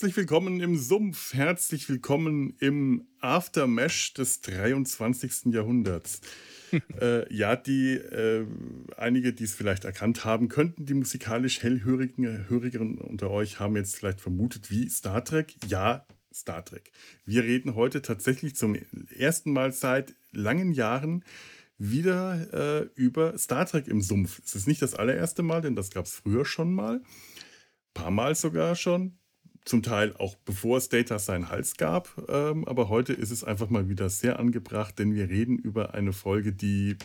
Herzlich willkommen im Sumpf, herzlich willkommen im Aftermash des 23. Jahrhunderts. äh, ja, die äh, einige, die es vielleicht erkannt haben könnten, die musikalisch hellhörigeren unter euch haben jetzt vielleicht vermutet, wie Star Trek. Ja, Star Trek. Wir reden heute tatsächlich zum ersten Mal seit langen Jahren wieder äh, über Star Trek im Sumpf. Es ist nicht das allererste Mal, denn das gab es früher schon mal. Ein paar Mal sogar schon zum Teil auch bevor es Data seinen Hals gab. Ähm, aber heute ist es einfach mal wieder sehr angebracht, denn wir reden über eine Folge, die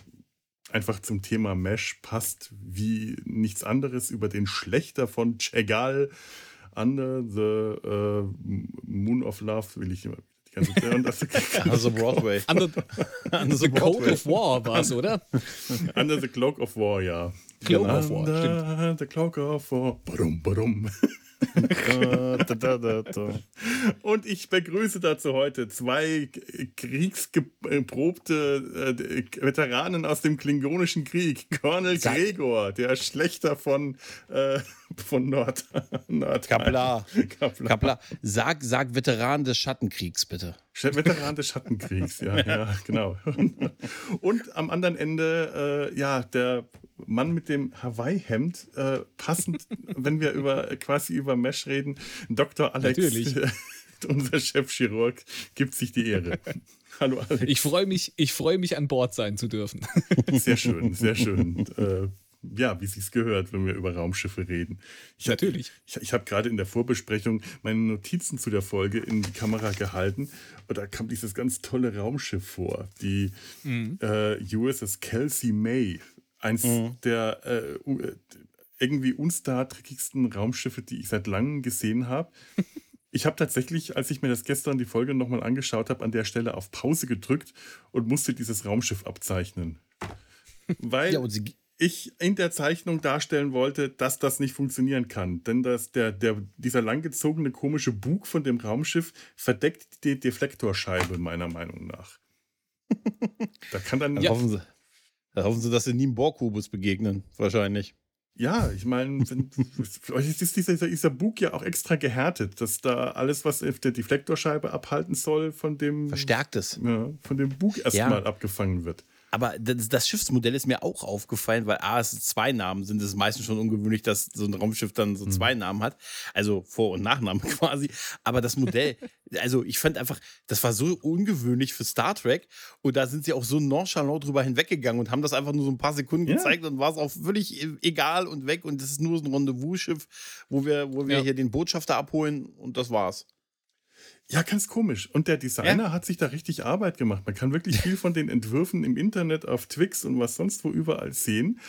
einfach zum Thema Mesh passt, wie nichts anderes über den Schlechter von Chegal Under the uh, Moon of Love, will ich immer die ganze Zeit. Under the Broadway. Under, under the Code of War war es, oder? Under the Cloak of War, ja. Cloak genau. of War, stimmt. The Cloak of War. Badum, badum. Und ich begrüße dazu heute zwei kriegsgeprobte äh, Veteranen aus dem Klingonischen Krieg. Colonel Gregor, der Schlechter von, äh, von Nord. Nord Kapla. Kapla. Kapla. Sag, sag Veteran des Schattenkriegs, bitte. Veteran des Schattenkriegs, ja, ja, genau. Und am anderen Ende, äh, ja, der Mann mit dem Hawaii-Hemd, äh, passend, wenn wir über quasi über Mesh reden, Dr. Alex, Natürlich. unser Chefchirurg, gibt sich die Ehre. Hallo Alex. Ich freue mich, ich freue mich an Bord sein zu dürfen. Sehr schön, sehr schön. Äh, ja, wie sich's gehört, wenn wir über Raumschiffe reden. Ich Natürlich. Hab, ich, ich habe gerade in der Vorbesprechung meine Notizen zu der Folge in die Kamera gehalten und da kam dieses ganz tolle Raumschiff vor, die mhm. äh, USS Kelsey May. Eins mhm. der äh, irgendwie unstartrickigsten Raumschiffe, die ich seit langem gesehen habe. Ich habe tatsächlich, als ich mir das gestern die Folge nochmal angeschaut habe, an der Stelle auf Pause gedrückt und musste dieses Raumschiff abzeichnen. Weil ja, ich in der Zeichnung darstellen wollte, dass das nicht funktionieren kann. Denn das, der, der, dieser langgezogene komische Bug von dem Raumschiff verdeckt die Deflektorscheibe, meiner Meinung nach. da kann dann. Ja. Hoffen, Sie, da hoffen Sie, dass Sie nie einem Bohrkubus begegnen, wahrscheinlich. Ja, ich meine, ist dieser, dieser Bug ja auch extra gehärtet, dass da alles, was auf der Deflektorscheibe abhalten soll, von dem. Verstärktes. Ja, von dem Bug erstmal ja. abgefangen wird. Aber das, das, Schiffsmodell ist mir auch aufgefallen, weil A, es zwei Namen sind. Es ist meistens schon ungewöhnlich, dass so ein Raumschiff dann so zwei mhm. Namen hat. Also Vor- und Nachnamen quasi. Aber das Modell, also ich fand einfach, das war so ungewöhnlich für Star Trek. Und da sind sie auch so nonchalant drüber hinweggegangen und haben das einfach nur so ein paar Sekunden ja. gezeigt und war es auch völlig e-, egal und weg. Und das ist nur so ein Rendezvous-Schiff, wo wir, wo wir ja. hier den Botschafter abholen und das war's. Ja, ganz komisch. Und der Designer ja. hat sich da richtig Arbeit gemacht. Man kann wirklich viel von den Entwürfen im Internet auf Twix und was sonst wo überall sehen.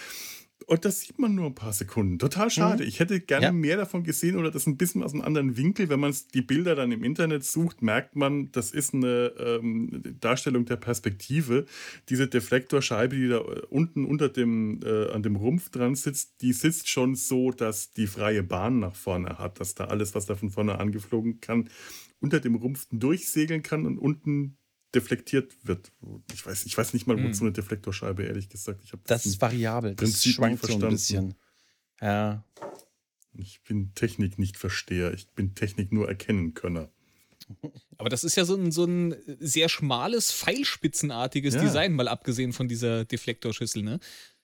Und das sieht man nur ein paar Sekunden. Total schade. Mhm. Ich hätte gerne ja. mehr davon gesehen oder das ein bisschen aus einem anderen Winkel. Wenn man die Bilder dann im Internet sucht, merkt man, das ist eine ähm, Darstellung der Perspektive. Diese Deflektorscheibe, die da äh, unten unter dem, äh, an dem Rumpf dran sitzt, die sitzt schon so, dass die freie Bahn nach vorne hat, dass da alles, was da von vorne angeflogen kann, unter dem Rumpf durchsegeln kann und unten deflektiert wird. Ich weiß, ich weiß nicht mal, wozu hm. eine Deflektorscheibe, ehrlich gesagt. Ich das ist variabel. Das Prinzip schwankt so ein bisschen. Ja. Ich bin Technik nicht Versteher. Ich bin Technik nur erkennen Könner. Aber das ist ja so ein, so ein sehr schmales, pfeilspitzenartiges ja. Design, mal abgesehen von dieser Deflektorschüssel, ne?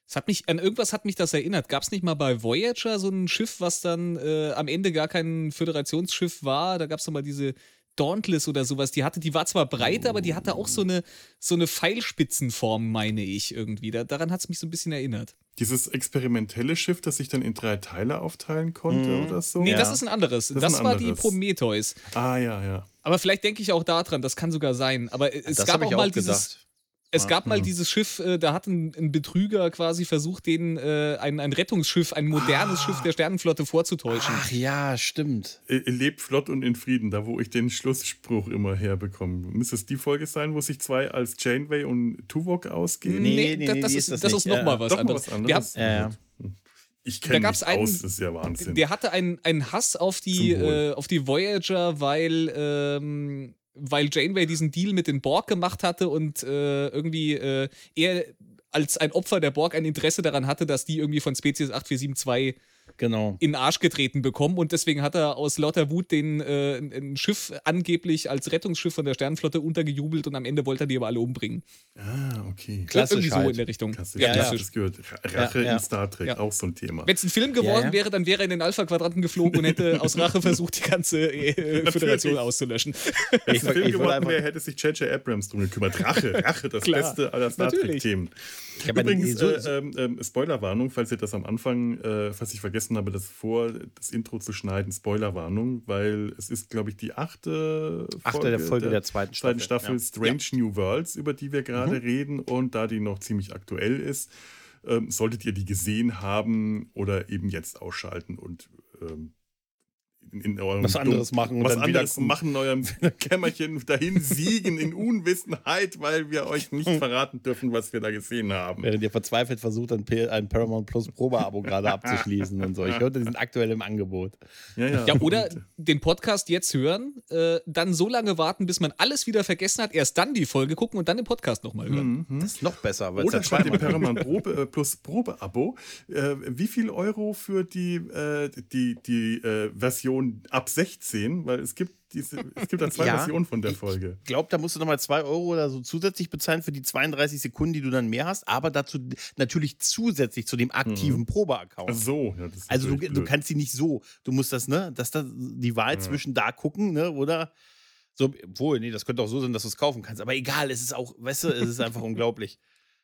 Es hat mich, an irgendwas hat mich das erinnert. Gab es nicht mal bei Voyager so ein Schiff, was dann äh, am Ende gar kein Föderationsschiff war? Da gab es mal diese Dauntless oder sowas. Die hatte, die war zwar breit, aber die hatte auch so eine, so eine Pfeilspitzenform, meine ich irgendwie. Da, daran hat es mich so ein bisschen erinnert. Dieses experimentelle Schiff, das sich dann in drei Teile aufteilen konnte mhm. oder so? Nee, ja. das ist ein anderes. Das, das ein war anderes. die Prometheus. Ah, ja, ja. Aber vielleicht denke ich auch daran, das kann sogar sein. Aber es das gab auch mal dieses. Es gab mal dieses Schiff, äh, da hat ein, ein, Betrüger quasi versucht, den äh, ein, ein Rettungsschiff, ein modernes ah. Schiff der Sternenflotte vorzutäuschen. Ach ja, stimmt. Lebt flott und in Frieden, da wo ich den Schlussspruch immer herbekomme. Müsste es die Folge sein, wo sich zwei als Janeway und Tuvok ausgehen? Nee, nee, nee, das, nee, ist, das, das ist nochmal was, noch was anderes. Ja, ja. Ich kenne mich einen, aus, das ist ja Wahnsinn. Der hatte einen, einen Hass auf die, äh, auf die Voyager, weil ähm, weil Janeway diesen Deal mit den Borg gemacht hatte und äh, irgendwie äh, er als ein Opfer der Borg ein Interesse daran hatte, dass die irgendwie von Spezies 8472 genau. in den Arsch getreten bekommen und deswegen hat er aus lauter Wut den äh, ein Schiff angeblich als Rettungsschiff von der Sternenflotte untergejubelt und am Ende wollte er die aber alle umbringen. Ah, okay. Klassisch Irgendwie so halt. in der Richtung. Klassisch. Ja, Ja, ja. ja. Das gehört. Rache Ja, ja. in Star Trek, Ja. auch so ein Thema. Wenn es ein Film geworden Ja, ja. wäre, dann wäre er in den Alpha-Quadranten geflogen und hätte aus Rache versucht, die ganze äh, Föderation auszulöschen. Wenn es ein Ich- Film geworden wäre, hätte sich J.J. Abrams drum gekümmert. Rache, Rache, das Klar. Beste aller Star. Trek-Themen. Ja Übrigens, so- äh, ähm, Spoilerwarnung, falls ihr das am Anfang, äh, falls ich vergessen habe, das vor das Intro zu schneiden, Spoilerwarnung, weil es ist, glaube ich, die achte, Achte der Folge der zweiten zweiten Staffel, Staffel ja. Mhm. Strange New Worlds, über die wir gerade reden und da die noch ziemlich aktuell ist, ähm, solltet ihr die gesehen haben oder eben jetzt ausschalten und ähm, in, eurem Was anderes machen und was dann anderes machen in eurem Kämmerchen dahin siegen in Unwissenheit, weil wir euch nicht verraten dürfen, was wir da gesehen haben. Während ihr verzweifelt versucht, ein, Paramount Plus Probeabo gerade abzuschließen und so. Ich hörte, die sind aktuell im Angebot. Ja, ja. Ja, oder den Podcast jetzt hören, äh, dann so lange warten, bis man alles wieder vergessen hat, erst dann die Folge gucken und dann den Podcast nochmal hören. Mhm. Das ist noch besser, weil Oder ja statt dem zweimal Paramount Probe, äh, Plus Probeabo, äh, wie viel Euro für die, äh, die, die äh, Version ab 16? Weil es gibt diese, es gibt da zwei Ja, Versionen von der Folge. Ich glaube, da musst du nochmal 2 Euro oder so zusätzlich bezahlen für die 32 Sekunden, die du dann mehr hast, aber dazu natürlich zusätzlich zu dem aktiven Probeaccount. Ach so, ja, das ist Also du, du kannst sie nicht so. Du musst das, ne, dass da die Wahl zwischen da gucken, ne, oder so, obwohl, nee, das könnte auch so sein, dass du es kaufen kannst. Aber egal, es ist auch, weißt du, es ist einfach unglaublich.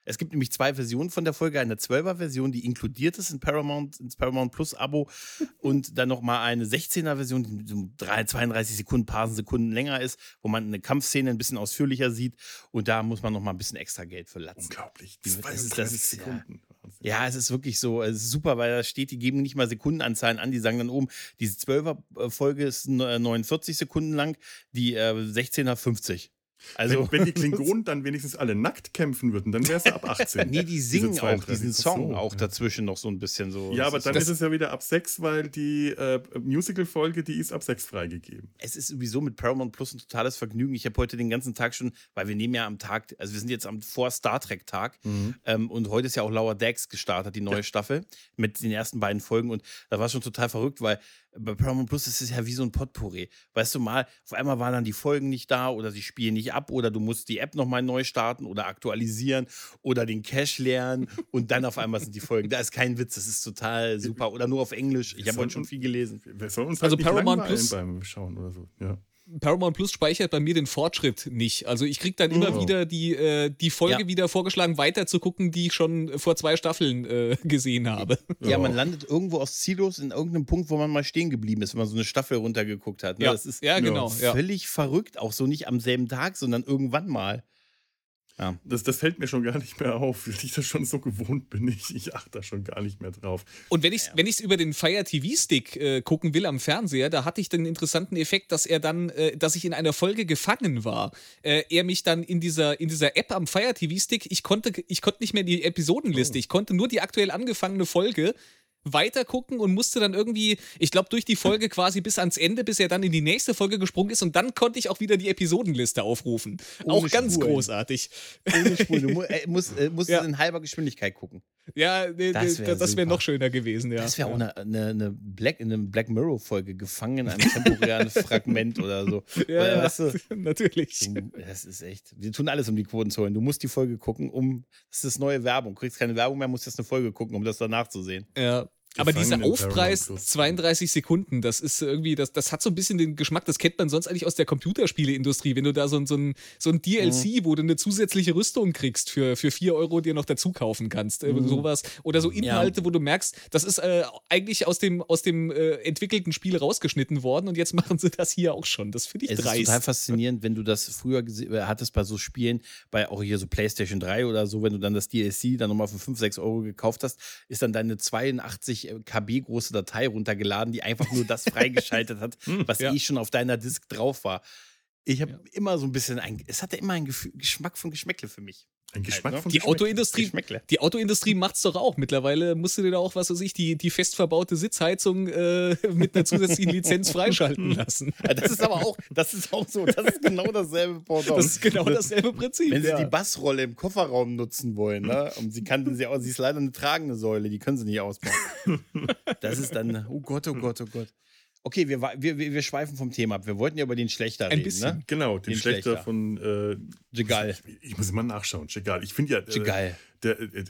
Es gibt nämlich zwei Versionen von der Folge, eine 12er Version, die inkludiert ist in Paramount, ins Paramount Plus Abo und dann nochmal eine 16er Version, die so drei- 32 Sekunden, paar Sekunden länger ist, wo man eine Kampfszene ein bisschen ausführlicher sieht und da muss man nochmal ein bisschen extra Geld für latzen. Unglaublich. Das ist- 32 das ist- ja. Sekunden. Wahnsinn. Ja, es ist wirklich so, es ist super, weil da steht, die geben nicht mal Sekundenanzahlen an, die sagen dann oben, diese 12er-Folge ist äh, 49 Sekunden lang, die äh, 16er 50. Also, wenn, wenn die Klingonen dann wenigstens alle nackt kämpfen würden, dann wäre es ja ab 18. nee, die singen Diese auch 32. diesen Song so, auch ja. dazwischen noch so ein bisschen so. Ja, Das aber dann ist es ja wieder ab 6, weil die äh, Musical-Folge, die ist ab 6 freigegeben. es ist sowieso mit Paramount Plus ein totales Vergnügen. Ich habe heute den ganzen Tag schon, weil wir nehmen ja am Tag, also wir sind jetzt am vor Star Trek Tag ähm, und heute ist ja auch Lower Decks gestartet, die neue Staffel mit den ersten beiden Folgen und da war es schon total verrückt, weil bei Paramount Plus ist es ja wie so ein Potpourri. Weißt du mal, auf einmal waren dann die Folgen nicht da oder sie spielen nicht ab oder du musst die App nochmal neu starten oder aktualisieren oder den Cache leeren und dann auf einmal sind die Folgen. Da ist kein Witz, das ist total super oder nur auf Englisch. Ich habe heute schon viel gelesen. Wir sollen uns Also halt nicht Paramount Plus- beim Schauen oder so. Ja. Paramount Plus speichert bei mir den Fortschritt nicht. Also ich krieg dann immer Oh. wieder die, äh, die Folge Ja. wieder vorgeschlagen, weiter zu gucken, die ich schon vor zwei Staffeln äh, gesehen habe. Ja, man landet irgendwo aus Ziellos in irgendeinem Punkt, wo man mal stehen geblieben ist, wenn man so eine Staffel runtergeguckt hat. Ne? Ja, das ist ja, genau. Ja. völlig verrückt. Auch so nicht am selben Tag, sondern irgendwann mal. Ja. Das, das fällt mir schon gar nicht mehr auf, weil ich das schon so gewohnt bin. Ich, ich achte da schon gar nicht mehr drauf. Und wenn ich es wenn ich's über den Fire TV Stick äh, gucken will am Fernseher, da hatte ich den interessanten Effekt, dass er dann, äh, dass ich in einer Folge gefangen war. Äh, er mich dann in dieser, in dieser App am Fire TV Stick, ich konnte, ich konnte nicht mehr die Episodenliste, ich konnte nur die aktuell angefangene Folge weiter gucken und musste dann irgendwie, ich glaube, durch die Folge quasi bis ans Ende, bis er dann in die nächste Folge gesprungen ist und dann konnte ich auch wieder die Episodenliste aufrufen. Ohne auch ganz Spuren. großartig. Ohne Spur. Du mu äh, musst, äh, musst Ja. in halber Geschwindigkeit gucken. Ja, nee, Das das wär wäre super. noch schöner gewesen, ja. Das wäre auch eine, eine, eine Black, in einem Black Mirror-Folge gefangen in einem temporären Fragment oder so. Ja, Weil, weißt du, natürlich. du, das ist echt. Wir tun alles, um die Quoten zu holen. Du musst die Folge gucken, um. Das ist neue Werbung. Du kriegst keine Werbung mehr, musst jetzt eine Folge gucken, um das danach zu sehen. Ja. Aber dieser Aufpreis, Paramount Plus. 32 Sekunden, das ist irgendwie, das, das hat so ein bisschen den Geschmack, das kennt man sonst eigentlich aus der Computerspieleindustrie, wenn du da so ein, so ein, so ein DLC, wo du eine zusätzliche Rüstung kriegst für, für 4 Euro dir noch dazu kaufen kannst. Äh, sowas. Oder so Inhalte, wo du merkst, das ist äh, eigentlich aus dem, aus dem äh, entwickelten Spiel rausgeschnitten worden und jetzt machen sie das hier auch schon. Das finde ich Es ist total dreist. faszinierend, wenn du das früher äh, hattest bei so Spielen, bei auch hier so PlayStation 3 oder so, wenn du dann das DLC dann nochmal für 5, 6 Euro gekauft hast, ist dann deine 82 KB große Datei runtergeladen, die einfach nur das freigeschaltet hat, was ja. eh schon auf deiner Disk drauf war. Ich habe immer so ein bisschen ein, es hatte immer einen Gefühl, Geschmack von Geschmäckle für mich. Ein Geschmack halt, von die Autoindustrie, die Autoindustrie macht's doch auch. Mittlerweile musst du dir da auch, was weiß ich, die, die fest verbaute Sitzheizung äh, mit einer zusätzlichen Lizenz freischalten lassen. Das ist aber auch, das ist auch so, das ist genau dasselbe Pendant. Das ist genau dasselbe Prinzip. Wenn sie ja. die Bassrolle im Kofferraum nutzen wollen, ne? Und sie kann sie auch, sie ist leider eine tragende Säule, die können sie nicht ausbauen. Das ist dann, oh Gott, oh Gott, oh Gott. Okay, wir, wir, wir schweifen vom Thema ab. Wir wollten ja über den Schlechter Ein reden. Bisschen. Ne? Genau, den, den Schlechter, Schlechter, von äh, Jegal. Ich, ich, muss immer nachschauen. Jegal. Ich finde ja. Äh. Der, äh,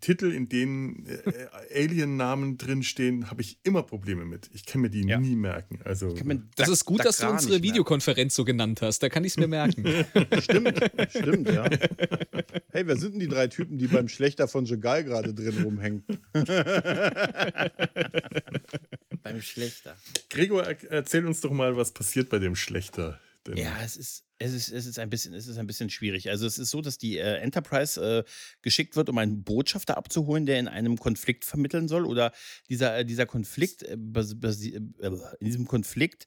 Titel, in denen äh, Alien-Namen drinstehen, habe ich immer Probleme mit. Ich kann mir die ja. nie merken. Also, das ist gut, dass du unsere Videokonferenz so genannt hast. Da kann ich es mir merken. stimmt, stimmt, ja. Hey, wer sind denn die drei Typen, die beim Schlechter von Jegal gerade drin rumhängen? beim Schlechter. Gregor, erzähl uns doch mal, was passiert bei dem Schlechter. ja, es ist es ist, es ist ein bisschen, es ist ein bisschen schwierig. Also es ist so, dass die äh, Enterprise äh, geschickt wird, um einen Botschafter abzuholen, der in einem Konflikt vermitteln soll. Oder dieser, äh, dieser Konflikt, äh, äh, in diesem Konflikt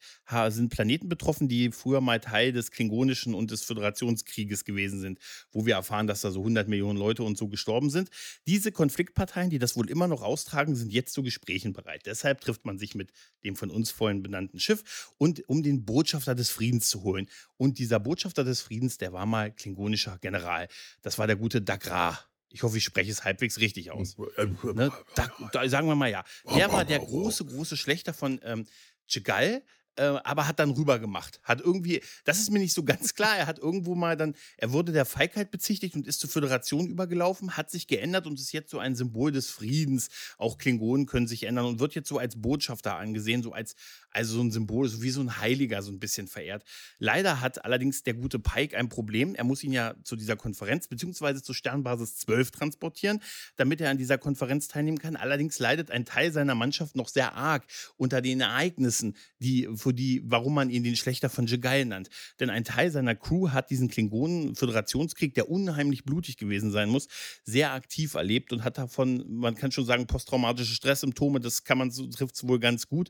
sind Planeten betroffen, die früher mal Teil des Klingonischen und des Föderationskrieges gewesen sind, wo wir erfahren, dass da so 100 Millionen Leute und so gestorben sind. Diese Konfliktparteien, die das wohl immer noch austragen, sind jetzt zu Gesprächen bereit. Deshalb trifft man sich mit dem von uns vorhin benannten Schiff und um den Botschafter des Friedens zu holen. Und dieser Botschafter des Friedens, der war mal klingonischer General. Das war der gute Dagra. Ich hoffe, ich spreche es halbwegs richtig aus. ne? da, da, sagen wir mal ja. Der war der große, große Schlechter von ähm, Chigal, äh, aber hat dann rüber gemacht. Hat irgendwie, das ist mir nicht so ganz klar, er hat irgendwo mal dann, er wurde der Feigheit bezichtigt und ist zur Föderation übergelaufen, hat sich geändert und ist jetzt so ein Symbol des Friedens. Auch Klingonen können sich ändern und wird jetzt so als Botschafter angesehen, so als, also so ein Symbol, so wie so ein Heiliger so ein bisschen verehrt. Leider hat allerdings der gute Pike ein Problem. Er muss ihn ja zu dieser Konferenz beziehungsweise zur Sternbasis 12 transportieren, damit er an dieser Konferenz teilnehmen kann. Allerdings leidet ein Teil seiner Mannschaft noch sehr arg unter den Ereignissen, die für die, warum man ihn den Schlechter von Jegal nannt. Denn ein Teil seiner Crew hat diesen Klingonen-Föderationskrieg, der unheimlich blutig gewesen sein muss, sehr aktiv erlebt und hat davon, man kann schon sagen, posttraumatische Stresssymptome, das kann man trifft es wohl ganz gut.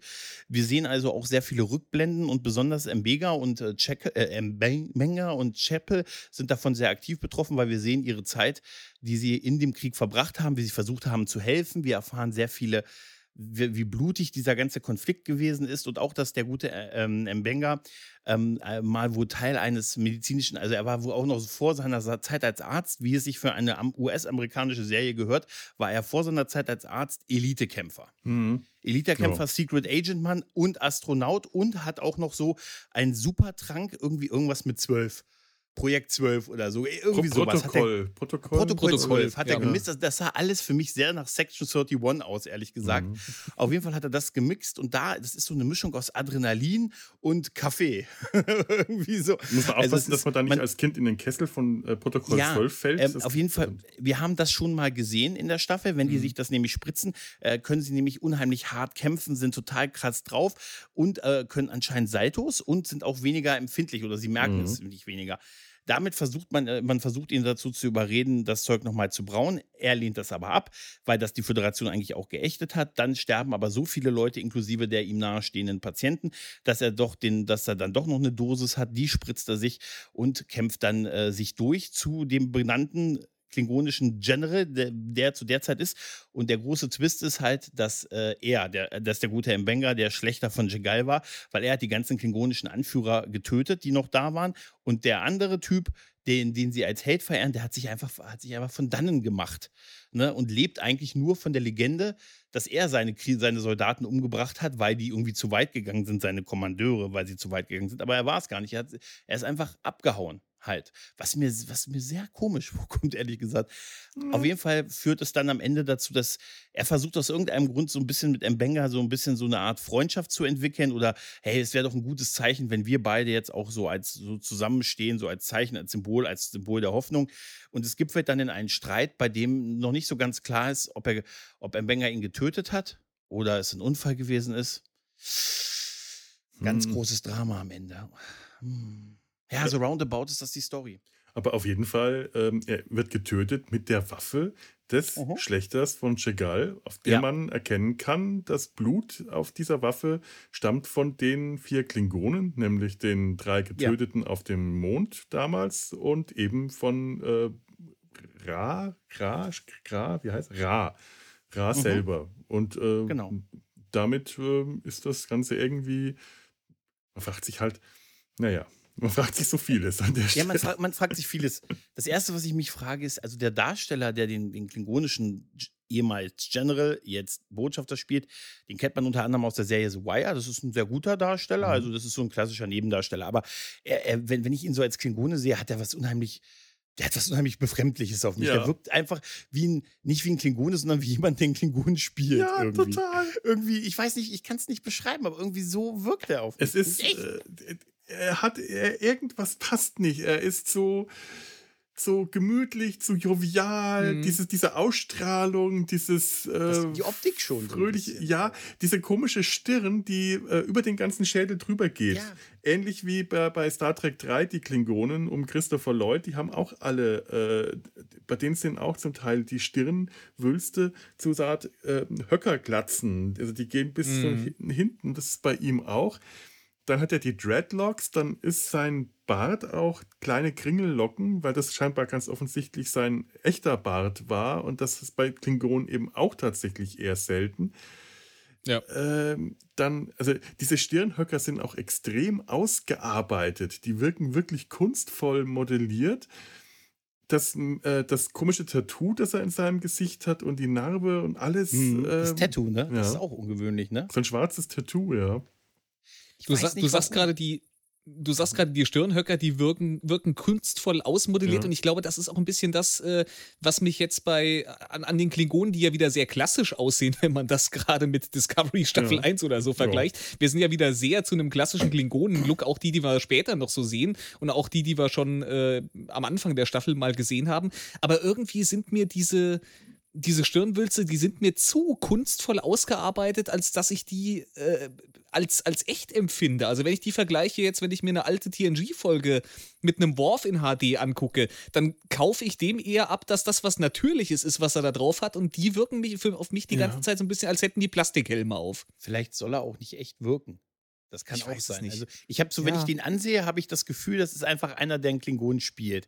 Wir sehen also auch sehr viele Rückblenden und besonders Mbega und äh, äh, Mbenga und Chapel sind davon sehr aktiv betroffen, weil wir sehen ihre Zeit, die sie in dem Krieg verbracht haben, wie sie versucht haben zu helfen. Wir erfahren sehr viele wie, wie, blutig dieser ganze Konflikt gewesen ist und auch, dass der gute äh, ähm, Mbenga ähm, äh, mal wohl Teil eines medizinischen, also er war wohl auch noch vor seiner Zeit als Arzt, wie es sich für eine US-amerikanische Serie gehört, war er vor seiner Zeit als Arzt Elitekämpfer. Mhm. Elitekämpfer, ja. Secret Agent Mann und Astronaut und hat auch noch so einen Supertrank, irgendwie irgendwas mit zwölf. Projekt 12 oder so. Irgendwie Pro sowas. Protokoll. Protokoll. Protokoll 12 hat er ja, gemisst. Das, das, sah alles für mich sehr nach Section 31 aus, ehrlich gesagt. Mhm. Auf jeden Fall hat er das gemixt und da, das ist so eine Mischung aus Adrenalin und Kaffee. Irgendwie so. Muss man also aufpassen, also dass man da nicht man, als Kind in den Kessel von äh, Protokoll ja, 12 fällt. Ähm, auf jeden Fall, wir haben das schon mal gesehen in der Staffel. Wenn die mhm. sich das nämlich spritzen, äh, können sie nämlich unheimlich hart kämpfen, sind total krass drauf und äh, können anscheinend Saltos und sind auch weniger empfindlich oder sie merken mhm. es nicht weniger. Damit versucht man, äh, man versucht ihn dazu zu überreden, das Zeug nochmal zu brauen. Er lehnt das aber ab, weil das die Föderation eigentlich auch geächtet hat. Dann sterben aber so viele Leute, inklusive der ihm nahestehenden Patienten, dass er doch den, dass er dann doch noch eine Dosis hat. Die spritzt er sich und kämpft dann äh, sich durch zu dem benannten klingonischen General, der, der, zu der Zeit ist. Und der große Twist ist halt, dass äh, er, der, dass der gute Mbenga der Schlechter von Jegal war, weil er hat die ganzen klingonischen Anführer getötet, die noch da waren. Und der andere Typ, den, den sie als Held verehren, der hat sich einfach, hat sich einfach von dannen gemacht. Ne? Und lebt eigentlich nur von der Legende, dass er seine, seine Soldaten umgebracht hat, weil die irgendwie zu weit gegangen sind, seine Kommandeure, weil sie zu weit gegangen sind. Aber er war es gar nicht. Er, hat, er ist einfach abgehauen halt. Was mir, was mir sehr komisch vorkommt, ehrlich gesagt. Mhm. Auf jeden Fall führt es dann am Ende dazu, dass er versucht aus irgendeinem Grund so ein bisschen mit Mbenga so ein bisschen so eine Art Freundschaft zu entwickeln oder hey, es wäre doch ein gutes Zeichen, wenn wir beide jetzt auch so als so zusammenstehen, so als Zeichen, als Symbol, als Symbol der Hoffnung. Und es gipfelt dann in einen Streit, bei dem noch nicht so ganz klar ist, ob er, ob Mbenga ihn getötet hat oder es ein Unfall gewesen ist. Ganz hm. großes Drama am Ende. Hm. Ja, so roundabout ist das die Story. Aber auf jeden Fall, ähm, er wird getötet mit der Waffe des uh Schlechters von Chegal, auf der ja. man erkennen kann, das Blut auf dieser Waffe stammt von den vier Klingonen, nämlich den drei Getöteten ja. auf dem Mond damals und eben von äh, Ra, Ra, Ra, wie heißt Ra, Ra mhm. selber. Und äh, genau. damit äh, ist das Ganze irgendwie, man fragt sich halt, naja, man fragt sich so vieles an der Stelle. Ja, man, fra man, fragt sich vieles. Das Erste, was ich mich frage, ist, also der Darsteller, der den, den klingonischen ehemals General, jetzt Botschafter spielt, den kennt man unter anderem aus der Serie The Wire. Das ist ein sehr guter Darsteller, mhm. also das ist so ein klassischer Nebendarsteller. Aber er, er, wenn, wenn ich ihn so als Klingone sehe, hat er was unheimlich der hat was unheimlich Befremdliches auf mich. Ja. Der wirkt einfach wie ein, nicht wie ein Klingone, sondern wie jemand, der einen Klingonen spielt. Ja, irgendwie. total. Irgendwie, ich weiß nicht, ich kann es nicht beschreiben, aber irgendwie so wirkt er auf mich. Es ist, äh, er hat, er, irgendwas passt nicht. Er ist so, so gemütlich, so jovial, mhm. diese, diese Ausstrahlung, dieses äh, die Optik schon fröhlich, so ja, diese komische Stirn, die äh, über den ganzen Schädel drüber geht. Ja. Ähnlich wie bei, bei, Star Trek 3 die Klingonen um Christopher Lloyd, die haben auch alle, äh, bei denen sind auch zum Teil die Stirnwülste zu so Art äh, Höckerglatzen, also die gehen bis mhm. hinten, das ist bei ihm auch. Dann hat er die Dreadlocks, dann ist sein Bart auch kleine Kringellocken, weil das scheinbar ganz offensichtlich sein echter Bart war und das ist bei Klingonen eben auch tatsächlich eher selten. Ja. Ähm, dann, also diese Stirnhöcker sind auch extrem ausgearbeitet. Die wirken wirklich kunstvoll modelliert. Das, äh, das komische Tattoo, das er in seinem Gesicht hat und die Narbe und alles. Mhm, das ähm, Tattoo, ne? Das ja. ist auch ungewöhnlich, ne? So ein schwarzes Tattoo, ja. Du, sa du sagst gerade die, du sagst gerade, die Stirnhöcker, die wirken, wirken kunstvoll ausmodelliert ja. und ich glaube, das ist auch ein bisschen das, äh, was mich jetzt bei an, an, den Klingonen, die ja wieder sehr klassisch aussehen, wenn man das gerade mit Discovery Staffel ja. 1 oder so vergleicht. Ja. Wir sind ja wieder sehr zu einem klassischen Klingonen-Look, auch die, die wir später noch so sehen und auch die, die wir schon äh, am Anfang der Staffel mal gesehen haben. Aber irgendwie sind mir diese diese Stirnwülze, die sind mir zu kunstvoll ausgearbeitet, als dass ich die äh, als, als echt empfinde. Also wenn ich die vergleiche jetzt, wenn ich mir eine alte TNG-Folge mit einem Worf in HD angucke, dann kaufe ich dem eher ab, dass das was Natürliches ist, was er da drauf hat und die wirken mich für, auf mich die ja. ganze Zeit so ein bisschen, als hätten die Plastikhelme auf. Vielleicht soll er auch nicht echt wirken. Das kann ich auch sein. Also ich habe so, ja. wenn ich den ansehe, habe ich das Gefühl, das ist einfach einer, der einen Klingon spielt.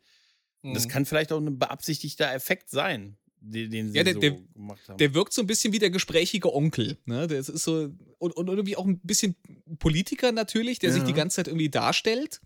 Mhm. Das kann vielleicht auch ein beabsichtigter Effekt sein den, den sie ja, der, so der, gemacht haben. Der wirkt so ein bisschen wie der gesprächige Onkel. Ne? Das ist so, und, und irgendwie auch ein bisschen Politiker natürlich, der ja. sich die ganze Zeit irgendwie darstellt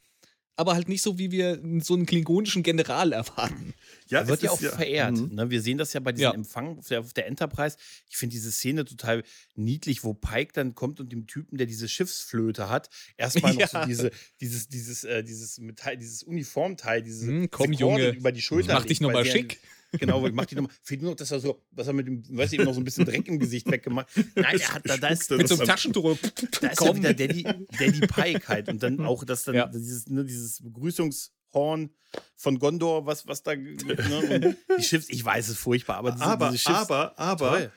aber halt nicht so, wie wir so einen klingonischen General erwarten. Ja, er wird ja auch ja, verehrt. Mhm. Ne? Wir sehen das ja bei diesem ja. Empfang auf der, auf der, Enterprise. Ich finde diese Szene total niedlich, wo Pike dann kommt und dem Typen, der diese Schiffsflöte hat, erstmal noch ja. so diese, dieses, dieses, äh, dieses Metall, dieses Uniformteil, dieses hm, komm, Junge, über die Schulter. Mach dich nochmal schick. Genau, ich mach die nochmal. Fehlt nur noch, dass er so, was er mit dem, weiß ich, noch so ein bisschen Dreck im Gesicht weggemacht. Nein, er hat da, da ist mit so einem Taschentuch. Da ist ja wieder Daddy, Daddy Pike halt. Und dann auch das dann, ja. dieses, ne, dieses Begrüßungshorn von Gondor, was, was da, ne, die Schiffs, ich weiß es furchtbar, aber diese, aber, diese Schiffs, aber, aber,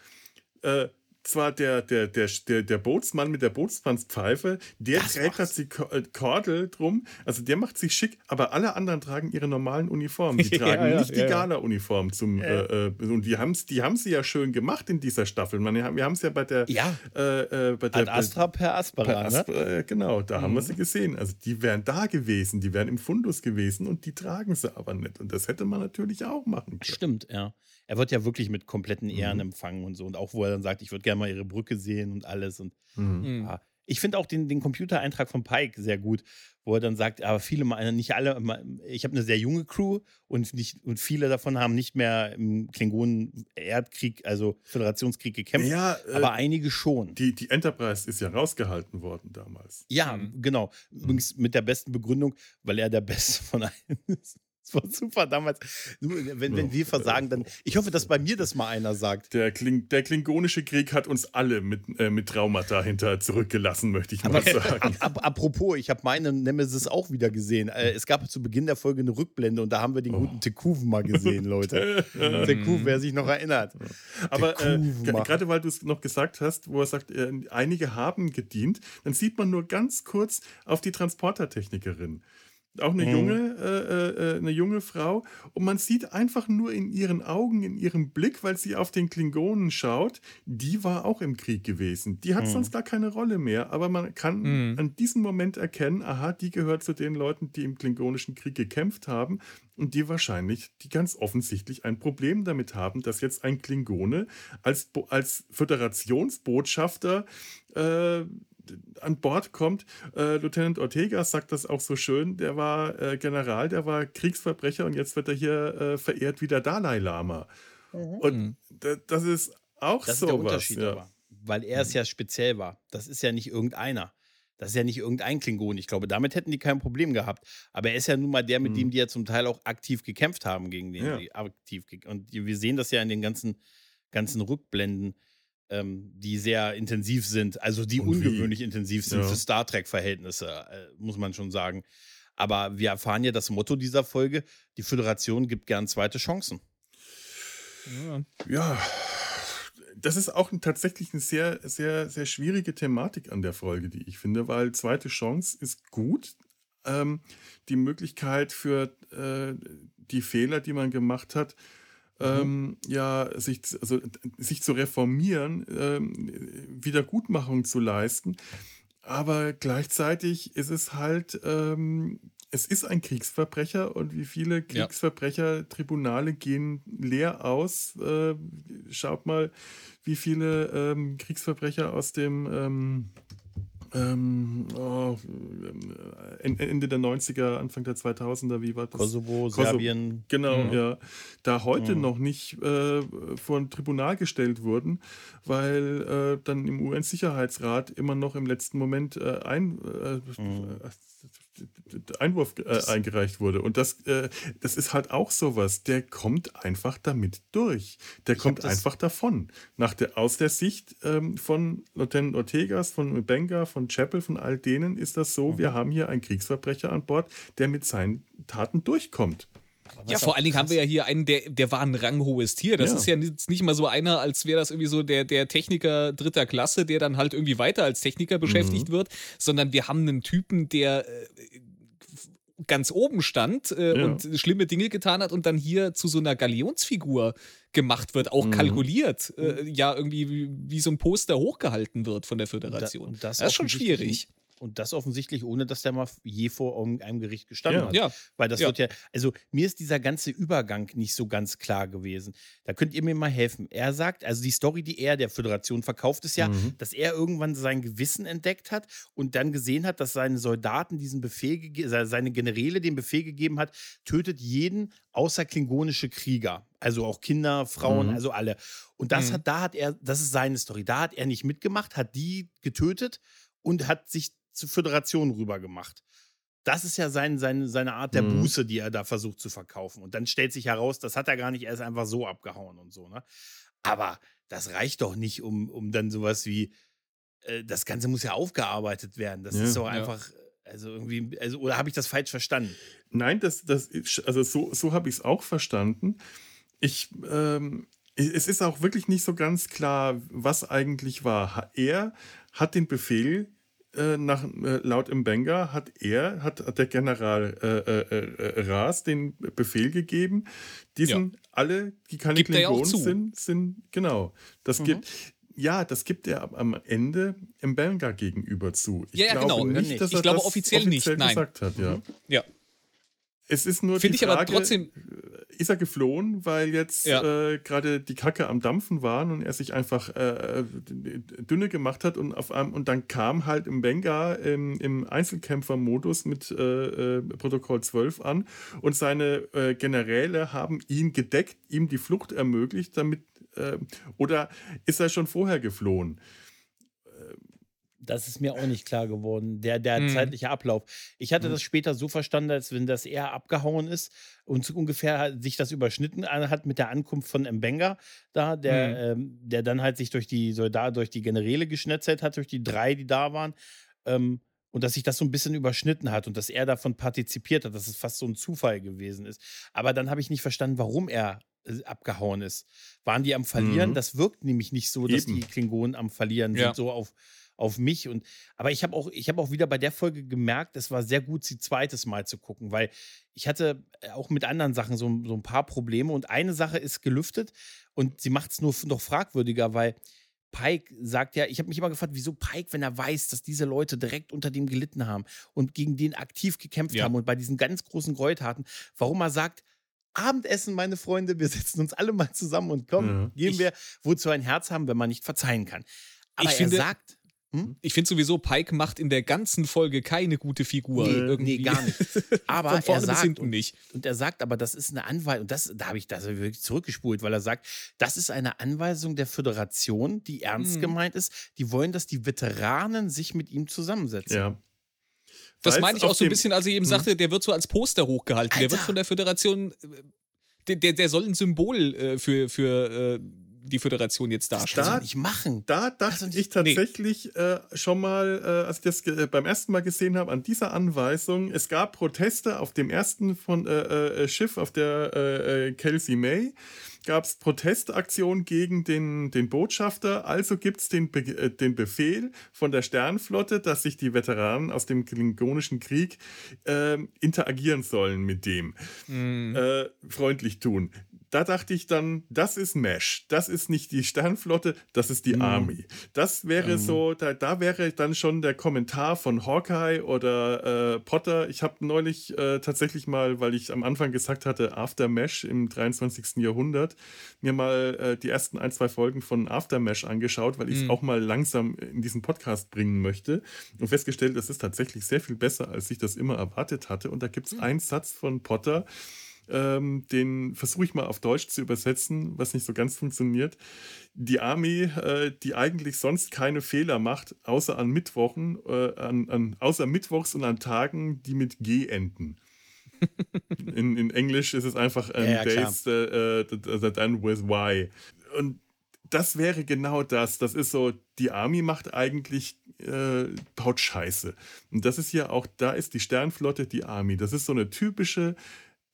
äh, zwar der, der, der, der, der Bootsmann mit der Bootsmannspfeife, der das trägt das die äh, Kordel drum, also der macht sich schick, aber alle anderen tragen ihre normalen Uniformen. Die tragen ja, nicht ja, die Gala-Uniform zum äh, äh, und die haben die haben sie ja schön gemacht in dieser Staffel. Man, wir haben es ja bei der ja. Äh, äh, bei der Ad Astra per Aspera, per Asp ne? Äh, genau, da mhm. haben wir mhm. sie gesehen. Also die wären da gewesen, die wären im Fundus gewesen und die tragen sie aber nicht. Und das hätte man natürlich auch machen können. Stimmt, ja er wird ja wirklich mit kompletten Ehren mhm. empfangen und so. Und auch, wo er dann sagt, ich würde gerne mal ihre Brücke sehen und alles. Und mhm. mhm. ja. ich finde auch den, den Computereintrag von Pike sehr gut, wo er dann sagt, aber viele, nicht alle, ich habe eine sehr junge Crew und, nicht, und viele davon haben nicht mehr im Klingonen-Erdkrieg, also Föderationskrieg gekämpft, ja, äh, aber einige schon. Die, die Enterprise ist ja rausgehalten worden damals. Ja, mhm. genau. Übrigens mit der besten Begründung, weil er der Beste von allen ist. Das war super damals. Wenn, wenn wir versagen, dann. Ich hoffe, dass bei mir das mal einer sagt. Der, Kling, der Klingonische Krieg hat uns alle mit, äh, mit Traumata hinter zurückgelassen, möchte ich mal sagen. Ab, apropos, ich habe meine Nemesis auch wieder gesehen. Äh, es gab zu Beginn der Folge eine Rückblende und da haben wir den oh. guten Tekuven mal gesehen, Leute. Tekuven, wer sich noch erinnert. Aber äh, gerade weil du es noch gesagt hast, wo er sagt, äh, einige haben gedient, dann sieht man nur ganz kurz auf die Transportertechnikerin. Auch eine Mhm. junge, äh, äh, eine junge Frau. Und man sieht einfach nur in ihren Augen, in ihrem Blick, weil sie auf den Klingonen schaut, die war auch im Krieg gewesen. Die hat Mhm. sonst gar keine Rolle mehr. Aber man kann Mhm. an diesem Moment erkennen, aha, die gehört zu den Leuten, die im Klingonischen Krieg gekämpft haben und die wahrscheinlich, die ganz offensichtlich ein Problem damit haben, dass jetzt ein Klingone als, als Föderationsbotschafter äh, an Bord kommt. Äh, Lieutenant Ortega sagt das auch so schön. Der war äh, General, der war Kriegsverbrecher und jetzt wird er hier äh, verehrt wie der Dalai Lama. Und Mhm. da- das ist auch Das so ist der. Unterschied Ja. aber. Weil er es ja speziell war. Das ist ja nicht irgendeiner. Das ist ja nicht irgendein Klingon. Ich glaube, damit hätten die kein Problem gehabt. Aber er ist ja nun mal der, mit Mhm. dem die ja zum Teil auch aktiv gekämpft haben, gegen den Ja. sie aktiv ge- Und wir sehen das ja in den ganzen, ganzen Rückblenden, ähm, die sehr intensiv sind. Also die Und wie? ungewöhnlich intensiv sind Ja. für Star Trek-Verhältnisse, äh, muss man schon sagen. Aber wir erfahren ja das Motto dieser Folge: Die Föderation gibt gern zweite Chancen. Ja. Ja, das ist auch ein- tatsächlich eine sehr, sehr, sehr schwierige Thematik an der Folge, die ich finde, weil zweite Chance ist gut. Ähm, die Möglichkeit für äh, die Fehler, die man gemacht hat, ähm, ja, sich, also, sich zu reformieren, ähm, Wiedergutmachung zu leisten. Aber gleichzeitig ist es halt, ähm, es ist ein Kriegsverbrecher und wie viele. Kriegsverbrechertribunale gehen leer aus. Äh, schaut mal, wie viele ähm, Kriegsverbrecher aus dem ähm, ähm, oh, äh, Ende der 90er, Anfang der 2000er, wie war das? Kosovo, Kosovo. Serbien. Genau, Mhm. ja. Da heute Mhm. noch nicht äh, vor ein Tribunal gestellt wurden, weil äh, dann im UN-Sicherheitsrat immer noch im letzten Moment äh, ein, äh, Mhm. Einwurf äh, eingereicht wurde. Und das, äh, das ist halt auch sowas. Der kommt einfach damit durch. Der Ich kommt einfach davon. Nach der, aus der Sicht ähm, von Lieutenant Ortegas, von Benga, von Chappell, von all denen ist das so, Mhm. wir haben hier einen Kriegsverbrecher an Bord, der mit seinen Taten durchkommt. Ja, vor allen Dingen haben wir ja hier einen, der, der war ein ranghohes Tier. Das Ja. ist ja jetzt nicht mal so einer, als wäre das irgendwie so der, der Techniker dritter Klasse, der dann halt irgendwie weiter als Techniker beschäftigt wird, sondern wir haben einen Typen, der äh, ganz oben stand äh, Ja. und schlimme Dinge getan hat und dann hier zu so einer Galionsfigur gemacht wird, auch Mhm. kalkuliert, äh, ja, irgendwie wie, wie so ein Poster hochgehalten wird von der Föderation. Da- und das, ist schon schwierig. Und das offensichtlich, ohne dass der mal je vor einem Gericht gestanden Ja. hat. Ja, Weil das Ja. wird ja, also mir ist dieser ganze Übergang nicht so ganz klar gewesen. Da könnt ihr mir mal helfen. Er sagt, also die Story, die er der Föderation verkauft, ist ja, Mhm. dass er irgendwann sein Gewissen entdeckt hat und dann gesehen hat, dass seine Soldaten diesen Befehl seine Generäle den Befehl gegeben hat, tötet jeden außer klingonische Krieger. Also auch Kinder, Frauen, Mhm. also alle. Und das Mhm. hat, da hat er, das ist seine Story. Da hat er nicht mitgemacht, hat die getötet und hat sich zur Föderation rübergemacht. Das ist ja sein, sein, seine Art der Mhm. Buße, die er da versucht zu verkaufen. Und dann stellt sich heraus, das hat er gar nicht, er ist einfach so abgehauen und so. Ne? Aber das reicht doch nicht, um, um dann sowas wie, äh, das Ganze muss ja aufgearbeitet werden. Das Ja. ist doch Ja. einfach, also irgendwie, also, oder habe ich das falsch verstanden? Nein, das, das also so, so habe ich es auch verstanden. Ich, ähm, es ist auch wirklich nicht so ganz klar, was eigentlich war. Er hat den Befehl äh, nach, äh, laut Mbenga hat er, hat, hat der General äh, äh, äh, Ras den Befehl gegeben, diesen alle, die keine Gibt ja Klingonen sind, sind, genau. Das Mhm. gibt, ja, das gibt er am- Ende Mbenga gegenüber zu. Ich Ja, ja, glaube genau. nicht, Ich dass er glaube das offiziell nicht, nein. gesagt hat, ja. Ja. Es ist nur Finde ich aber Frage, trotzdem- ist er geflohen, weil jetzt Ja. äh, gerade die Kacke am Dampfen waren und er sich einfach äh, dünne gemacht hat und auf einem, und dann kam halt im Benga im, im Einzelkämpfermodus mit äh, äh, Protokoll 12 an und seine äh, Generäle haben ihn gedeckt, ihm die Flucht ermöglicht, damit äh, oder ist er schon vorher geflohen? Das ist mir auch nicht klar geworden, der, der Mhm. zeitliche Ablauf. Ich hatte Mhm. das später so verstanden, als wenn das eher abgehauen ist und ungefähr sich das überschnitten hat mit der Ankunft von Mbenga da, der, ähm, der dann halt sich durch die Soldaten, durch die Generäle geschnetzelt hat, durch die drei, die da waren. Ähm, und dass sich das so ein bisschen überschnitten hat und dass er davon partizipiert hat, dass es fast so ein Zufall gewesen ist. Aber dann habe ich nicht verstanden, warum er äh, abgehauen ist. Waren die am Verlieren? Mhm. Das wirkt nämlich nicht so, dass Eben. die Klingonen am Verlieren Ja. sind, so auf, auf mich. Und, aber ich habe auch, ich habe auch wieder bei der Folge gemerkt, es war sehr gut, sie zweites Mal zu gucken, weil ich hatte äh, auch mit anderen Sachen so, so ein paar Probleme und eine Sache ist gelüftet und sie macht es nur noch fragwürdiger, weil Pike sagt ja, ich habe mich immer gefragt, wieso Pike, wenn er weiß, dass diese Leute direkt unter dem gelitten haben und gegen den aktiv gekämpft ja. haben und bei diesen ganz großen Gräueltaten, warum er sagt, Abendessen, meine Freunde, wir setzen uns alle mal zusammen und kommen, ja. gehen wir, wozu ein Herz haben, wenn man nicht verzeihen kann. Aber ich er finde, sagt, hm? Ich finde sowieso, Pike macht in der ganzen Folge keine gute Figur. Nee, irgendwie. nee gar nicht. Aber Von vorne er sagt, hinten nicht. Und er sagt aber, das ist eine Anweisung, und das, da habe ich das wirklich zurückgespult, weil er sagt, das ist eine Anweisung der Föderation, die ernst hm. gemeint ist. Die wollen, dass die Veteranen sich mit ihm zusammensetzen. Ja. Das meine ich auch so ein bisschen, als ich eben hm. sagte, der wird so als Poster hochgehalten. Alter. Der wird von der Föderation, äh, der, der, der soll ein Symbol äh, für, für äh, die Föderation jetzt darstellt. Da, nicht machen. Da dachte ich tatsächlich nee. äh, schon mal, äh, als ich das äh, beim ersten Mal gesehen habe, an dieser Anweisung. Es gab Proteste auf dem ersten von, äh, äh, Schiff, auf der äh, Kelsey May gab es Protestaktionen gegen den, den Botschafter. Also gibt es den, Be den Befehl von der Sternflotte, dass sich die Veteranen aus dem Klingonischen Krieg äh, interagieren sollen mit dem. Mhm. Äh, freundlich tun da dachte ich dann, das ist Mesh. Das ist nicht die Sternflotte, das ist die mhm. Army. Das wäre mhm. so, da, da wäre dann schon der Kommentar von Hawkeye oder äh, Potter. Ich habe neulich äh, tatsächlich mal, weil ich am Anfang gesagt hatte, After Mesh im 23. Jahrhundert, mir mal äh, die ersten ein, zwei Folgen von After Mesh angeschaut, weil ich es mhm. auch mal langsam in diesen Podcast bringen möchte und festgestellt, das ist tatsächlich sehr viel besser, als ich das immer erwartet hatte. Und da gibt es mhm. einen Satz von Potter, ähm, den versuche ich mal auf Deutsch zu übersetzen, was nicht so ganz funktioniert. Die Army, äh, die eigentlich sonst keine Fehler macht, außer an Mittwochen, äh, an, an, außer Mittwochs und an Tagen, die mit G enden. in, in Englisch ist es einfach um, ja, Days uh, that end with Y. Und das wäre genau das. Das ist so, die Army macht eigentlich, äh, baut Scheiße. Und das ist ja auch, da ist die Sternflotte die Army. Das ist so eine typische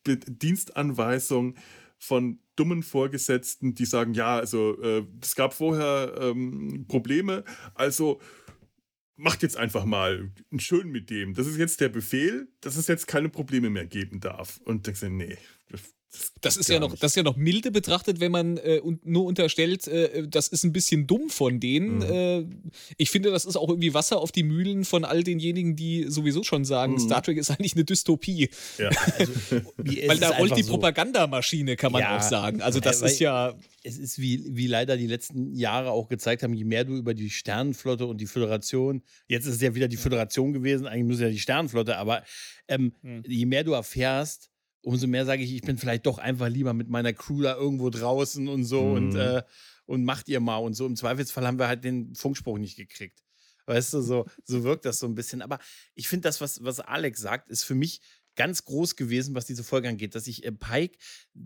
Dienstanweisung von dummen Vorgesetzten, die sagen, ja, also äh, es gab vorher ähm, Probleme, also macht jetzt einfach mal schön mit dem. Das ist jetzt der Befehl, dass es jetzt keine Probleme mehr geben darf. Und denkst du, nee, das, ist ja noch, das ist ja noch milde betrachtet, wenn man äh, nur unterstellt, äh, das ist ein bisschen dumm von denen. Mhm. Äh, ich finde, das ist auch irgendwie Wasser auf die Mühlen von all denjenigen, die sowieso schon sagen, mhm. Star Trek ist eigentlich eine Dystopie. Ja. Also, Weil da rollt die so. Propagandamaschine, kann man ja. auch sagen. Also das ist ja. Es ist wie, wie leider die letzten Jahre auch gezeigt haben, je mehr du über die Sternenflotte und die Föderation, jetzt ist es ja wieder die Föderation gewesen, eigentlich muss ja die Sternenflotte, aber ähm, mhm. je mehr du erfährst, umso mehr sage ich, ich bin vielleicht doch einfach lieber mit meiner Crew da irgendwo draußen und so mhm. und, äh, und macht ihr mal und so. Im Zweifelsfall haben wir halt den Funkspruch nicht gekriegt. Weißt du, so, so wirkt das so ein bisschen. Aber ich finde das, was, was Alex sagt, ist für mich ganz groß gewesen, was diese Folge angeht, dass ich äh, Pike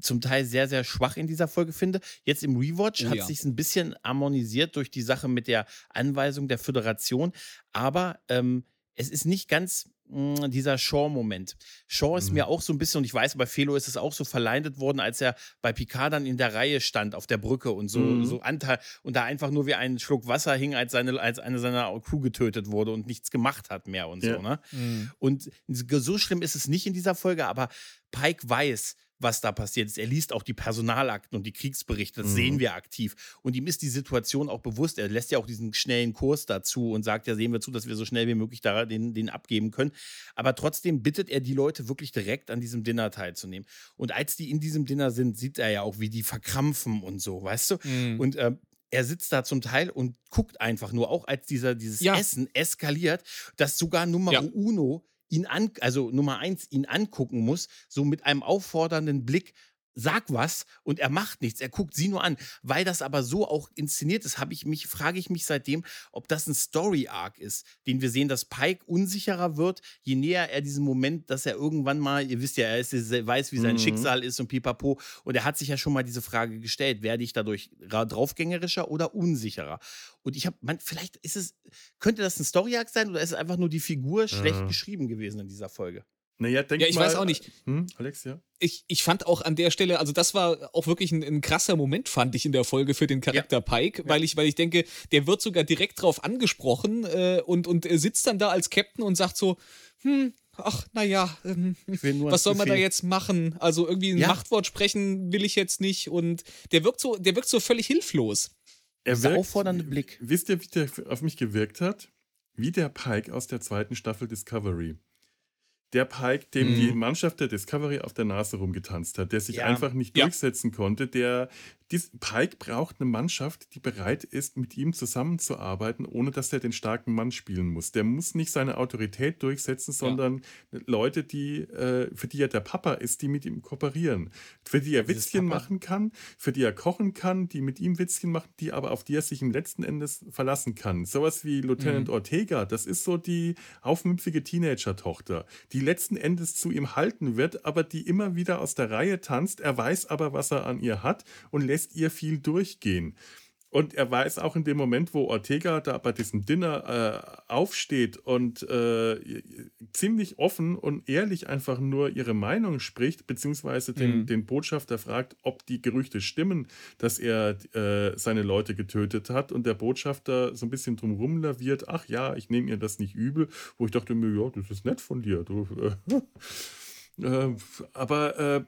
zum Teil sehr, sehr schwach in dieser Folge finde. Jetzt im Rewatch oh, hat ja. sich ein bisschen harmonisiert durch die Sache mit der Anweisung der Föderation, aber ähm, es ist nicht ganz dieser Shaw-Moment. Shaw ist mhm. mir auch so ein bisschen, und ich weiß, bei Felo ist es auch so verleidet worden, als er bei Picard dann in der Reihe stand auf der Brücke und so, mhm. so Anteil und da einfach nur wie ein Schluck Wasser hing, als, seine, als eine seiner Crew getötet wurde und nichts gemacht hat mehr und ja. so. Ne? Mhm. Und so schlimm ist es nicht in dieser Folge, aber Pike weiß, was da passiert ist. Er liest auch die Personalakten und die Kriegsberichte, das mhm. sehen wir aktiv. Und ihm ist die Situation auch bewusst. Er lässt ja auch diesen schnellen Kurs dazu und sagt, ja, sehen wir zu, dass wir so schnell wie möglich da den, den abgeben können. Aber trotzdem bittet er die Leute wirklich direkt an diesem Dinner teilzunehmen. Und als die in diesem Dinner sind, sieht er ja auch, wie die verkrampfen und so, weißt du? Mhm. Und äh, er sitzt da zum Teil und guckt einfach nur, auch als dieser, dieses ja. Essen eskaliert, dass sogar Nummer ja. Uno ihn an, also Nummer eins, ihn angucken muss, so mit einem auffordernden Blick, sag was und er macht nichts. Er guckt sie nur an. Weil das aber so auch inszeniert ist, habe ich mich, frage ich mich seitdem, ob das ein Story-Arc ist, den wir sehen, dass Pike unsicherer wird, je näher er diesen Moment, dass er irgendwann mal, ihr wisst ja, er, ist, weiß, wie sein mhm. Schicksal ist und pipapo. Und er hat sich ja schon mal diese Frage gestellt, werde ich dadurch draufgängerischer oder unsicherer? Und ich habe, man, vielleicht ist es, könnte das ein Story-Arc sein oder ist es einfach nur die Figur schlecht mhm. geschrieben gewesen in dieser Folge? Naja, denk Ja, ich mal, weiß auch nicht. Hm, Alex, ja? ich, ich fand auch an der Stelle, also das war auch wirklich ein, ein krasser Moment, fand ich in der Folge für den Charakter Pike, weil ich, weil ich denke, der wird sogar direkt drauf angesprochen äh, und, und er sitzt dann da als Captain und sagt so, hm, ach, naja, ähm, was soll man da jetzt machen? Also irgendwie ein Ja. Machtwort sprechen will ich jetzt nicht und der wirkt so, der wirkt so völlig hilflos. Er Dieser auffordernde Blick. Wisst ihr, wie der auf mich gewirkt hat? Wie der Pike aus der zweiten Staffel Discovery. Der Pike, dem Mhm. die Mannschaft der Discovery auf der Nase rumgetanzt hat, der sich Ja. einfach nicht Ja. durchsetzen konnte, der dies, Pike braucht eine Mannschaft, die bereit ist, mit ihm zusammenzuarbeiten, ohne dass er den starken Mann spielen muss. Der muss nicht seine Autorität durchsetzen, sondern Leute, die, äh, für die er der Papa ist, die mit ihm kooperieren, für die er Dieses Witzchen Papa- machen kann, für die er kochen kann, die mit ihm Witzchen machen, die aber auf die er sich im letzten Endes verlassen kann. Sowas wie Lieutenant Ortega, das ist so die aufmüpfige Teenager-Tochter, die letzten Endes zu ihm halten wird, aber die immer wieder aus der Reihe tanzt. Er weiß aber, was er an ihr hat und lässt ihr viel durchgehen. Und er weiß auch in dem Moment, wo Ortega da bei diesem Dinner äh, aufsteht und äh, ziemlich offen und ehrlich einfach nur ihre Meinung spricht, beziehungsweise den, Mhm. den Botschafter fragt, ob die Gerüchte stimmen, dass er äh, seine Leute getötet hat. Und der Botschafter so ein bisschen drumrum laviert, ach ja, ich nehme ihr das nicht übel, wo ich dachte mir, ja, das ist nett von dir. Du, äh, äh, aber äh,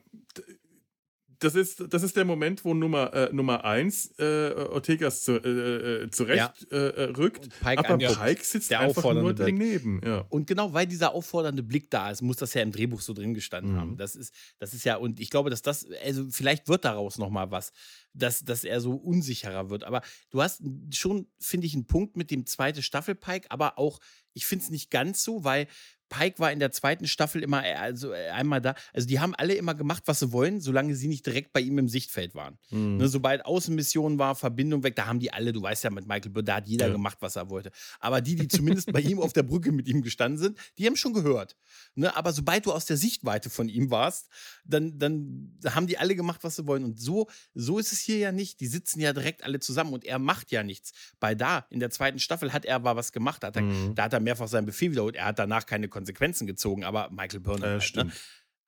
das ist, das ist der Moment, wo Nummer, äh, Nummer eins äh, Ortegas zu, äh, äh, zurecht äh, äh, rückt. Pike aber anguckt. Pike sitzt Der einfach nur Blick. daneben. Ja. Und genau weil dieser auffordernde Blick da ist, muss das ja im Drehbuch so drin gestanden Mhm. haben. Das ist, das ist ja, und ich glaube, dass das, also vielleicht wird daraus nochmal was, dass, dass er so unsicherer wird. Aber du hast schon, finde ich, einen Punkt mit dem zweite Staffel Pike, aber auch, ich finde es nicht ganz so, weil Pike war in der zweiten Staffel immer, äh, also äh, einmal da, also die haben alle immer gemacht, was sie wollen, solange sie nicht direkt bei ihm im Sichtfeld waren. Mhm. Ne, sobald Außenmission war, Verbindung weg, da haben die alle, du weißt ja, mit Michael Bird, da hat jeder Ja. gemacht, was er wollte. Aber die, die zumindest bei ihm auf der Brücke mit ihm gestanden sind, die haben schon gehört. Ne, aber sobald du aus der Sichtweite von ihm warst, dann, dann haben die alle gemacht, was sie wollen. Und so, so ist es hier ja nicht. Die sitzen ja direkt alle zusammen und er macht ja nichts. Bei da, in der zweiten Staffel, hat er aber was gemacht. Da hat er, Mhm. da hat er mehrfach seinen Befehl wiederholt. Er hat danach keine Konsequenzen gezogen, aber Michael Byrne. Äh, halt, ne? stimmt.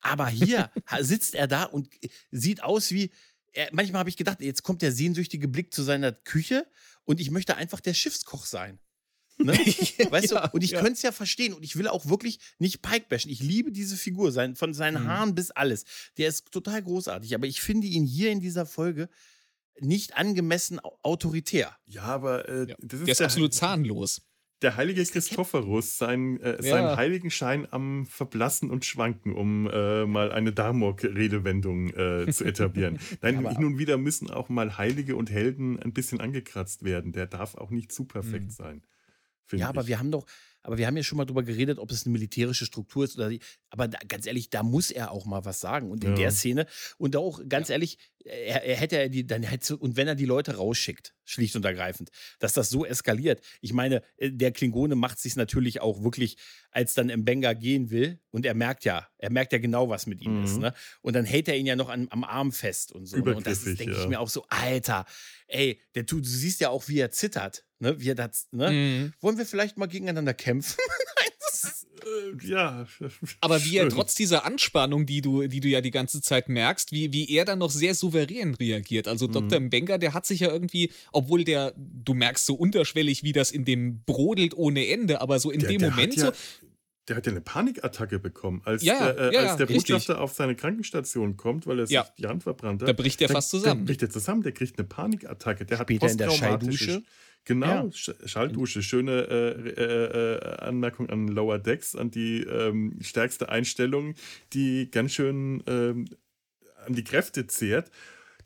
Aber hier sitzt er da und sieht aus wie. Er, manchmal habe ich gedacht, jetzt kommt der sehnsüchtige Blick zu seiner Küche und ich möchte einfach der Schiffskoch sein. Ne? Weißt Ja, du? Und ich ja. könnte es ja verstehen und ich will auch wirklich nicht Pike bashen. Ich liebe diese Figur, sein, von seinen Mhm. Haaren bis alles. Der ist total großartig, aber ich finde ihn hier in dieser Folge nicht angemessen au- autoritär. Ja, aber äh, Ja. das ist Der ist absolut zahnlos. Der heilige Christophorus, sein, äh, Ja. seinen Heiligenschein am Verblassen und Schwanken, um äh, mal eine Damok-Redewendung äh, zu etablieren. Nein, hin und wieder müssen auch mal Heilige und Helden ein bisschen angekratzt werden. Der darf auch nicht zu perfekt Mhm. sein. Ja, aber ich. wir haben doch, aber wir haben ja schon mal drüber geredet, ob es eine militärische Struktur ist oder die, aber da, ganz ehrlich, da muss er auch mal was sagen. Und in Ja. der Szene, und auch ganz ehrlich, er, er hätte ja die, dann hätte, und wenn er die Leute rausschickt, schlicht und ergreifend, dass das so eskaliert. Ich meine, äh, der Klingone macht sich natürlich auch wirklich, als dann Mbenga gehen will, und er merkt ja, er merkt ja genau, was mit ihm Mhm. ist, ne? Und dann hält er ihn ja noch an, am Arm fest und so. Ne? Und das denke ich ja. mir auch so, Alter, ey, der tut, du siehst ja auch, wie er zittert, ne? Wie er das, ne? Mhm. Wollen wir vielleicht mal gegeneinander kämpfen? Äh, ja. Aber wie er schön. trotz dieser Anspannung, die du, die du ja die ganze Zeit merkst, wie, wie er dann noch sehr souverän reagiert. Also Mhm. Dr. Mbenga, der hat sich ja irgendwie, obwohl der, du merkst so unterschwellig, wie das in dem brodelt ohne Ende, aber so in Der- dem der Moment ja, so, Der hat ja eine Panikattacke bekommen, als, Ja, äh, ja, als der richtig. Botschafter auf seine Krankenstation kommt, weil er sich Ja. die Hand verbrannt hat. da bricht er fast zusammen. bricht er zusammen, der kriegt eine Panikattacke. Der Später hat in der posttraumatische- Schalldusche. Genau, Ja. Sch- Schalldusche. Schöne äh, äh, äh, Anmerkung an Lower Decks, an die ähm, stärkste Einstellung, die ganz schön ähm, an die Kräfte zehrt.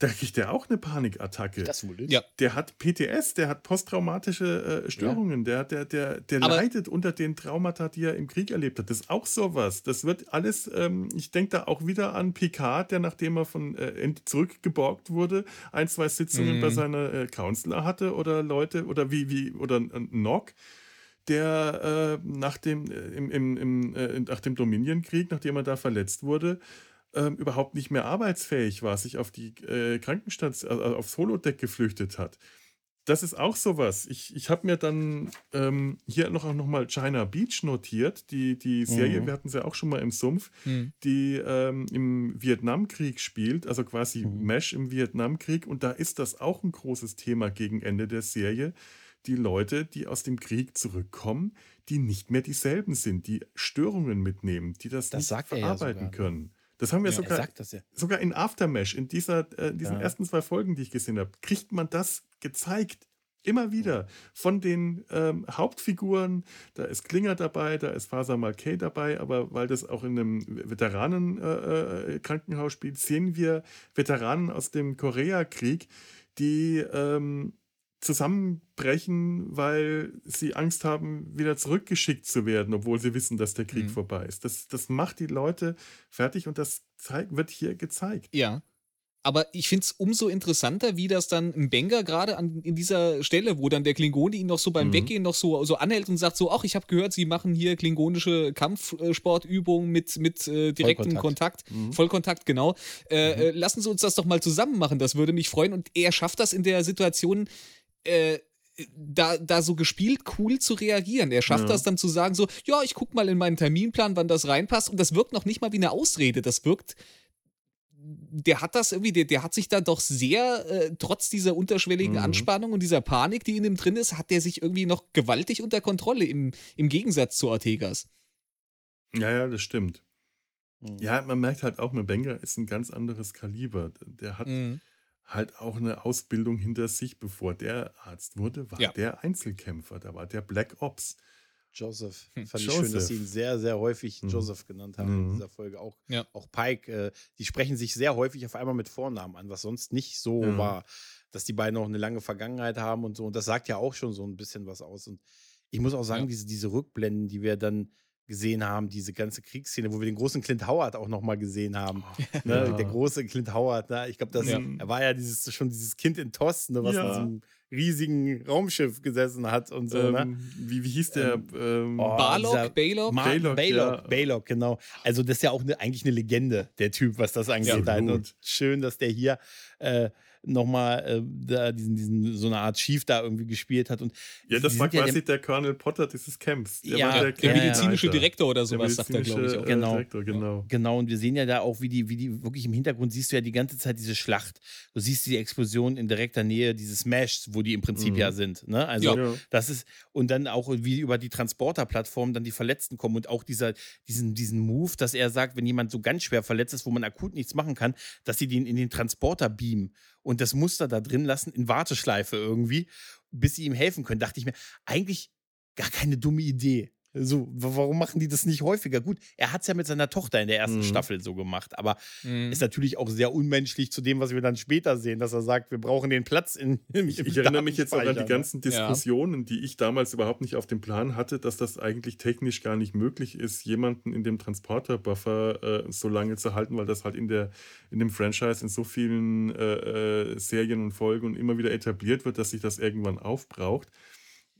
Da kriegt er auch eine Panikattacke. das wohl ist. Ja. Der hat PTS, der hat posttraumatische äh, Störungen, der, der, der, der Aber- leidet unter den Traumata, die er im Krieg erlebt hat. Das ist auch sowas. Das wird alles, ähm, ich denke da auch wieder an Picard, der nachdem er von äh, zurückgeborgt wurde, ein, zwei Sitzungen Mhm. bei seiner äh, Counselor hatte oder Leute oder wie, wie, oder äh, Nock. Der äh, nach, dem, äh, im, im, im, äh, nach dem Dominion-Krieg, nachdem er da verletzt wurde, ähm, überhaupt nicht mehr arbeitsfähig war, sich auf die äh, Krankenstation, also aufs Holodeck geflüchtet hat. das ist auch sowas. Ich, ich habe mir dann ähm, hier noch, auch noch mal China Beach notiert, die, die Serie, Mhm. wir hatten sie ja auch schon mal im Sumpf, Hm. die ähm, im Vietnamkrieg spielt, also quasi Mhm. Mesh im Vietnamkrieg. Und da ist das auch ein großes Thema gegen Ende der Serie. Die Leute, die aus dem Krieg zurückkommen, die nicht mehr dieselben sind, die Störungen mitnehmen, die das, Das nicht er ja verarbeiten sogar. können. Das haben wir Ja, sogar sagt das ja. sogar in Aftermash, in dieser, äh, diesen Ja. ersten zwei Folgen, die ich gesehen habe, kriegt man das gezeigt. Immer wieder. Von den ähm, Hauptfiguren, da ist Klinger dabei, da ist Faser Malkay dabei, aber weil das auch in einem Veteranenkrankenhaus äh, Krankenhaus spielt, sehen wir Veteranen aus dem Koreakrieg, die ähm, zusammenbrechen, weil sie Angst haben, wieder zurückgeschickt zu werden, obwohl sie wissen, dass der Krieg Mhm. vorbei ist. Das, das macht die Leute fertig und das zeig, wird hier gezeigt. Ja. Aber ich finde es umso interessanter, wie das dann im Benga gerade an in dieser Stelle, wo dann der Klingone ihn noch so beim Mhm. Weggehen noch so, so anhält und sagt so, ach, ich habe gehört, sie machen hier klingonische Kampfsportübungen mit, mit äh, direktem Vollkontakt. Kontakt. Mhm. Vollkontakt, genau. Äh, äh, lassen Sie uns das doch mal zusammen machen, das würde mich freuen. Und er schafft das in der Situation, äh, da, da so gespielt cool zu reagieren. Er schafft Ja. das dann zu sagen so, ja, ich guck mal in meinen Terminplan, wann das reinpasst. Und das wirkt noch nicht mal wie eine Ausrede. Das wirkt der hat das irgendwie, der, der hat sich da doch sehr, äh, trotz dieser unterschwelligen Mhm. Anspannung und dieser Panik, die in ihm drin ist, hat der sich irgendwie noch gewaltig unter Kontrolle im, im Gegensatz zu Ortegas. Ja, ja, das stimmt. Mhm. Ja, man merkt halt auch, Mebenga ist ein ganz anderes Kaliber. Der hat Mhm. Halt auch eine Ausbildung hinter sich. Bevor der Arzt wurde, war Ja. der Einzelkämpfer. Da war der Black Ops. Joseph. Hm. Fand ich schön, dass Joseph. sie ihn sehr, sehr häufig Mhm. Joseph genannt haben in Mhm. dieser Folge. Auch, Ja. auch Pike. Äh, die sprechen sich sehr häufig auf einmal mit Vornamen an, was sonst nicht so Ja. war. Dass die beiden auch eine lange Vergangenheit haben und so. Und das sagt ja auch schon so ein bisschen was aus. Und ich muss auch sagen, Ja. diese, diese Rückblenden, die wir dann gesehen haben, diese ganze Kriegsszene, wo wir den großen Clint Howard auch nochmal gesehen haben. Ne? Ja. Der große Clint Howard, ne? ich glaube, das Ja. er war ja dieses, schon dieses Kind in TOS, ne? was Ja. in diesem riesigen Raumschiff gesessen hat und so. ne? ähm, wie, wie hieß der? Ähm, oh, Barlock, Baylock? Baylock, Baylock, ja. Baylock, genau. Also das ist ja auch eine, eigentlich eine Legende, der Typ, was das angeht. Ja, halt. gut. und schön, dass der hier äh, nochmal äh, da diesen, diesen, so eine Art Chief da irgendwie gespielt hat. Und ja, das war ja quasi dem- der Colonel Potter dieses Camps. Der Ja, war Der, der, medizinische Campleiter. Direktor oder Der sowas, sagt er, glaube ich medizinische, auch. äh, Genau. Direktor, genau. Genau, und wir sehen ja da auch, wie die, wie die wirklich im Hintergrund siehst du ja die ganze Zeit diese Schlacht. Du siehst die Explosion in direkter Nähe dieses Meshs, wo die im Prinzip Mhm. ja sind. Ne? Also Ja. das ist, und dann auch, wie über die Transporterplattform dann die Verletzten kommen und auch dieser, diesen, diesen Move, dass er sagt, wenn jemand so ganz schwer verletzt ist, wo man akut nichts machen kann, dass sie den in den Transporter beamen und das Muster da drin lassen, in Warteschleife irgendwie, bis sie ihm helfen können. Dachte ich mir, eigentlich gar keine dumme Idee. So, wa- warum machen die das nicht häufiger? Gut, er hat es ja mit seiner Tochter in der ersten Mhm. Staffel so gemacht, aber Mhm. ist natürlich auch sehr unmenschlich zu dem, was wir dann später sehen, dass er sagt, wir brauchen den Platz in im, Ich, ich erinnere mich jetzt auch an die ne? ganzen Diskussionen, die ich damals überhaupt nicht auf dem Plan hatte, dass das eigentlich technisch gar nicht möglich ist, jemanden in dem Transporter-Buffer äh, so lange zu halten, weil das halt in, der, in dem Franchise in so vielen äh, äh, Serien und Folgen und immer wieder etabliert wird, dass sich das irgendwann aufbraucht.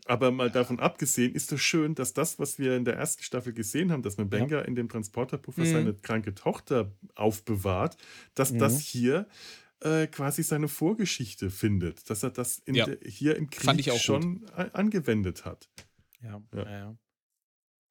Aber mal davon abgesehen, ist es schön, dass das, was wir in der ersten Staffel gesehen haben, dass man Benga in dem Transporterpuffer Mhm. seine kranke Tochter aufbewahrt, dass Mhm. das hier äh, quasi seine Vorgeschichte findet, dass er das Ja. der, hier im Krieg schon angewendet hat. Ja, Ja.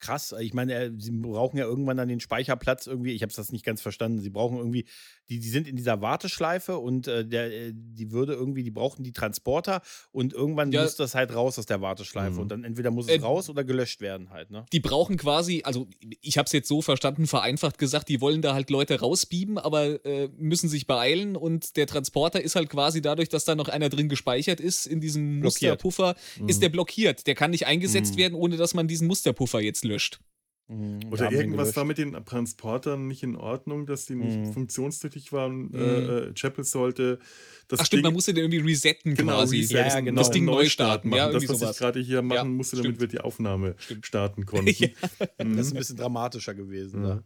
Krass, ich meine, äh, sie brauchen ja irgendwann dann den Speicherplatz irgendwie. Ich habe das nicht ganz verstanden. Sie brauchen irgendwie, die, die sind in dieser Warteschleife und äh, der, äh, die würde irgendwie, die brauchen die Transporter und irgendwann Ja. muss das halt raus aus der Warteschleife Mhm. und dann entweder muss es Äh, raus oder gelöscht werden halt. Ne? die brauchen quasi, also ich habe es jetzt so verstanden, vereinfacht gesagt, die wollen da halt Leute rausbieben, aber äh, müssen sich beeilen und der Transporter ist halt quasi dadurch, dass da noch einer drin gespeichert ist in diesem Blockiert. Musterpuffer, ist der blockiert. Der kann nicht eingesetzt Mhm. werden, ohne dass man diesen Musterpuffer jetzt löscht. Mhm, Oder irgendwas gelöscht. war mit den Transportern nicht in Ordnung, dass die nicht Mhm. funktionstüchtig waren. Mhm. Äh, äh, Chapel sollte das Ach stimmt, Ding- man musste den irgendwie resetten genau, quasi. resetten, Ja, ja, genau. Das Ding neu starten, machen. ja, das, was sowas. ich gerade hier machen Ja, musste, damit stimmt. wir die Aufnahme Stimmt. starten konnten. Mhm. Das ist ein bisschen dramatischer gewesen. Ja. Ne?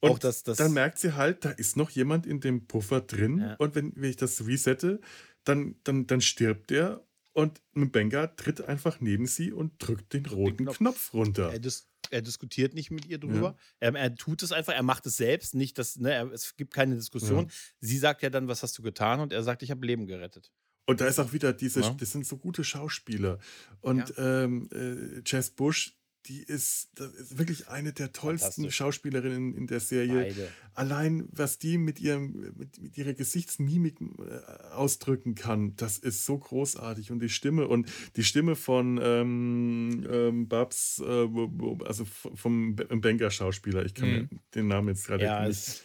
Und Auch das- das- dann merkt sie halt, da ist noch jemand in dem Puffer drin. Ja. Und wenn, wenn ich das resette, dann, dann, dann stirbt der und Mbenga tritt einfach neben sie und drückt den roten Knopf. Knopf runter. Er, dis er diskutiert nicht mit ihr drüber. Er, er tut es einfach, er macht es selbst, nicht, dass, ne, er, es gibt keine Diskussion. Ja. Sie sagt ja dann, was hast du getan? Und er sagt, ich habe Leben gerettet. Und da ist auch wieder diese, ja. das sind so gute Schauspieler. Und ja. ähm, äh, Jess Bush, die ist, ist, wirklich eine der tollsten Schauspielerinnen in der Serie. Beide. Allein, was die mit, ihrem, mit, mit ihrer Gesichtsmimik äh, ausdrücken kann, das ist so großartig. Und die Stimme und die Stimme von ähm, ähm, Babs, äh, also vom Benga-Schauspieler, ich kann mhm. den Namen jetzt gerade ja, nicht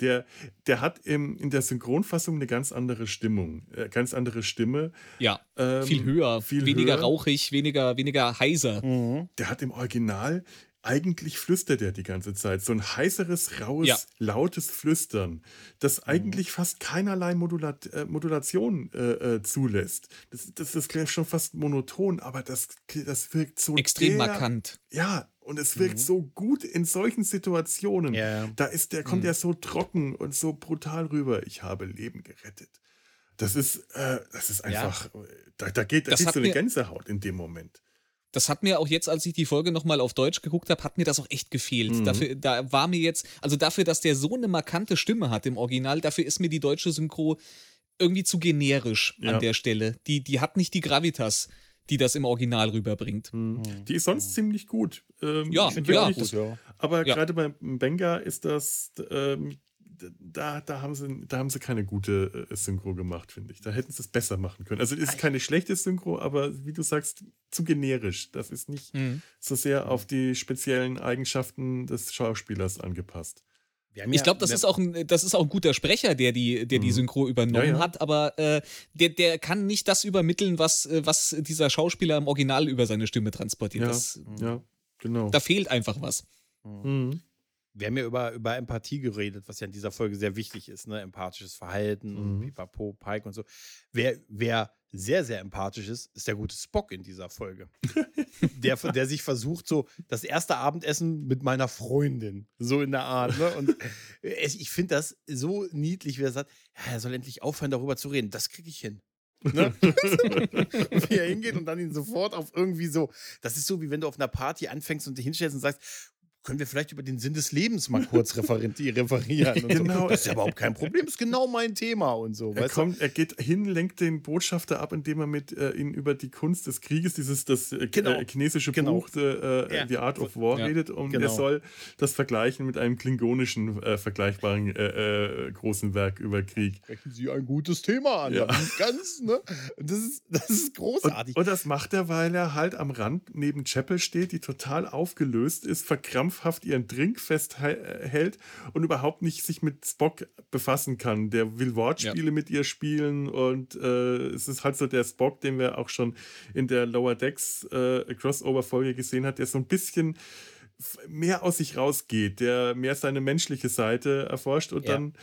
der, der hat im, in der Synchronfassung eine ganz andere Stimmung, äh, ganz andere Stimme. Ja, ähm, viel höher, viel weniger höher. rauchig, weniger, weniger heiser. Mhm. Der hat im Original eigentlich flüstert er die ganze Zeit. So ein heißeres, raues, ja. lautes Flüstern, das mhm. eigentlich fast keinerlei Modulat äh, Modulation äh, äh, zulässt. Das, das ist schon fast monoton, aber das, das wirkt so. Extrem der, markant. Ja, und es wirkt mhm. so gut in solchen Situationen. Ja. Da ist der, kommt mhm. er so trocken und so brutal rüber. Ich habe Leben gerettet. Das ist, äh, das ist einfach, ja. da, da geht, da geht so eine Gänsehaut in dem Moment. Das hat mir auch jetzt, als ich die Folge nochmal auf Deutsch geguckt habe, hat mir das auch echt gefehlt. Mhm. Dafür, da war mir jetzt, also dafür, dass der so eine markante Stimme hat im Original, dafür ist mir die deutsche Synchro irgendwie zu generisch ja. an der Stelle. Die, die hat nicht die Gravitas die das im Original rüberbringt. Mhm. Die ist sonst mhm. ziemlich gut. Ähm, ja, ja, gut, ja. Aber ja. gerade beim Benga ist das, ähm, da, da, haben sie, da haben sie keine gute äh, Synchro gemacht, finde ich. Da hätten sie es besser machen können. Also es ist keine schlechte Synchro, aber wie du sagst, zu generisch. Das ist nicht mhm. so sehr auf die speziellen Eigenschaften des Schauspielers angepasst. Ja, ich glaube, das ist auch ein, das ist auch ein guter Sprecher, der die, der die mhm. Synchro übernommen ja, ja. hat, aber äh, der, der kann nicht das übermitteln, was, äh, was dieser Schauspieler im Original über seine Stimme transportiert. Ja, das, ja genau. Da fehlt einfach was. Mhm. Wir haben ja über, über Empathie geredet, was ja in dieser Folge sehr wichtig ist, ne? Empathisches Verhalten mhm. und Pipapo, Pike und so. Wer, wer sehr, sehr empathisch ist, ist der gute Spock in dieser Folge. der, der sich versucht, so das erste Abendessen mit meiner Freundin, so in der Art. Ne? Und ich finde das so niedlich, wie er sagt, ja, er soll endlich aufhören, darüber zu reden. Das kriege ich hin. Ne? wie er hingeht und dann ihn sofort auf irgendwie so, das ist so, wie wenn du auf einer Party anfängst und dich hinstellst und sagst, können wir vielleicht über den Sinn des Lebens mal kurz referieren. genau. So. Das ist ja überhaupt kein Problem, das ist genau mein Thema und so. Er, kommt, er geht hin, lenkt den Botschafter ab, indem er mit äh, ihm über die Kunst des Krieges, dieses das äh, genau. äh, chinesische genau. Buch äh, ja. The Art of War ja. redet und genau. er soll das vergleichen mit einem klingonischen äh, vergleichbaren äh, großen Werk über Krieg. Sprechen Sie ein gutes Thema an. Ja. Ganz, ne? Das ist, das ist großartig. Und, und das macht er, weil er halt am Rand neben Chapel steht, die total aufgelöst ist, verkrampft krampfhaft ihren Drink festhält und überhaupt nicht sich mit Spock befassen kann. Der will Wortspiele ja. mit ihr spielen und äh, es ist halt so der Spock, den wir auch schon in der Lower Decks äh, Crossover-Folge gesehen hat, der so ein bisschen mehr aus sich rausgeht, der mehr seine menschliche Seite erforscht und ja. dann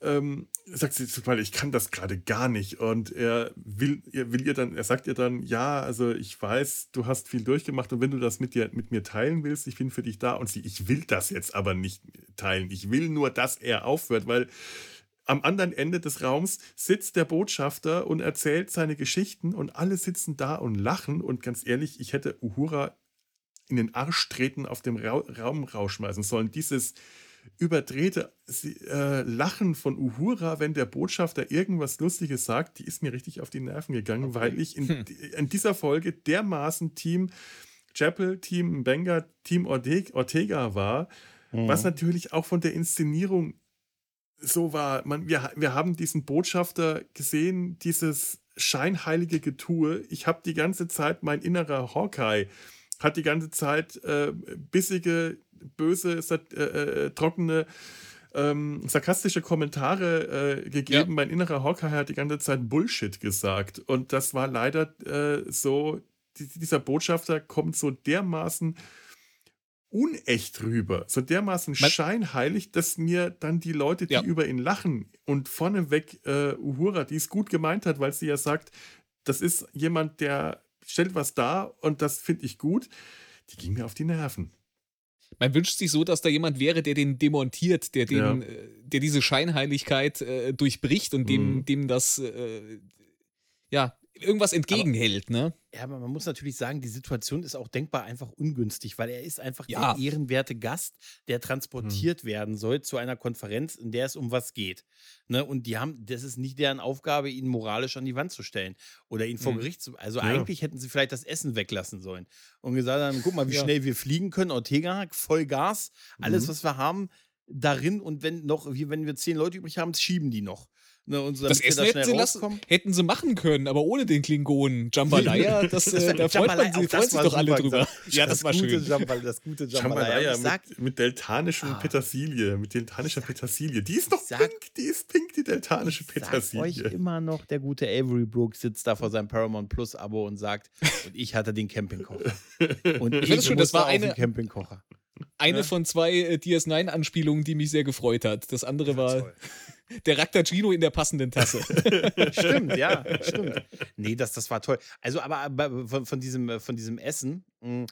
ähm, sagt sie, weil ich kann das gerade gar nicht. Und er will, er will ihr dann, er sagt ihr dann, ja, also ich weiß, du hast viel durchgemacht und wenn du das mit dir, mit mir teilen willst, ich bin für dich da. Und sie, ich will das jetzt aber nicht teilen. Ich will nur, dass er aufhört, weil am anderen Ende des Raums sitzt der Botschafter und erzählt seine Geschichten und alle sitzen da und lachen. Und ganz ehrlich, ich hätte Uhura in den Arsch treten, auf dem Ra Raum rausschmeißen sollen. Dieses, überdrehte äh, Lachen von Uhura, wenn der Botschafter irgendwas Lustiges sagt, die ist mir richtig auf die Nerven gegangen, okay. weil ich in, hm. in, dieser Folge dermaßen Team Chapel, Team Benga, Team Ortega war, mhm. was natürlich auch von der Inszenierung so war. Man, wir, wir haben diesen Botschafter gesehen, dieses scheinheilige Getue. Ich habe die ganze Zeit mein innerer Hawkeye hat die ganze Zeit äh, bissige böse, äh, äh, trockene, ähm, sarkastische Kommentare äh, gegeben. Ja. Mein innerer Hawkeye hat die ganze Zeit Bullshit gesagt. Und das war leider äh, so, die, dieser Botschafter kommt so dermaßen unecht rüber, so dermaßen Man scheinheilig, dass mir dann die Leute, die ja. über ihn lachen und vorneweg äh, Uhura, die es gut gemeint hat, weil sie ja sagt, das ist jemand, der stellt was dar und das finde ich gut, die ging mir auf die Nerven. Man wünscht sich so, dass da jemand wäre, der den demontiert, der den, ja. äh, der diese Scheinheiligkeit äh, durchbricht und dem, mhm. dem das äh, ja irgendwas entgegenhält, ne? Ja, aber man muss natürlich sagen, die Situation ist auch denkbar einfach ungünstig, weil er ist einfach ja. der ehrenwerte Gast, der transportiert hm. werden soll zu einer Konferenz, in der es um was geht. Ne? Und die haben, das ist nicht deren Aufgabe, ihn moralisch an die Wand zu stellen oder ihn vor hm. Gericht zu. Also ja. eigentlich hätten sie vielleicht das Essen weglassen sollen und gesagt haben: guck mal, wie ja. schnell wir fliegen können. Ortega, voll Gas, alles, mhm. was wir haben, darin und wenn noch, wenn wir zehn Leute übrig haben, schieben die noch. Ne, und so, das Essen da hätten, sie lassen, hätten sie machen können, aber ohne den Klingonen. Jambalaya, das, äh, da freut man sich, freuen sich doch alle drüber. Ja, das, das war schön. Jambal, das gute Jambalaya. Jambalaya mit, mit deltanischem ah. Petersilie, mit deltanischer Petersilie. Die ist doch sag, pink, die ist pink, die deltanische Petersilie. Ich euch immer noch, der gute Avery Brooks sitzt da vor seinem Paramount Plus Abo und sagt, und ich hatte den Campingkocher. Und ich, ich schon, das war eine Campingkocher. Eine ja. von zwei äh, DS9-Anspielungen, die mich sehr gefreut hat. Das andere war der Raktagino in der passenden Tasse. stimmt, ja, stimmt. Nee, das, das war toll. Also, aber von, von, diesem, von diesem Essen, hm,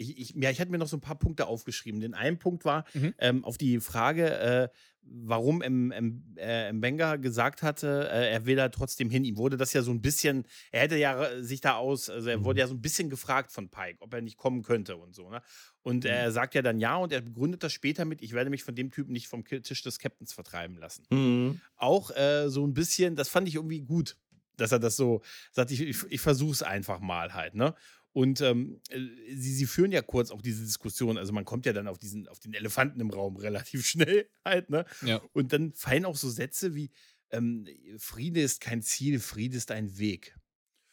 ich, ich, ja, ich hatte mir noch so ein paar Punkte aufgeschrieben. Den einen Punkt war mhm. ähm, auf die Frage, äh, warum M, M, äh, Mbenga gesagt hatte, äh, er will da trotzdem hin. Ihm wurde das ja so ein bisschen, er hätte ja sich da aus, also er wurde mhm. ja so ein bisschen gefragt von Pike, ob er nicht kommen könnte und so. Ne? Und mhm. er sagt ja dann ja und er begründet das später mit, ich werde mich von dem Typen nicht vom Tisch des Captains vertreiben lassen. Mhm. Auch äh, so ein bisschen, das fand ich irgendwie gut, dass er das so sagt, ich, ich, ich versuche es einfach mal halt. Ne? Und ähm, äh, sie, sie führen ja kurz auch diese Diskussion. Also man kommt ja dann auf diesen, auf den Elefanten im Raum relativ schnell halt, ne? Ja. Und dann fallen auch so Sätze wie ähm, Friede ist kein Ziel, Friede ist ein Weg.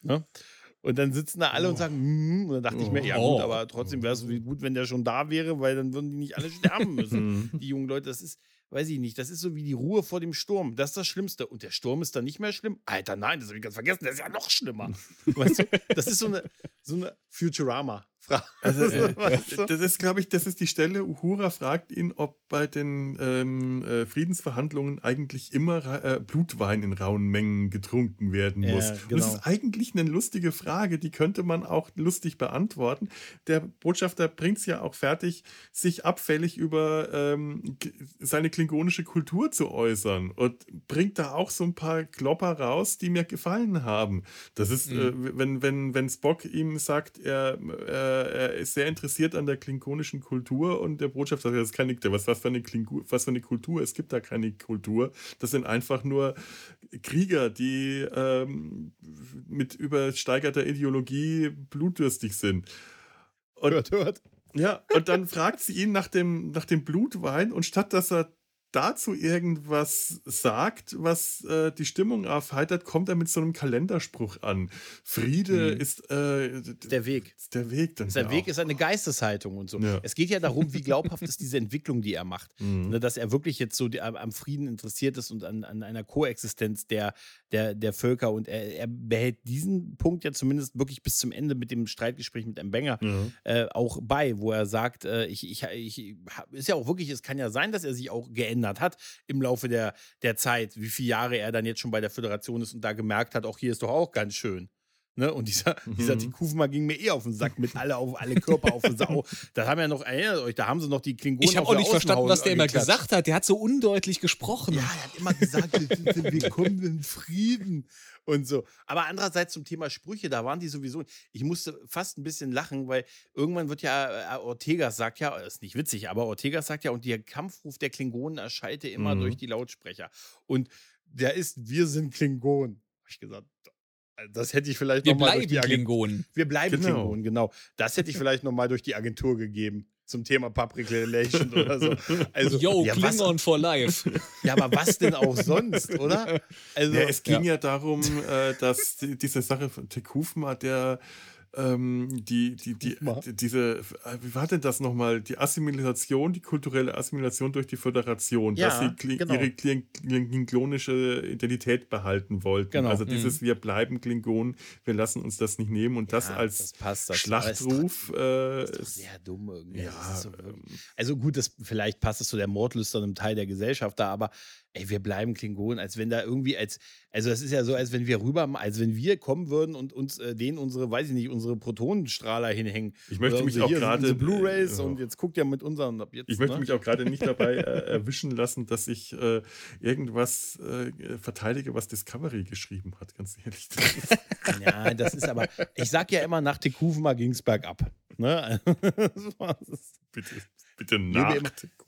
Ne? Und dann sitzen da alle oh. und sagen, mm, und dann dachte oh. ich mir, ja gut, oh. aber trotzdem wäre es gut, wenn der schon da wäre, weil dann würden die nicht alle sterben müssen. die jungen Leute, das ist, weiß ich nicht, das ist so wie die Ruhe vor dem Sturm. Das ist das Schlimmste. Und der Sturm ist dann nicht mehr schlimm? Alter, nein, das habe ich ganz vergessen, der ist ja noch schlimmer. weißt du, das ist so eine, so eine Futurama. Also, äh, das ist, glaube ich, das ist die Stelle. Uhura fragt ihn, ob bei den ähm, äh, Friedensverhandlungen eigentlich immer äh, Blutwein in rauen Mengen getrunken werden muss. Ja, genau. das ist eigentlich eine lustige Frage, die könnte man auch lustig beantworten. Der Botschafter bringt es ja auch fertig, sich abfällig über ähm, seine klingonische Kultur zu äußern und bringt da auch so ein paar Klopper raus, die mir gefallen haben. Das ist, mhm. äh, wenn, wenn, wenn Spock ihm sagt, er, er ist sehr interessiert an der klingonischen Kultur und der Botschafter sagt, das ist keine, was, was, für eine Klingu, was für eine Kultur, es gibt da keine Kultur. Das sind einfach nur Krieger, die ähm, mit übersteigerter Ideologie blutdürstig sind. Und, hört, hört. Ja, und dann fragt sie ihn nach dem, nach dem Blutwein und statt dass er dazu irgendwas sagt, was äh, die Stimmung aufheitert, kommt er mit so einem Kalenderspruch an. Friede mhm. ist äh, der Weg. Ist der Weg. Dann der Weg auch. ist eine Geisteshaltung und so. Ja. Es geht ja darum, wie glaubhaft ist diese Entwicklung, die er macht. Mhm. Ne, dass er wirklich jetzt so die, am Frieden interessiert ist und an, an einer Koexistenz der, der, der Völker. Und er, er, behält diesen Punkt ja zumindest wirklich bis zum Ende mit dem Streitgespräch mit Mbenga mhm. äh, auch bei, wo er sagt, äh, ich, ich, ich, ist ja auch wirklich, es kann ja sein, dass er sich auch geändert hat im Laufe der, der Zeit, wie viele Jahre er dann jetzt schon bei der Föderation ist und da gemerkt hat, auch hier ist doch auch ganz schön. Ne? Und dieser, mhm. dieser Tikufma ging mir eh auf den Sack mit alle, auf, alle Körper auf den Sack. Da haben ja noch, erinnert euch, da haben sie noch die Klingonen Ich habe auch nicht verstanden, was der immer gesagt hat. Der hat so undeutlich gesprochen. Ja, er hat immer gesagt, wir kommen in Frieden und so. Aber andererseits zum Thema Sprüche, da waren die sowieso. Ich musste fast ein bisschen lachen, weil irgendwann wird ja, äh, Ortegas sagt ja, ist nicht witzig, aber Ortegas sagt ja, und der Kampfruf der Klingonen erschallte immer mhm. durch die Lautsprecher. Und der ist, wir sind Klingonen. Habe ich gesagt, das hätte ich vielleicht nochmal durch die Klingonen. Wir bleiben genau. Klingonen, genau. Das hätte ich vielleicht nochmal durch die Agentur gegeben zum Thema Public Relation oder so. Also, Yo, ja, Klingon was, for life. Ja, aber was denn auch sonst, oder? Also, ja, es ging ja, ja darum, äh, dass die, diese Sache von Tekufma, der ähm, die, die, die, die, diese, äh, wie war denn das nochmal? Die Assimilation, die kulturelle Assimilation durch die Föderation, ja, dass sie genau. ihre klingonische Identität behalten wollten. Genau. Also dieses, mhm. wir bleiben Klingonen, wir lassen uns das nicht nehmen und das als das passt, das Schlachtruf. Äh, ist, ist sehr dumm irgendwie. Ja, so ähm, also gut, das, vielleicht passt es zu der mordlüsternen Teil der Gesellschaft da, aber ey, wir bleiben Klingonen, als wenn da irgendwie, als, also es ist ja so, als wenn wir rüber, als wenn wir kommen würden und uns äh, denen unsere, weiß ich nicht, unsere Protonenstrahler hinhängen. Ich möchte mich auch gerade. Blu-Rays äh, und jetzt guckt ja mit unseren. Jetzt, ich möchte ne? mich auch gerade nicht dabei äh, erwischen lassen, dass ich äh, irgendwas äh, verteidige, was Discovery geschrieben hat, ganz ehrlich. ja, das ist aber, ich sag ja immer, nach Tekuvma ging es bergab. Ne? Bitte. Bitte nach.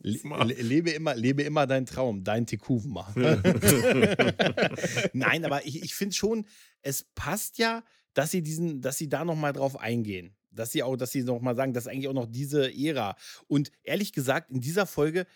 Lebe immer, le, lebe immer, lebe immer deinen Traum, dein Tikuvma. Nein, aber ich, ich finde schon, es passt ja, dass sie diesen, dass sie da nochmal drauf eingehen. Dass sie auch, dass sie nochmal sagen, dass eigentlich auch noch diese Ära. Und ehrlich gesagt, in dieser Folge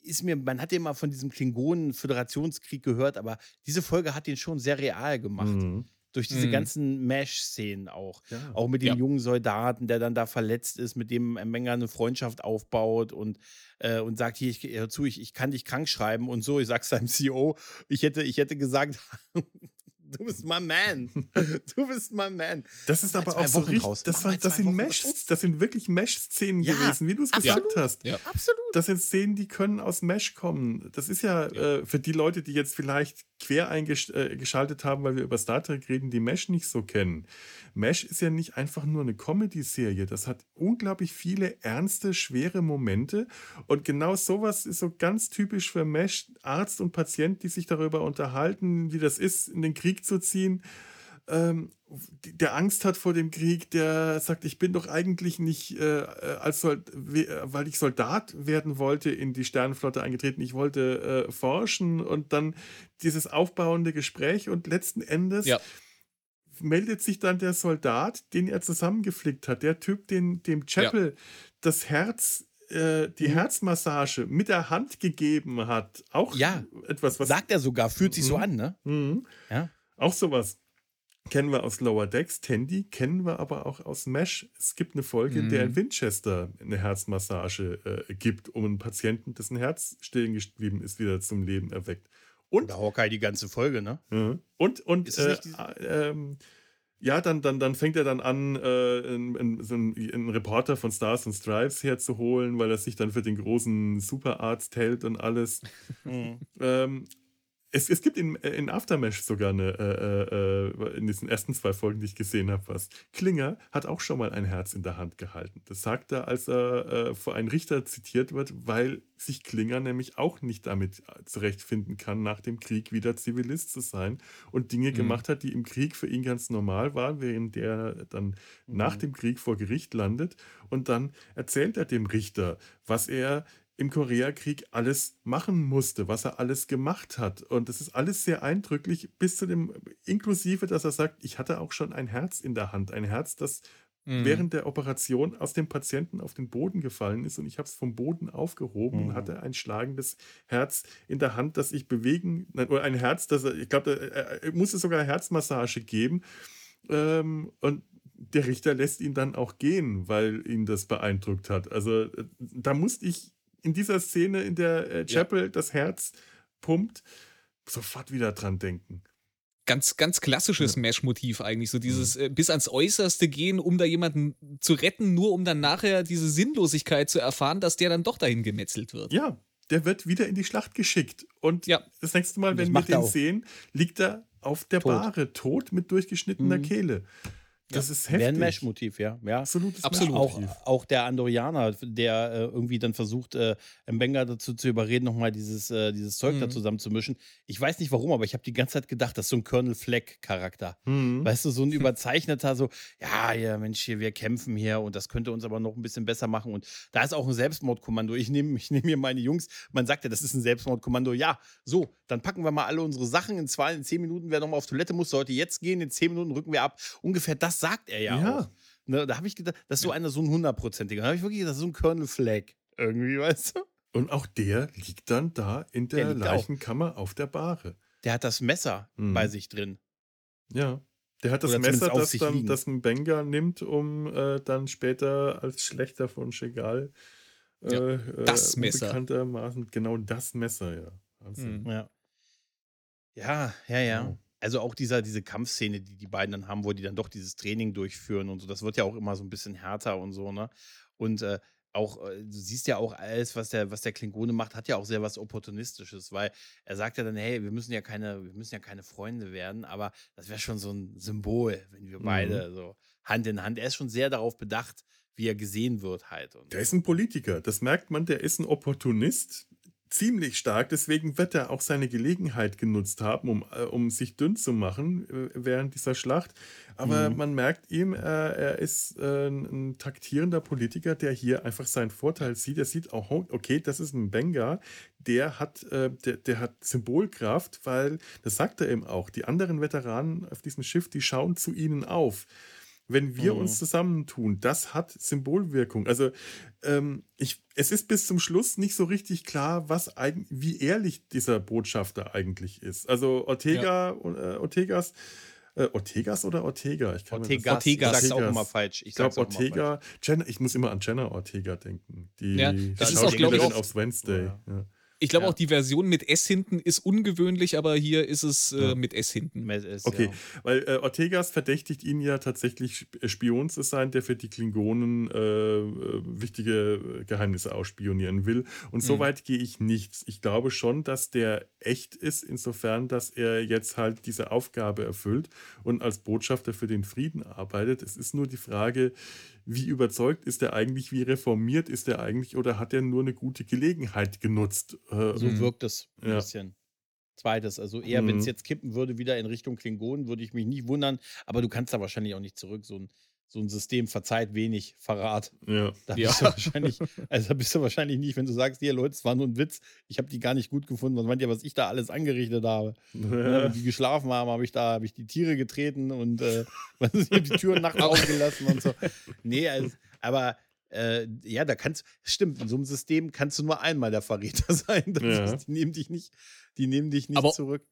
ist mir, man hat ja immer von diesem Klingonen-Föderationskrieg gehört, aber diese Folge hat den schon sehr real gemacht. Mhm. Durch diese mhm. ganzen Mesh-Szenen auch. Ja. Auch mit dem ja. jungen Soldaten, der dann da verletzt ist, mit dem Menger eine Freundschaft aufbaut und, äh, und sagt: Hier, ich, hör zu, ich, ich kann dich krank schreiben und so. Ich sag's seinem CEO, ich hätte, ich hätte gesagt, Du bist mein Man. Du bist mein Man. Das ist aber auch so richtig. Raus. Das, war, das, sind Mesh, das sind wirklich Mesh-Szenen ja, gewesen, wie du es gesagt hast. Ja. Absolut. Das sind Szenen, die können aus Mesh kommen. Das ist ja, ja. Äh, für die Leute, die jetzt vielleicht quer eingeschaltet äh, haben, weil wir über Star Trek reden, die Mesh nicht so kennen. Mesh ist ja nicht einfach nur eine Comedy-Serie. Das hat unglaublich viele ernste, schwere Momente. Und genau sowas ist so ganz typisch für Mesh. Arzt und Patient, die sich darüber unterhalten, wie das ist, in den Krieg zu ziehen. Ähm, der Angst hat vor dem Krieg, der sagt, ich bin doch eigentlich nicht, äh, als Sold weil ich Soldat werden wollte, in die Sternenflotte eingetreten. Ich wollte äh, forschen und dann dieses aufbauende Gespräch und letzten Endes ja meldet sich dann der Soldat, den er zusammengeflickt hat, der Typ, den dem Chapel ja. das Herz äh, die mhm. Herzmassage mit der Hand gegeben hat. Auch ja. etwas, was. Sagt er sogar, fühlt sich mhm. so an, ne? Mhm. Ja. Auch sowas. Kennen wir aus Lower Decks, Tandy, kennen wir aber auch aus Mesh. Es gibt eine Folge, in der in mhm. Winchester eine Herzmassage äh, gibt, um einen Patienten, dessen Herz stehen geblieben ist, wieder zum Leben erweckt. Und Oder Hawkeye die ganze Folge, ne? Und, und äh, äh, ja, dann, dann, dann fängt er dann an, äh, einen, einen, Reporter von Stars and Stripes herzuholen, weil er sich dann für den großen Superarzt hält und alles. Mhm. Ähm, es, es gibt in, in Aftermash sogar eine, äh, äh, in diesen ersten zwei Folgen, die ich gesehen habe, was. Klinger hat auch schon mal ein Herz in der Hand gehalten. Das sagt er, als er äh, vor einem Richter zitiert wird, weil sich Klinger nämlich auch nicht damit zurechtfinden kann, nach dem Krieg wieder Zivilist zu sein und Dinge mhm. gemacht hat, die im Krieg für ihn ganz normal waren, während er dann mhm. nach dem Krieg vor Gericht landet. Und dann erzählt er dem Richter, was er im Koreakrieg alles machen musste, was er alles gemacht hat. Und das ist alles sehr eindrücklich, bis zu dem, inklusive, dass er sagt, ich hatte auch schon ein Herz in der Hand. Ein Herz, das mhm. während der Operation aus dem Patienten auf den Boden gefallen ist und ich habe es vom Boden aufgehoben mhm. und hatte ein schlagendes Herz in der Hand, das ich bewegen, oder ein Herz, das er, ich glaube, er musste sogar Herzmassage geben. Ähm, und der Richter lässt ihn dann auch gehen, weil ihn das beeindruckt hat. Also äh, da musste ich in dieser Szene in der äh, Chapel ja. das Herz pumpt, sofort wieder dran denken. Ganz, ganz klassisches ja. Mesh-Motiv eigentlich. So dieses mhm. äh, bis ans Äußerste gehen, um da jemanden zu retten, nur um dann nachher diese Sinnlosigkeit zu erfahren, dass der dann doch dahin gemetzelt wird. Ja, der wird wieder in die Schlacht geschickt. Und ja. das nächste Mal, wenn wir den sehen, liegt er auf der tot. Bahre, tot mit durchgeschnittener mhm. Kehle. Das ja. ist heftig. Wäre ein Mesh-Motiv, ja. ja. Absolutes Absolut. Auch, auch der Andorianer, der äh, irgendwie dann versucht, äh, Mbenga dazu zu überreden, nochmal dieses, äh, dieses Zeug mhm. da zusammenzumischen. Ich weiß nicht warum, aber ich habe die ganze Zeit gedacht, das ist so ein Colonel Fleck-Charakter. Mhm. Weißt du, so ein überzeichneter, so, ja, ja, Mensch, hier, wir kämpfen hier und das könnte uns aber noch ein bisschen besser machen. Und da ist auch ein Selbstmordkommando. Ich nehme ich nehm hier meine Jungs, man sagt ja, das ist ein Selbstmordkommando. Ja, so, dann packen wir mal alle unsere Sachen in zwei, in zehn Minuten, wer nochmal auf Toilette muss, sollte jetzt gehen, in zehn Minuten rücken wir ab. Ungefähr das sagt er ja, ja. auch. Ne, da habe ich gedacht, das ist so einer, so ein hundertprozentiger. Da habe ich wirklich gedacht, so ein Colonel Flag irgendwie, weißt du? Und auch der liegt dann da in der, der Leichenkammer auch. auf der Bahre. Der hat das Messer mhm. bei sich drin. Ja. Der hat das Oder Messer, das dann liegen. das ein Benga nimmt, um äh, dann später als Schlechter von Chegal äh, ja, äh, das Messer. bekanntermaßen genau das Messer, ja. Mhm. Ja. Ja, ja, ja also auch dieser, diese Kampfszene, die die beiden dann haben, wo die dann doch dieses Training durchführen und so, das wird ja auch immer so ein bisschen härter und so, ne? Und äh, auch, äh, du siehst ja auch alles, was der, was der Klingone macht, hat ja auch sehr was Opportunistisches, weil er sagt ja dann, hey, wir müssen ja keine, wir müssen ja keine Freunde werden, aber das wäre schon so ein Symbol, wenn wir beide mhm. so Hand in Hand. Er ist schon sehr darauf bedacht, wie er gesehen wird halt. Und der ist ein Politiker, das merkt man, der ist ein Opportunist, ziemlich stark. Deswegen wird er auch seine Gelegenheit genutzt haben, um, äh, um sich dünn zu machen äh, während dieser Schlacht. Aber mhm. man merkt ihm, äh, er ist ein taktierender Politiker, der hier einfach seinen Vorteil sieht. Er sieht auch, okay, das ist ein Benga, der hat, der, der hat Symbolkraft, weil, das sagt er eben auch, die anderen Veteranen auf diesem Schiff, die schauen zu ihnen auf wenn wir mhm. uns zusammentun, das hat Symbolwirkung. Also ähm, ich, es ist bis zum Schluss nicht so richtig klar, was eigentlich, wie ehrlich dieser Botschafter eigentlich ist. Also Ortega, ja. äh, Ortegas, äh, Ortegas oder Ortega? Ich kann Ortegas, Ortegas. Ortegas. Ich sag's auch immer falsch. Ich, glaube Ortega, Jenna, ich muss immer an Jenna Ortega denken. Die ja, das ist auch, glaube ich, aufs Wednesday. Ja. Ja. Ich glaube ja. auch die Version mit S hinten ist ungewöhnlich, aber hier ist es äh, mit S hinten. Mit S, okay, ja. weil äh, Ortegas verdächtigt ihn ja tatsächlich äh, Spion zu sein, der für die Klingonen äh, äh wichtige Geheimnisse ausspionieren will. Und mhm. so weit gehe ich nicht. Ich glaube schon, dass der echt ist, insofern, dass er jetzt halt diese Aufgabe erfüllt und als Botschafter für den Frieden arbeitet. Es ist nur die Frage, wie überzeugt ist er eigentlich, wie reformiert ist er eigentlich oder hat er nur eine gute Gelegenheit genutzt? Äh, so wirkt es ein ja. bisschen. Zweites, also eher, mhm. wenn es jetzt kippen würde, wieder in Richtung Klingonen, würde ich mich nicht wundern, aber du kannst da wahrscheinlich auch nicht zurück. So ein so ein System verzeiht wenig Verrat. Ja. Da bist, ja. Du wahrscheinlich, also bist du wahrscheinlich nicht, wenn du sagst, hier Leute, es war nur ein Witz, ich habe die gar nicht gut gefunden. Was meint ihr, was ich da alles angerichtet habe? Ja. Wenn die geschlafen haben, habe ich da, habe ich die Tiere getreten und äh, die Türen nachts aufgelassen und so. Nee, also, aber äh, ja, da kannst stimmt, in so einem System kannst du nur einmal der Verräter sein. Ja. Ist, die nehmen dich nicht, die nehmen dich nicht aber zurück.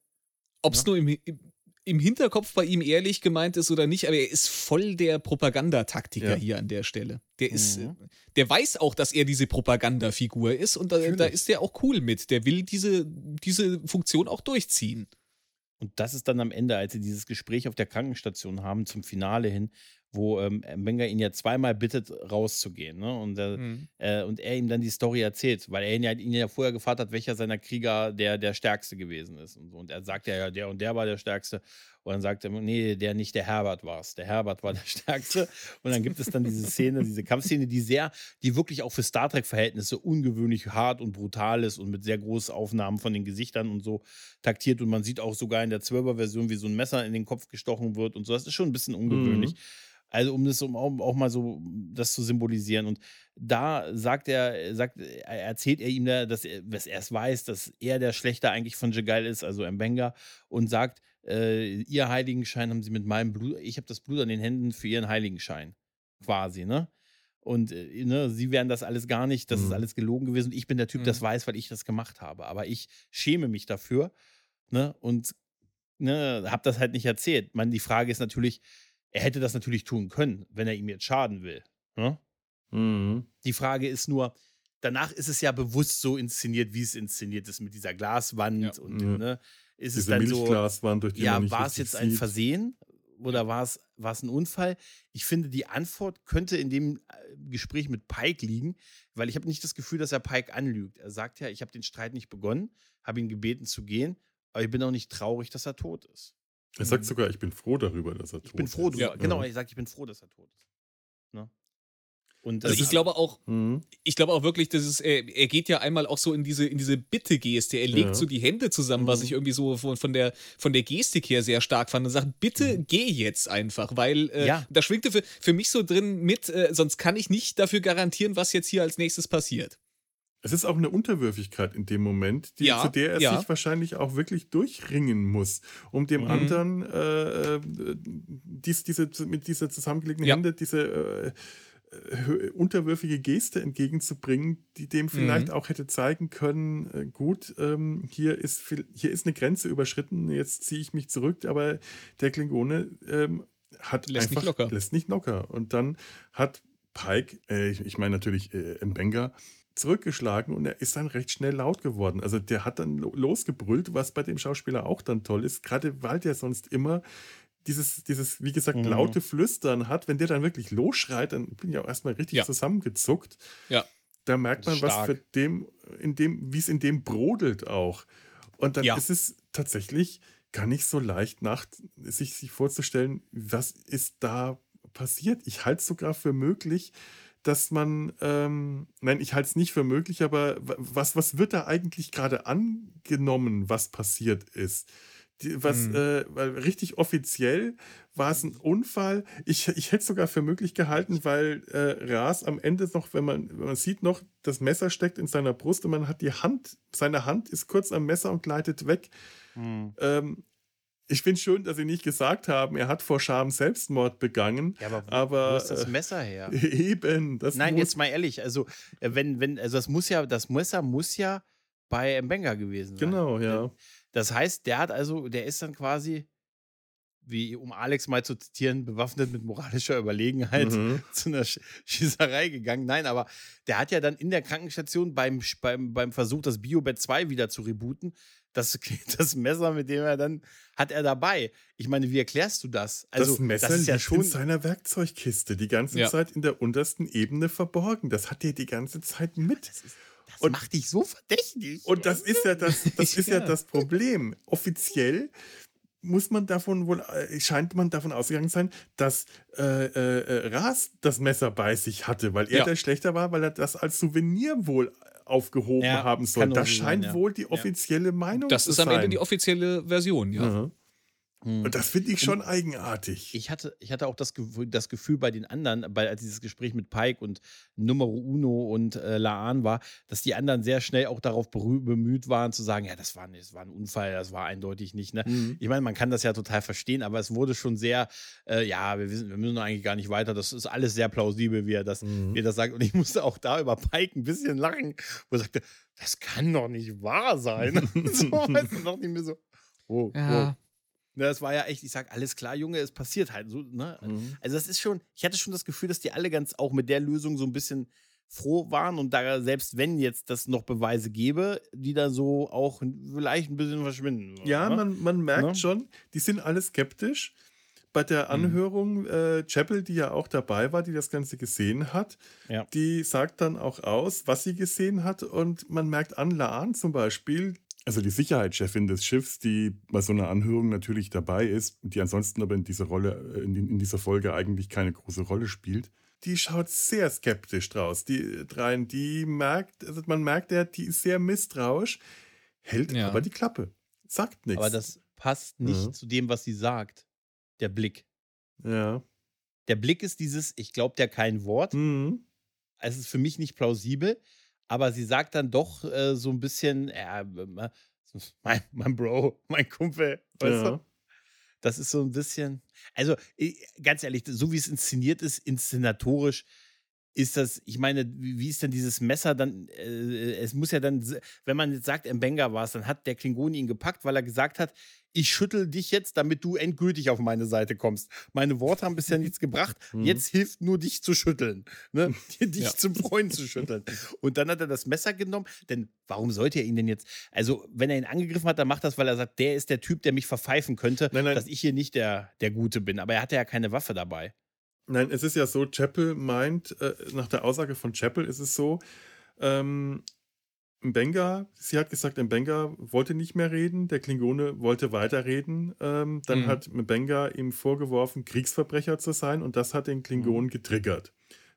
Ob es nur im, im Hinterkopf bei ihm ehrlich gemeint ist oder nicht, aber er ist voll der Propagandataktiker ja. hier an der Stelle. Der ist, mhm. der weiß auch, dass er diese Propagandafigur ist und da, da, ist er auch cool mit. Der will diese, diese Funktion auch durchziehen. Und das ist dann am Ende, als sie dieses Gespräch auf der Krankenstation haben, zum Finale hin, wo ähm, Wenger ihn ja zweimal bittet, rauszugehen. Ne? Und, äh, mhm. äh, und er ihm dann die Story erzählt, weil er ihn ja, ihn ja vorher gefragt hat, welcher seiner Krieger der, der Stärkste gewesen ist. Und, so. und er sagt ja, der und der war der Stärkste. Und dann sagt er, nee, der nicht, der Herbert war es. Der Herbert war der Stärkste. Und dann gibt es dann diese Szene, diese Kampfszene, die sehr, die wirklich auch für Star Trek-Verhältnisse ungewöhnlich hart und brutal ist und mit sehr großen Aufnahmen von den Gesichtern und so taktiert. Und man sieht auch sogar in der 12er-Version, wie so ein Messer in den Kopf gestochen wird und so. Das ist schon ein bisschen ungewöhnlich. Mhm. Also um das um auch, mal so das zu symbolisieren. Und da sagt er, sagt, erzählt er ihm da, dass er, dass er es weiß, dass er der Schlechter eigentlich von Jegal ist, also Mbenga, und sagt, äh, ihr Heiligenschein haben sie mit meinem Blut, ich habe das Blut an den Händen für ihren Heiligenschein. Quasi, ne? Und äh, ne, sie wären das alles gar nicht, das mhm. ist alles gelogen gewesen. Ich bin der Typ, mhm. das weiß, weil ich das gemacht habe. Aber ich schäme mich dafür, ne? Und ne, habe das halt nicht erzählt. Man, die Frage ist natürlich, er hätte das natürlich tun können, wenn er ihm jetzt schaden will. Ne? Mhm. Die Frage ist nur, danach ist es ja bewusst so inszeniert, wie es inszeniert ist mit dieser Glaswand ja. und ja. ne, ist Diese es dann so. Durch die ja, war es jetzt sieht. ein Versehen oder war es, war es ein Unfall? Ich finde, die Antwort könnte in dem äh, Gespräch mit Pike liegen, weil ich habe nicht das Gefühl, dass er Pike anlügt. Er sagt ja, ich habe den Streit nicht begonnen, habe ihn gebeten zu gehen, aber ich bin auch nicht traurig, dass er tot ist. Er sagt mhm. sogar, ich bin froh darüber, dass er tot ist. Ich bin froh, ist. Ja, genau, er sagt, ich bin froh, dass er tot ist. Und also ich glaube auch, mhm. ich glaube auch wirklich, dass es, er, er, geht ja einmal auch so in diese, in diese Bitte-Geste. Er legt ja. so die Hände zusammen, mhm. was ich irgendwie so von, von, der, von der Gestik her sehr stark fand und sagt, bitte mhm. geh jetzt einfach, weil äh, ja. da schwingte für, für mich so drin mit, äh, sonst kann ich nicht dafür garantieren, was jetzt hier als nächstes passiert. Es ist auch eine Unterwürfigkeit in dem Moment, die, ja, zu der er ja. sich wahrscheinlich auch wirklich durchringen muss, um dem mhm. anderen äh, äh dies, diese, mit dieser zusammengelegten ja. Hände diese äh, unterwürfige Geste entgegenzubringen, die dem vielleicht mhm. auch hätte zeigen können, äh, gut, ähm, hier, ist, hier ist eine Grenze überschritten, jetzt ziehe ich mich zurück, aber der Klingone ähm, hat lässt einfach, nicht locker. lässt nicht locker. Und dann hat Pike, äh, ich, ich meine natürlich äh, Mbenga, zurückgeschlagen und er ist dann recht schnell laut geworden. Also der hat dann losgebrüllt, was bei dem Schauspieler auch dann toll ist, gerade weil der sonst immer dieses, dieses, wie gesagt, mhm. laute Flüstern hat, wenn der dann wirklich losschreit, dann bin ich auch erstmal richtig ja. zusammengezuckt. Ja. Da merkt man, was für dem, in dem, wie es in dem brodelt auch. Und dann ja. ist es tatsächlich gar nicht so leicht, nach, sich, sich vorzustellen, was ist da passiert. Ich halte es sogar für möglich, dass man, ähm, nein, ich halte es nicht für möglich, aber was, was wird da eigentlich gerade angenommen, was passiert ist? Die, was, mhm. äh, richtig offiziell war es ein Unfall. Ich, ich hätte es sogar für möglich gehalten, weil äh, Ras am Ende noch, wenn man, man sieht noch, das Messer steckt in seiner Brust und man hat die Hand, seine Hand ist kurz am Messer und gleitet weg. Mhm. Ähm, ich finde schön, dass sie nicht gesagt haben, er hat vor Scham Selbstmord begangen. Ja, aber wo, aber, wo ist das äh, Messer her? Eben. Nein, jetzt mal ehrlich, also äh, wenn, wenn, also das muss ja, das Messer muss ja bei Mbenga gewesen sein. Genau, ja. Das heißt, der hat also, der ist dann quasi, wie um Alex mal zu zitieren, bewaffnet mit moralischer Überlegenheit mhm. zu einer Schießerei gegangen. Nein, aber der hat ja dann in der Krankenstation beim, beim, beim Versuch, das Biobet 2 wieder zu rebooten, das, das Messer, mit dem er dann hat er dabei. Ich meine, wie erklärst du das? Also, das Messer das ist ja schon in seiner Werkzeugkiste die ganze ja. Zeit in der untersten Ebene verborgen. Das hat er die ganze Zeit mit. Das, ist, das und, macht dich so verdächtig. Und das ist ja das, das ist ja. das Problem. Offiziell muss man davon wohl, äh, scheint man davon ausgegangen sein, dass äh, äh, äh, Ras das Messer bei sich hatte, weil er ja. der Schlechter war, weil er das als Souvenir wohl aufgehoben ja, haben soll. Das scheint sein, ja. wohl die offizielle Meinung das zu sein. Das ist am Ende die offizielle Version, ja. Mhm. Hm. Und das finde ich schon und eigenartig. Ich hatte, ich hatte auch das Gefühl, das Gefühl bei den anderen, bei, als dieses Gespräch mit Pike und Numero Uno und äh, Laan war, dass die anderen sehr schnell auch darauf bemüht waren, zu sagen: Ja, das war, das war ein Unfall, das war eindeutig nicht. Ne? Mhm. Ich meine, man kann das ja total verstehen, aber es wurde schon sehr: äh, Ja, wir, wissen, wir müssen eigentlich gar nicht weiter. Das ist alles sehr plausibel, wie er das, mhm. wie er das sagt. Und ich musste auch da über Pike ein bisschen lachen, wo er sagte: Das kann doch nicht wahr sein. so, weißt du, dachte ich mir so: Oh, ja. oh. Ne, das war ja echt, ich sag, alles klar, Junge, es passiert halt so, ne? Mhm. Also das ist schon, ich hatte schon das Gefühl, dass die alle ganz auch mit der Lösung so ein bisschen froh waren und da selbst wenn jetzt das noch Beweise gäbe, die da so auch vielleicht ein bisschen verschwinden. Ja, ne? man, man merkt? Ne? schon, die sind alle skeptisch. Bei der mhm. Anhörung, mhm. äh, Chapel, die ja auch dabei war, die das Ganze gesehen hat, ja. die sagt dann auch aus, was sie gesehen hat und man merkt an, Laan zum Beispiel, also die Sicherheitschefin des Schiffs, die bei so einer Anhörung natürlich dabei ist, die ansonsten aber in dieser Rolle, äh, in, in dieser Folge eigentlich keine große Rolle spielt, die schaut sehr skeptisch draus. Die dreien, die merkt, also man merkt ja, die ist sehr misstrauisch, hält ja. aber die Klappe, sagt nichts. Aber das passt nicht ja. zu dem, was sie sagt. Der Blick. Ja. Der Blick ist dieses, ich glaube der kein Wort. Mhm. Es ist für mich nicht plausibel aber sie sagt dann doch äh, so ein bisschen, ja, mein, mein Bro, mein Kumpel, weißt ja. du? Das ist so ein bisschen, also ganz ehrlich, so wie es inszeniert ist, inszenatorisch, ist das, ich meine, wie ist denn dieses Messer dann, äh, es muss ja dann, wenn man jetzt sagt, Mbenga war es, dann hat der Klingoni ihn gepackt, weil er gesagt hat, ich schüttel dich jetzt, damit du endgültig auf meine Seite kommst. Meine Worte haben bisher nichts gebracht. Mhm. Jetzt hilft nur dich zu schütteln. Ne? dich ja. zum Freund zu schütteln. Und dann hat er das Messer genommen. Denn warum sollte er ihn denn jetzt? Also, wenn er ihn angegriffen hat, dann macht das, weil er sagt, der ist der Typ, der mich verpfeifen könnte, nein, nein. dass ich hier nicht der, der Gute bin. Aber er hatte ja keine Waffe dabei. Nein, es ist ja so, Chapel meint, äh, nach der Aussage von Chapel ist es so, ähm, Mbenga, sie hat gesagt, Mbenga wollte nicht mehr reden, der Klingone wollte weiterreden. Ähm, dann mhm. hat Mbenga ihm vorgeworfen, Kriegsverbrecher zu sein und das hat den Klingonen mhm. getriggert.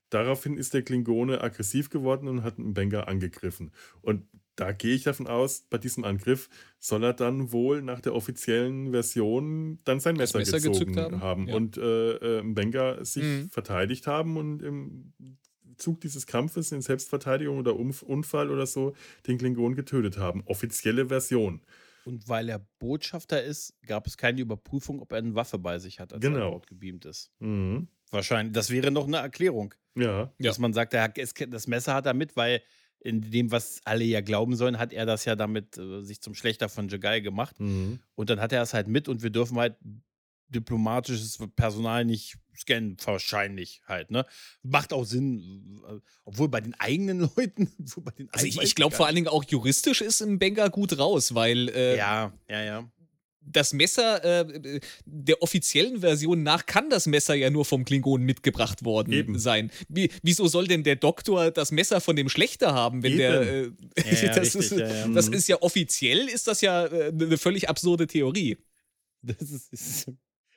Daraufhin ist der Klingone aggressiv geworden und hat Mbenga angegriffen. Und da gehe ich davon aus, bei diesem Angriff soll er dann wohl nach der offiziellen Version dann sein Messer, Messer gezogen haben, haben. Ja. und äh, äh, Mbenga sich mhm. verteidigt haben und im Zug dieses Kampfes in Selbstverteidigung oder Unfall oder so den Klingon getötet haben. Offizielle Version. Und weil er Botschafter ist, gab es keine Überprüfung, ob er eine Waffe bei sich hat, als genau. er dort gebeamt ist. Mhm. Wahrscheinlich. Das wäre noch eine Erklärung. Ja. Dass ja. man sagt, er, das Messer hat er mit, weil in dem, was alle ja glauben sollen, hat er das ja damit äh, sich zum Schlechter von Jagai gemacht. Mhm. Und dann hat er es halt mit und wir dürfen halt diplomatisches Personal nicht scannen, wahrscheinlich halt, ne? Macht auch Sinn, äh, obwohl bei den eigenen Leuten, bei den also ich, ich glaube vor allen Dingen auch juristisch ist im Benga gut raus, weil äh, ja, ja, ja. Das Messer, äh, der offiziellen Version nach, kann das Messer ja nur vom Klingonen mitgebracht worden Eben. sein. Wie, wieso soll denn der Doktor das Messer von dem Schlechter haben, wenn Eben. der. Äh, ja, das, richtig, ist, ja, das mhm. ist ja offiziell, ist das ja äh, eine völlig absurde Theorie. Das ist, ist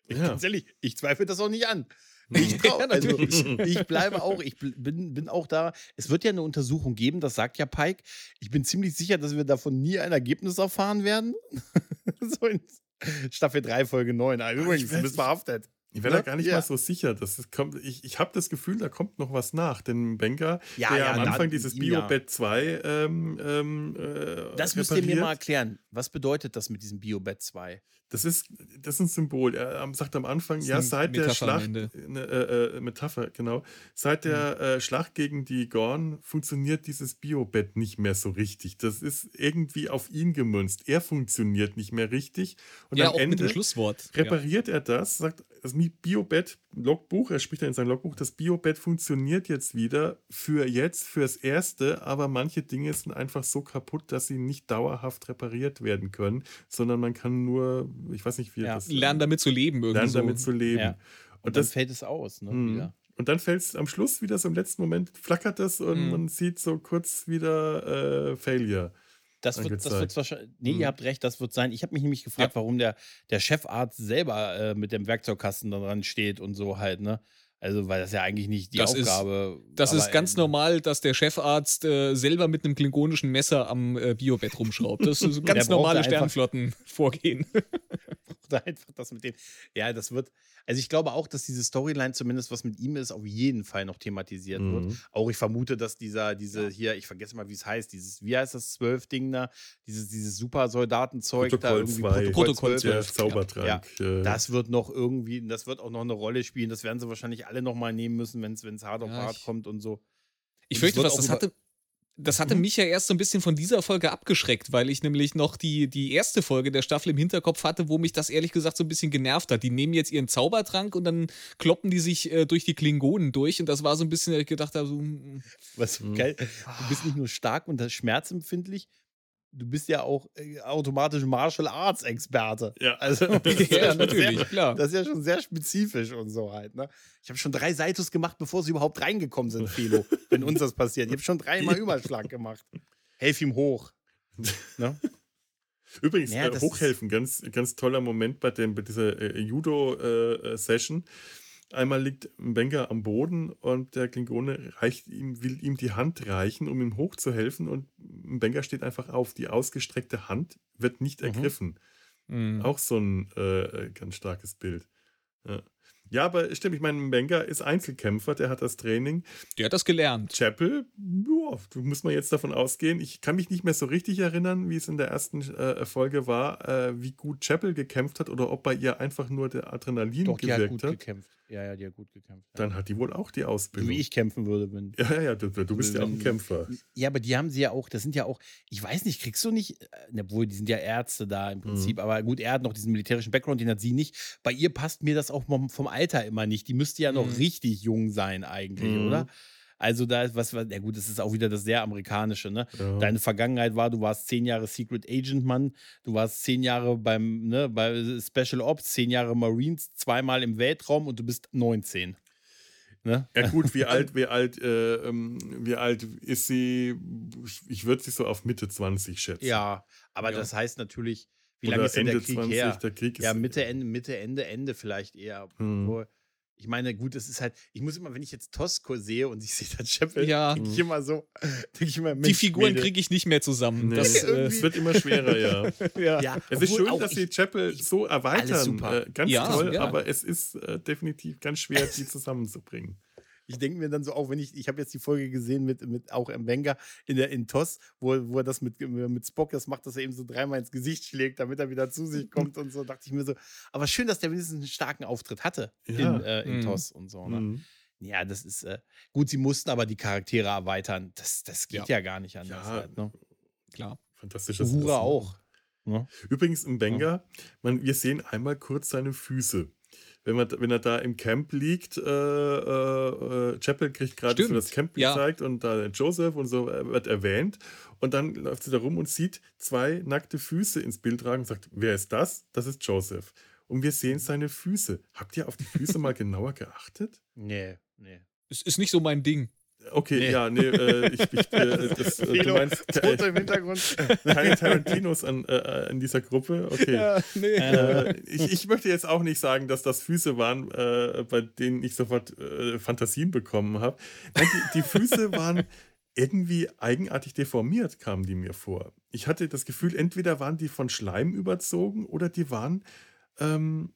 ich, ganz ehrlich, ich zweifle das auch nicht an. Ich, trau, also, ich, bleibe auch, ich bin, bin auch da. Es wird ja eine Untersuchung geben, das sagt ja Pike. Ich bin ziemlich sicher, dass wir davon nie ein Ergebnis erfahren werden. so in Staffel 3, Folge 9. Also übrigens, du bist verhaftet. Ich wäre da gar nicht ja. mal so sicher. Dass es kommt, ich ich habe das Gefühl, da kommt noch was nach. Denn Benker, ja, der ja, am Anfang dieses Biobed 2 ähm, ähm, äh, Das müsst ihr mir mal erklären. Was bedeutet das mit diesem Biobed 2? Das ist, das ist ein Symbol. Er sagt am Anfang, ja, seit der Schlacht, ne, äh, äh, Metapher, genau, seit der mhm. äh, Schlacht gegen die Gorn funktioniert dieses Biobett nicht mehr so richtig. Das ist irgendwie auf ihn gemünzt. Er funktioniert nicht mehr richtig. Und ja, am Ende Schlusswort. repariert ja. er das, sagt, das Biobett, Logbuch, er spricht dann in seinem Logbuch, das Biobett funktioniert jetzt wieder für jetzt, fürs Erste, aber manche Dinge sind einfach so kaputt, dass sie nicht dauerhaft repariert werden können, sondern man kann nur ich weiß nicht, wie ja. das. Lernen damit zu leben irgendwie. Lernen so. damit zu leben. Ja. Und, und, dann das, fällt es aus, ne? Mh. Und dann fällt es am Schluss wieder so im letzten Moment, flackert es und mhm. man sieht so kurz wieder äh, Failure. Das wird, das wird wahrscheinlich. Nee, mhm. ihr habt recht, das wird sein. Ich habe mich nämlich gefragt, ja. warum der, der Chefarzt selber äh, mit dem Werkzeugkasten da dran steht und so halt, ne? Also, weil das ja eigentlich nicht die das Aufgabe ist. Das ist ganz normal, dass der Chefarzt äh, selber mit einem klingonischen Messer am äh, Biobett rumschraubt. Das ist ganz normale Sternflottenvorgehen. braucht einfach das mit dem. Ja, das wird. Also, ich glaube auch, dass diese Storyline, zumindest was mit ihm ist, auf jeden Fall noch thematisiert mhm. wird. Auch ich vermute, dass dieser, diese hier, ich vergesse mal, wie es heißt, dieses, wie heißt das, Zwölf-Ding da, dieses, dieses Supersoldatenzeug da irgendwie. Protokoll 12, Zaubertrank. Ja, das wird noch irgendwie, das wird auch noch eine Rolle spielen. Das werden sie wahrscheinlich alle nochmal nehmen müssen, wenn es hart auf ja, hart kommt und so. Ich fürchte, was das hatte, das hatte mhm. mich ja erst so ein bisschen von dieser Folge abgeschreckt, weil ich nämlich noch die, die erste Folge der Staffel im Hinterkopf hatte, wo mich das ehrlich gesagt so ein bisschen genervt hat. Die nehmen jetzt ihren Zaubertrank und dann kloppen die sich äh, durch die Klingonen durch und das war so ein bisschen, ich gedacht habe, so. Mm. Was mhm. geil. Du bist nicht nur stark und schmerzempfindlich, du bist ja auch äh, automatisch Martial Arts Experte. Ja, also ja, natürlich, sehr, klar. Das ist ja schon sehr spezifisch und so halt. Ne? Ich habe schon drei Seitus gemacht, bevor sie überhaupt reingekommen sind, Felo, wenn uns das passiert. Ich habe schon dreimal Überschlag gemacht. Helf ihm hoch. Ne? Übrigens, ja, äh, hochhelfen, ganz, ganz toller Moment bei, dem, bei dieser äh, Judo-Session. Einmal liegt Wenger am Boden und der Klingone reicht ihm, will ihm die Hand reichen, um ihm hochzuhelfen und Wenger steht einfach auf. Die ausgestreckte Hand wird nicht mhm. ergriffen. Mhm. Auch so ein äh, ganz starkes Bild. Ja. Ja, aber stimmt, ich meine, Menga ist Einzelkämpfer, der hat das Training. Der hat das gelernt. Chapel, boah, muss man jetzt davon ausgehen. Ich kann mich nicht mehr so richtig erinnern, wie es in der ersten äh, Folge war, äh, wie gut Chapel gekämpft hat oder ob bei ihr einfach nur der Adrenalin Doch, gewirkt die hat. Gut hat. gekämpft. Ja, ja, die hat gut gekämpft. Ja. Dann hat die wohl auch die Ausbildung. Wie ich kämpfen würde, wenn. Ja, ja, du, du bist wenn, ja auch ein Kämpfer. Ja, aber die haben sie ja auch, das sind ja auch, ich weiß nicht, kriegst du nicht, äh, obwohl die sind ja Ärzte da im Prinzip, mhm. aber gut, er hat noch diesen militärischen Background, den hat sie nicht. Bei ihr passt mir das auch vom Alter immer nicht. Die müsste ja noch mhm. richtig jung sein, eigentlich, mhm. oder? Also da ist was, ja gut, das ist auch wieder das sehr amerikanische, ne? Ja. Deine Vergangenheit war, du warst zehn Jahre Secret Agent, Mann, du warst zehn Jahre beim, ne, bei Special Ops, zehn Jahre Marines, zweimal im Weltraum und du bist 19. Ne? Ja gut, wie alt, wie alt, äh, ähm, wie alt ist sie? Ich, würde sie so auf Mitte 20 schätzen. Ja, aber ja. das heißt natürlich, wie lange ist denn der Krieg 20, her? Der Krieg ja, Mitte, Ende, Mitte, Ende, Ende vielleicht eher. Hm. Ich meine, gut, es ist halt, ich muss immer, wenn ich jetzt Tosco sehe und ich sehe da Chapel, ja. denke ich immer so, denke ich immer, Mensch, Die Figuren kriege ich nicht mehr zusammen. Nee, das, äh, es wird immer schwerer, ja. ja. ja. Es ist schön, dass sie Chapel so erweitern. Äh, ganz ja, toll, aber es ist äh, definitiv ganz schwer, die zusammenzubringen ich denke mir dann so auch, wenn ich, ich habe jetzt die Folge gesehen mit, mit auch im Wenger in der in TOS, wo, wo er das mit, mit Spock das macht, dass er eben so dreimal ins Gesicht schlägt, damit er wieder zu sich kommt und so, dachte ich mir so, aber schön, dass der wenigstens einen starken Auftritt hatte ja. in, äh, in mhm. TOS und so. Ne? Mhm. Ja, das ist äh, gut, sie mussten aber die Charaktere erweitern. Das, das geht ja, ja gar nicht anders. Ja, halt, ne? Klar. Fantastisches Uhura auch. Ja. Übrigens im Benga, man, wir sehen einmal kurz seine Füße. Wenn, man, wenn er da im Camp liegt, äh, äh, Chapel kriegt gerade so das Camp ja. gezeigt und da Joseph und so wird erwähnt. Und dann läuft sie da rum und sieht zwei nackte Füße ins Bild tragen und sagt, wer ist das? Das ist Joseph. Und wir sehen seine Füße. Habt ihr auf die Füße mal genauer geachtet? Nee, nee. Es ist nicht so mein Ding. Okay, nee. ja, nee, äh, ich, ich äh, das, äh, du meinst äh, im Hintergrund. keine Tarantinos an, äh, in dieser Gruppe. Okay. Ja, nee. Äh, ich, ich möchte jetzt auch nicht sagen, dass das Füße waren, äh, bei denen ich sofort Fantasien bekommen habe. Die, die Füße waren irgendwie eigenartig deformiert, kamen die mir vor. Ich hatte das Gefühl, entweder waren die von Schleim überzogen oder die waren ähm,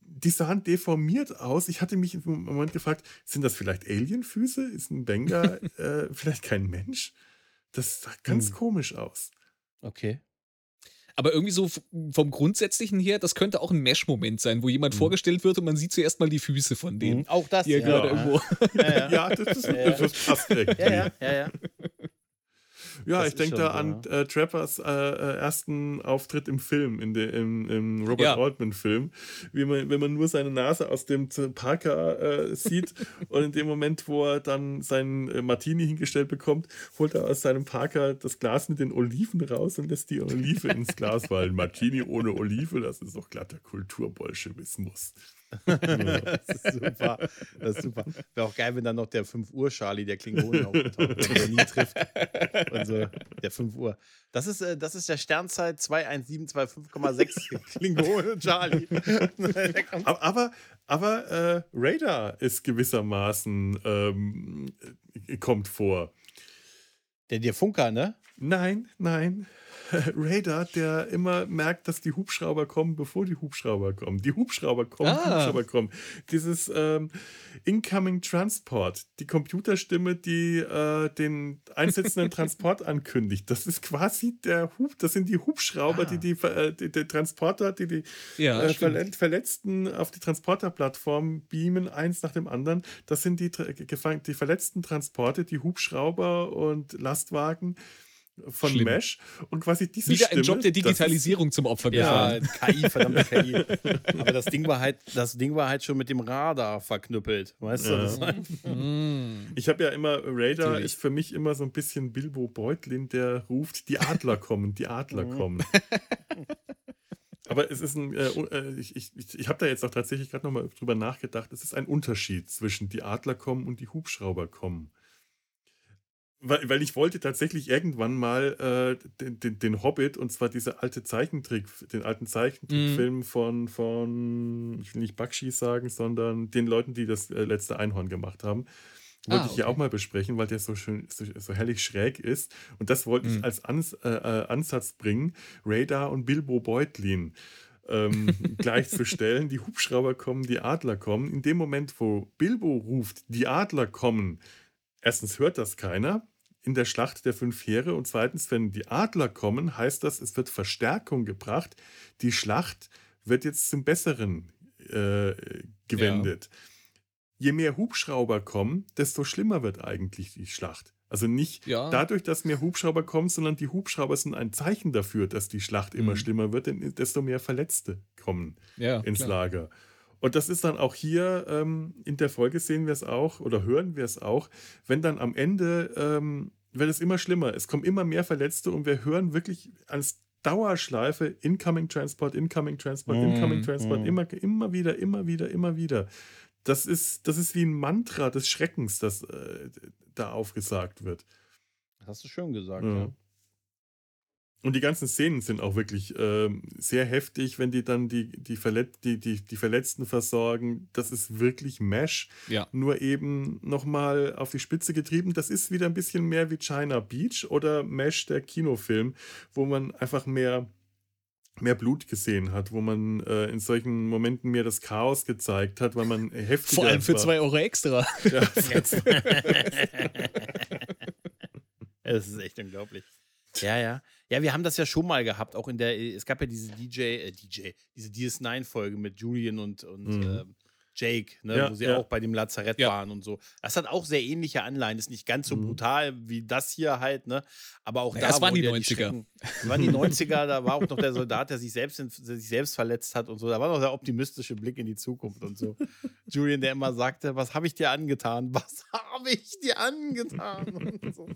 die sahen deformiert aus. Ich hatte mich im Moment gefragt, sind das vielleicht Alienfüße? Ist ein Benga äh, vielleicht kein Mensch? Das sah ganz hm. komisch aus. Okay. Aber irgendwie so vom Grundsätzlichen her, das könnte auch ein Mesh-Moment sein, wo jemand mhm. vorgestellt wird und man sieht zuerst mal die Füße von denen. Mhm. Auch das, ja. gerade irgendwo. Ja, ja. ja, das, ist, das passt irgendwie. Ja, ja, ja. ja. Ja, das ich denke da an äh, Trappers äh, äh, ersten Auftritt im Film, in de, im, im Robert ja. Altman-Film, wie man, wenn man nur seine Nase aus dem Parker äh, sieht und in dem Moment, wo er dann seinen äh, Martini hingestellt bekommt, holt er aus seinem Parker das Glas mit den Oliven raus und lässt die Olive ins Glas fallen. Martini ohne Olive, das ist doch glatter Kulturbolschewismus das ist super. Das ist super. Wäre auch geil, wenn dann noch der 5 Uhr Charlie, der Klingonen aufgetaucht wenn er nie trifft. Und so, der 5 Uhr. Das ist, äh, das ist der Sternzeit 21725,6 Klingonen Charlie. aber aber äh, Radar ist gewissermaßen ähm, kommt vor. Der dir Funker, ne? Nein, nein. Radar, der immer merkt, dass die Hubschrauber kommen, bevor die Hubschrauber kommen. Die Hubschrauber kommen, ah. die Hubschrauber kommen. Dieses ähm, Incoming Transport, die Computerstimme, die äh, den einsetzenden Transport ankündigt. Das ist quasi der Hub, das sind die Hubschrauber, ah. die, die, äh, die, die Transporter, die die ja, äh, Verletzten auf die Transporterplattform beamen, eins nach dem anderen. Das sind die, die verletzten Transporte, die Hubschrauber und Lastwagen von Schlimm. Mesh und quasi diese Wieder Stimme, ein Job der Digitalisierung zum Opfer gefallen. Ja, KI, verdammte KI. Aber das Ding war halt, das Ding war halt schon mit dem Radar verknüppelt, weißt ja. du? Mhm. Ich habe ja immer Radar Natürlich. ist für mich immer so ein bisschen Bilbo Beutlin, der ruft, die Adler kommen, die Adler mhm. kommen. Aber es ist ein, äh, äh ich, ich, ich habe da jetzt auch tatsächlich gerade nochmal drüber nachgedacht, es ist ein Unterschied zwischen die Adler kommen und die Hubschrauber kommen weil, weil ich wollte tatsächlich irgendwann mal äh, den, den, den, Hobbit, und zwar diese alte Zeichentrick, den alten Zeichentrickfilm mm. von, von, ich will nicht Bakshi sagen, sondern den Leuten, die das äh, letzte Einhorn gemacht haben, wollte ah, ich hier auch mal besprechen, weil der so schön, so, so herrlich schräg ist. Und das wollte mm. ich mhm. als Ans, äh, äh, Ansatz bringen, Radar und Bilbo Beutlin. ähm, gleichzustellen. Die Hubschrauber kommen, die Adler kommen. In dem Moment, wo Bilbo ruft, die Adler kommen, erstens hört das keiner in der Schlacht der fünf Heere und zweitens, wenn die Adler kommen, heißt das, es wird Verstärkung gebracht. Die Schlacht wird jetzt zum Besseren äh, gewendet. Ja. Je mehr Hubschrauber kommen, desto schlimmer wird eigentlich die Schlacht. Also nicht ja. dadurch, dass mehr Hubschrauber kommen, sondern die Hubschrauber sind ein Zeichen dafür, dass die Schlacht immer mhm. schlimmer wird, denn desto mehr Verletzte kommen ja, ins klar. Lager. Und das ist dann auch hier ähm, in der Folge sehen wir es auch oder hören wir es auch, wenn dann am Ende ähm, wird es immer schlimmer. Es kommen immer mehr Verletzte und wir hören wirklich als Dauerschleife Incoming Transport, Incoming Transport, mm, Incoming Transport, mm. immer, immer wieder, immer wieder, immer wieder. Das ist, das ist wie ein Mantra des Schreckens, das äh, da aufgesagt wird. Das hast du schön gesagt, ja. ja. Und die ganzen Szenen sind auch wirklich äh, sehr heftig, wenn die dann die, die, Verlet die, die, die Verletzten versorgen. Das ist wirklich Mesh. Ja. Nur eben nochmal auf die Spitze getrieben. Das ist wieder ein bisschen mehr wie China Beach oder Mesh, der Kinofilm, wo man einfach mehr, mehr Blut gesehen hat, wo man äh, in solchen Momenten mehr das Chaos gezeigt hat, weil man heftig Vor allem für war. zwei Euro extra. Ja, Es ist echt unglaublich. Ja, ja. Ja, wir haben das ja schon mal gehabt, auch in der, es gab ja diese DJ, äh, DJ, diese DS9-Folge mit Julian und, und mhm. Jake, ne, Ja, wo sie ja. auch bei dem Lazarett Ja. waren und so. Das hat auch sehr ähnliche Anleihen, ist nicht ganz so Mhm. brutal wie das hier halt, ne? Aber auch Naja, da es waren die der 90er. Schrecken- Das waren die 90er, da war auch noch der Soldat, der sich selbst, in- sich selbst verletzt hat und so. Da war noch der optimistische Blick in die Zukunft und so. Julian, der immer sagte, was habe ich dir angetan? Was habe ich dir angetan? Und so.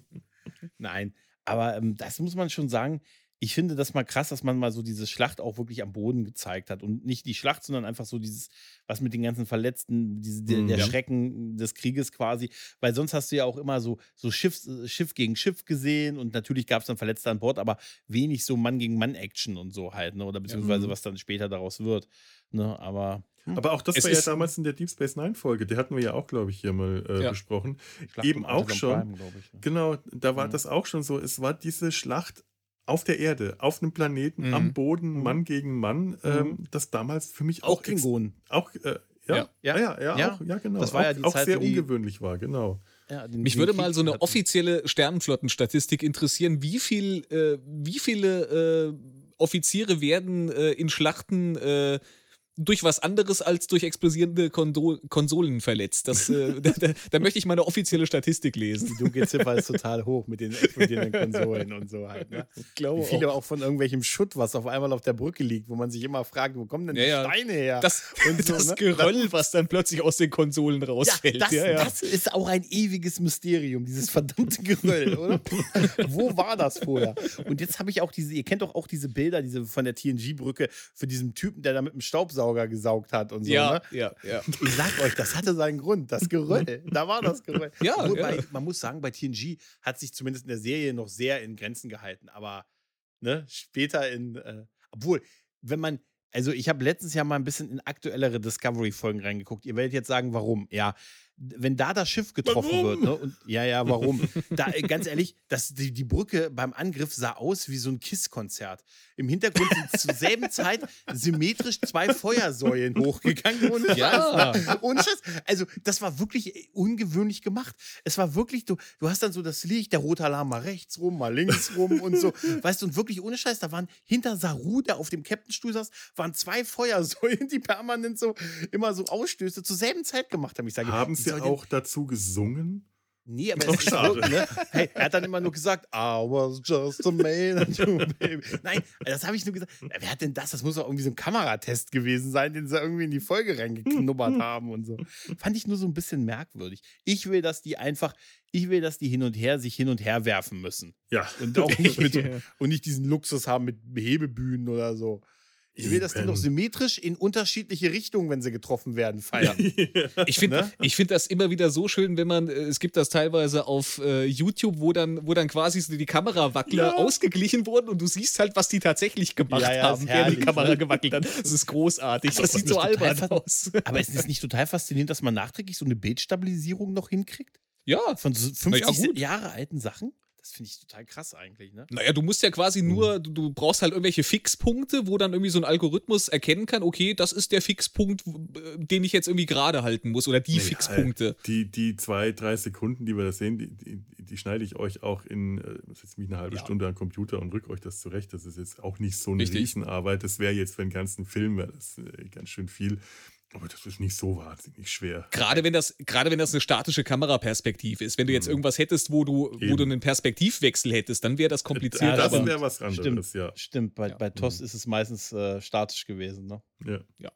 Nein, aber ähm, das muss man schon sagen. Ich finde das mal krass, dass man mal so diese Schlacht auch wirklich am Boden gezeigt hat. Und nicht die Schlacht, sondern einfach so dieses, was mit den ganzen Verletzten, diese, der, Mhm. der Ja. Schrecken des Krieges quasi. Weil sonst hast du ja auch immer so, so Schiff, Schiff gegen Schiff gesehen und natürlich gab es dann Verletzte an Bord, aber wenig so Mann gegen Mann-Action und so halt, ne? Oder beziehungsweise Mhm. was dann später daraus wird. Ne? Aber Aber auch das Es war ja damals in der Deep Space Nine Folge, die hatten wir ja auch, glaube ich, hier mal äh, Ja. besprochen. Schlacht Eben auch schon. Prime, ich, ne? Genau, da war Mhm. das auch schon so. Es war diese Schlacht auf der Erde, auf einem Planeten, Mhm. am Boden, Mhm. Mann gegen Mann, ähm, das damals für mich auch, Auch Klingonen. Auch, äh, ja, Ja. ja, ja, ja, Ja. Auch, ja, genau. Das war ja auch, die auch Zeit, sehr wo die- ungewöhnlich war, genau. Ja, den- Mich den würde Krieg mal so eine hatten. offizielle Sternenflottenstatistik interessieren. Wie viel, äh, wie viele äh, Offiziere werden äh, in Schlachten äh, durch was anderes als durch explosierende Kondo Konsolen verletzt? Das, äh, da, da, da möchte ich mal eine offizielle Statistik lesen. Die Dunkelziffer ist total hoch mit den explodierenden Konsolen und so halt. Ne? Ich glaube viele auch. von irgendwelchem Schutt, was auf einmal auf der Brücke liegt, wo man sich immer fragt, wo kommen denn die Ja. Steine her? Das, Und so, das ne? Geröll, was dann plötzlich aus den Konsolen ja, rausfällt. das, Ja, ja. das ist auch ein ewiges Mysterium, dieses verdammte Geröll, oder? Wo war das vorher? Und jetzt habe ich auch diese, ihr kennt doch auch diese Bilder, diese von der TNG-Brücke für diesen Typen, der da mit dem Staubsauger gesaugt hat und so. ja, Ne? ja, ja. Ich sag euch, das hatte seinen Grund. Das Geröll. Da war das Geröll. Ja, Obwohl ja. Man muss sagen, bei TNG hat sich zumindest in der Serie noch sehr in Grenzen gehalten. Aber ne, später in. Äh, obwohl, wenn man. Also, ich habe letztes Jahr mal ein bisschen in aktuellere Discovery-Folgen reingeguckt. Ihr werdet jetzt sagen, warum. Ja, wenn da das Schiff getroffen Warum? wird, ne? Und, ja, ja, warum? da, äh, ganz ehrlich, das, die, die Brücke beim Angriff sah aus wie so ein KISS-Konzert. Im Hintergrund sind zur selben Zeit symmetrisch zwei Feuersäulen hochgegangen. Ohne Ja. Ohne Scheiß. Also, das war wirklich äh, ungewöhnlich gemacht. Es war wirklich, du, du hast dann so das Licht, der rote Alarm mal rechts rum, mal links rum und so. Weißt du, und wirklich ohne Scheiß, da waren hinter Saru, der auf dem Captainstuhl saß, waren zwei Feuersäulen, die permanent so immer so Ausstöße zur selben Zeit gemacht haben. Ich sage, Haben sie auch dazu gesungen? Nee, aber Doch, ist schade. wirklich, ne? hey, er hat dann immer nur gesagt, I was just a man and you, baby. Nein, das habe ich nur gesagt. Wer hat denn das? Das muss doch irgendwie so ein Kameratest gewesen sein, den sie irgendwie in die Folge reingeknubbert haben und so. Fand ich nur so ein bisschen merkwürdig. Ich will, dass die einfach, ich will, dass die hin und her sich hin und her werfen müssen. Ja. Und auch nicht mit, und nicht diesen Luxus haben mit Hebebühnen oder so. Ich will, dass die noch symmetrisch in unterschiedliche Richtungen, wenn sie getroffen werden, feiern. Ich finde Ne? ich find das immer wieder so schön, wenn man, äh, es gibt das teilweise auf äh, YouTube, wo dann, wo dann quasi so die Kamerawackler Ja. ausgeglichen wurden und du siehst halt, was die tatsächlich gemacht Ja, ja, haben, während die Kamera ne? gewackelt hat. Das ist großartig. Aber Das sieht ist so albern aus. Aber ist es nicht total faszinierend, dass man nachträglich so eine Bildstabilisierung noch hinkriegt? Ja. Von so Na 50 ja. Jahre alten Sachen? Das finde ich total krass eigentlich, ne? Naja, du musst ja quasi nur, Mhm. du, du brauchst halt irgendwelche Fixpunkte, wo dann irgendwie so ein Algorithmus erkennen kann, okay, das ist der Fixpunkt, äh, den ich jetzt irgendwie gerade halten muss oder die Naja, Fixpunkte. Die, die zwei, drei Sekunden, die wir da sehen, die, die, die schneide ich euch auch in, äh, setze mich eine halbe Ja. Stunde an den Computer und rück euch das zurecht. Das ist jetzt auch nicht so eine Richtig. Riesenarbeit. Das wäre jetzt für den ganzen Film wäre das äh, ganz schön viel. Aber das ist nicht so wahnsinnig schwer. Gerade wenn das, gerade wenn das eine statische Kameraperspektive ist. Wenn du jetzt Mhm. irgendwas hättest, wo du, wo Eben. du einen Perspektivwechsel hättest, dann wäre das kompliziert. Ja, das wäre was anderes, Stimmt. ja. Stimmt, bei, Ja. bei TOS ist es meistens äh, statisch gewesen, ne? ja.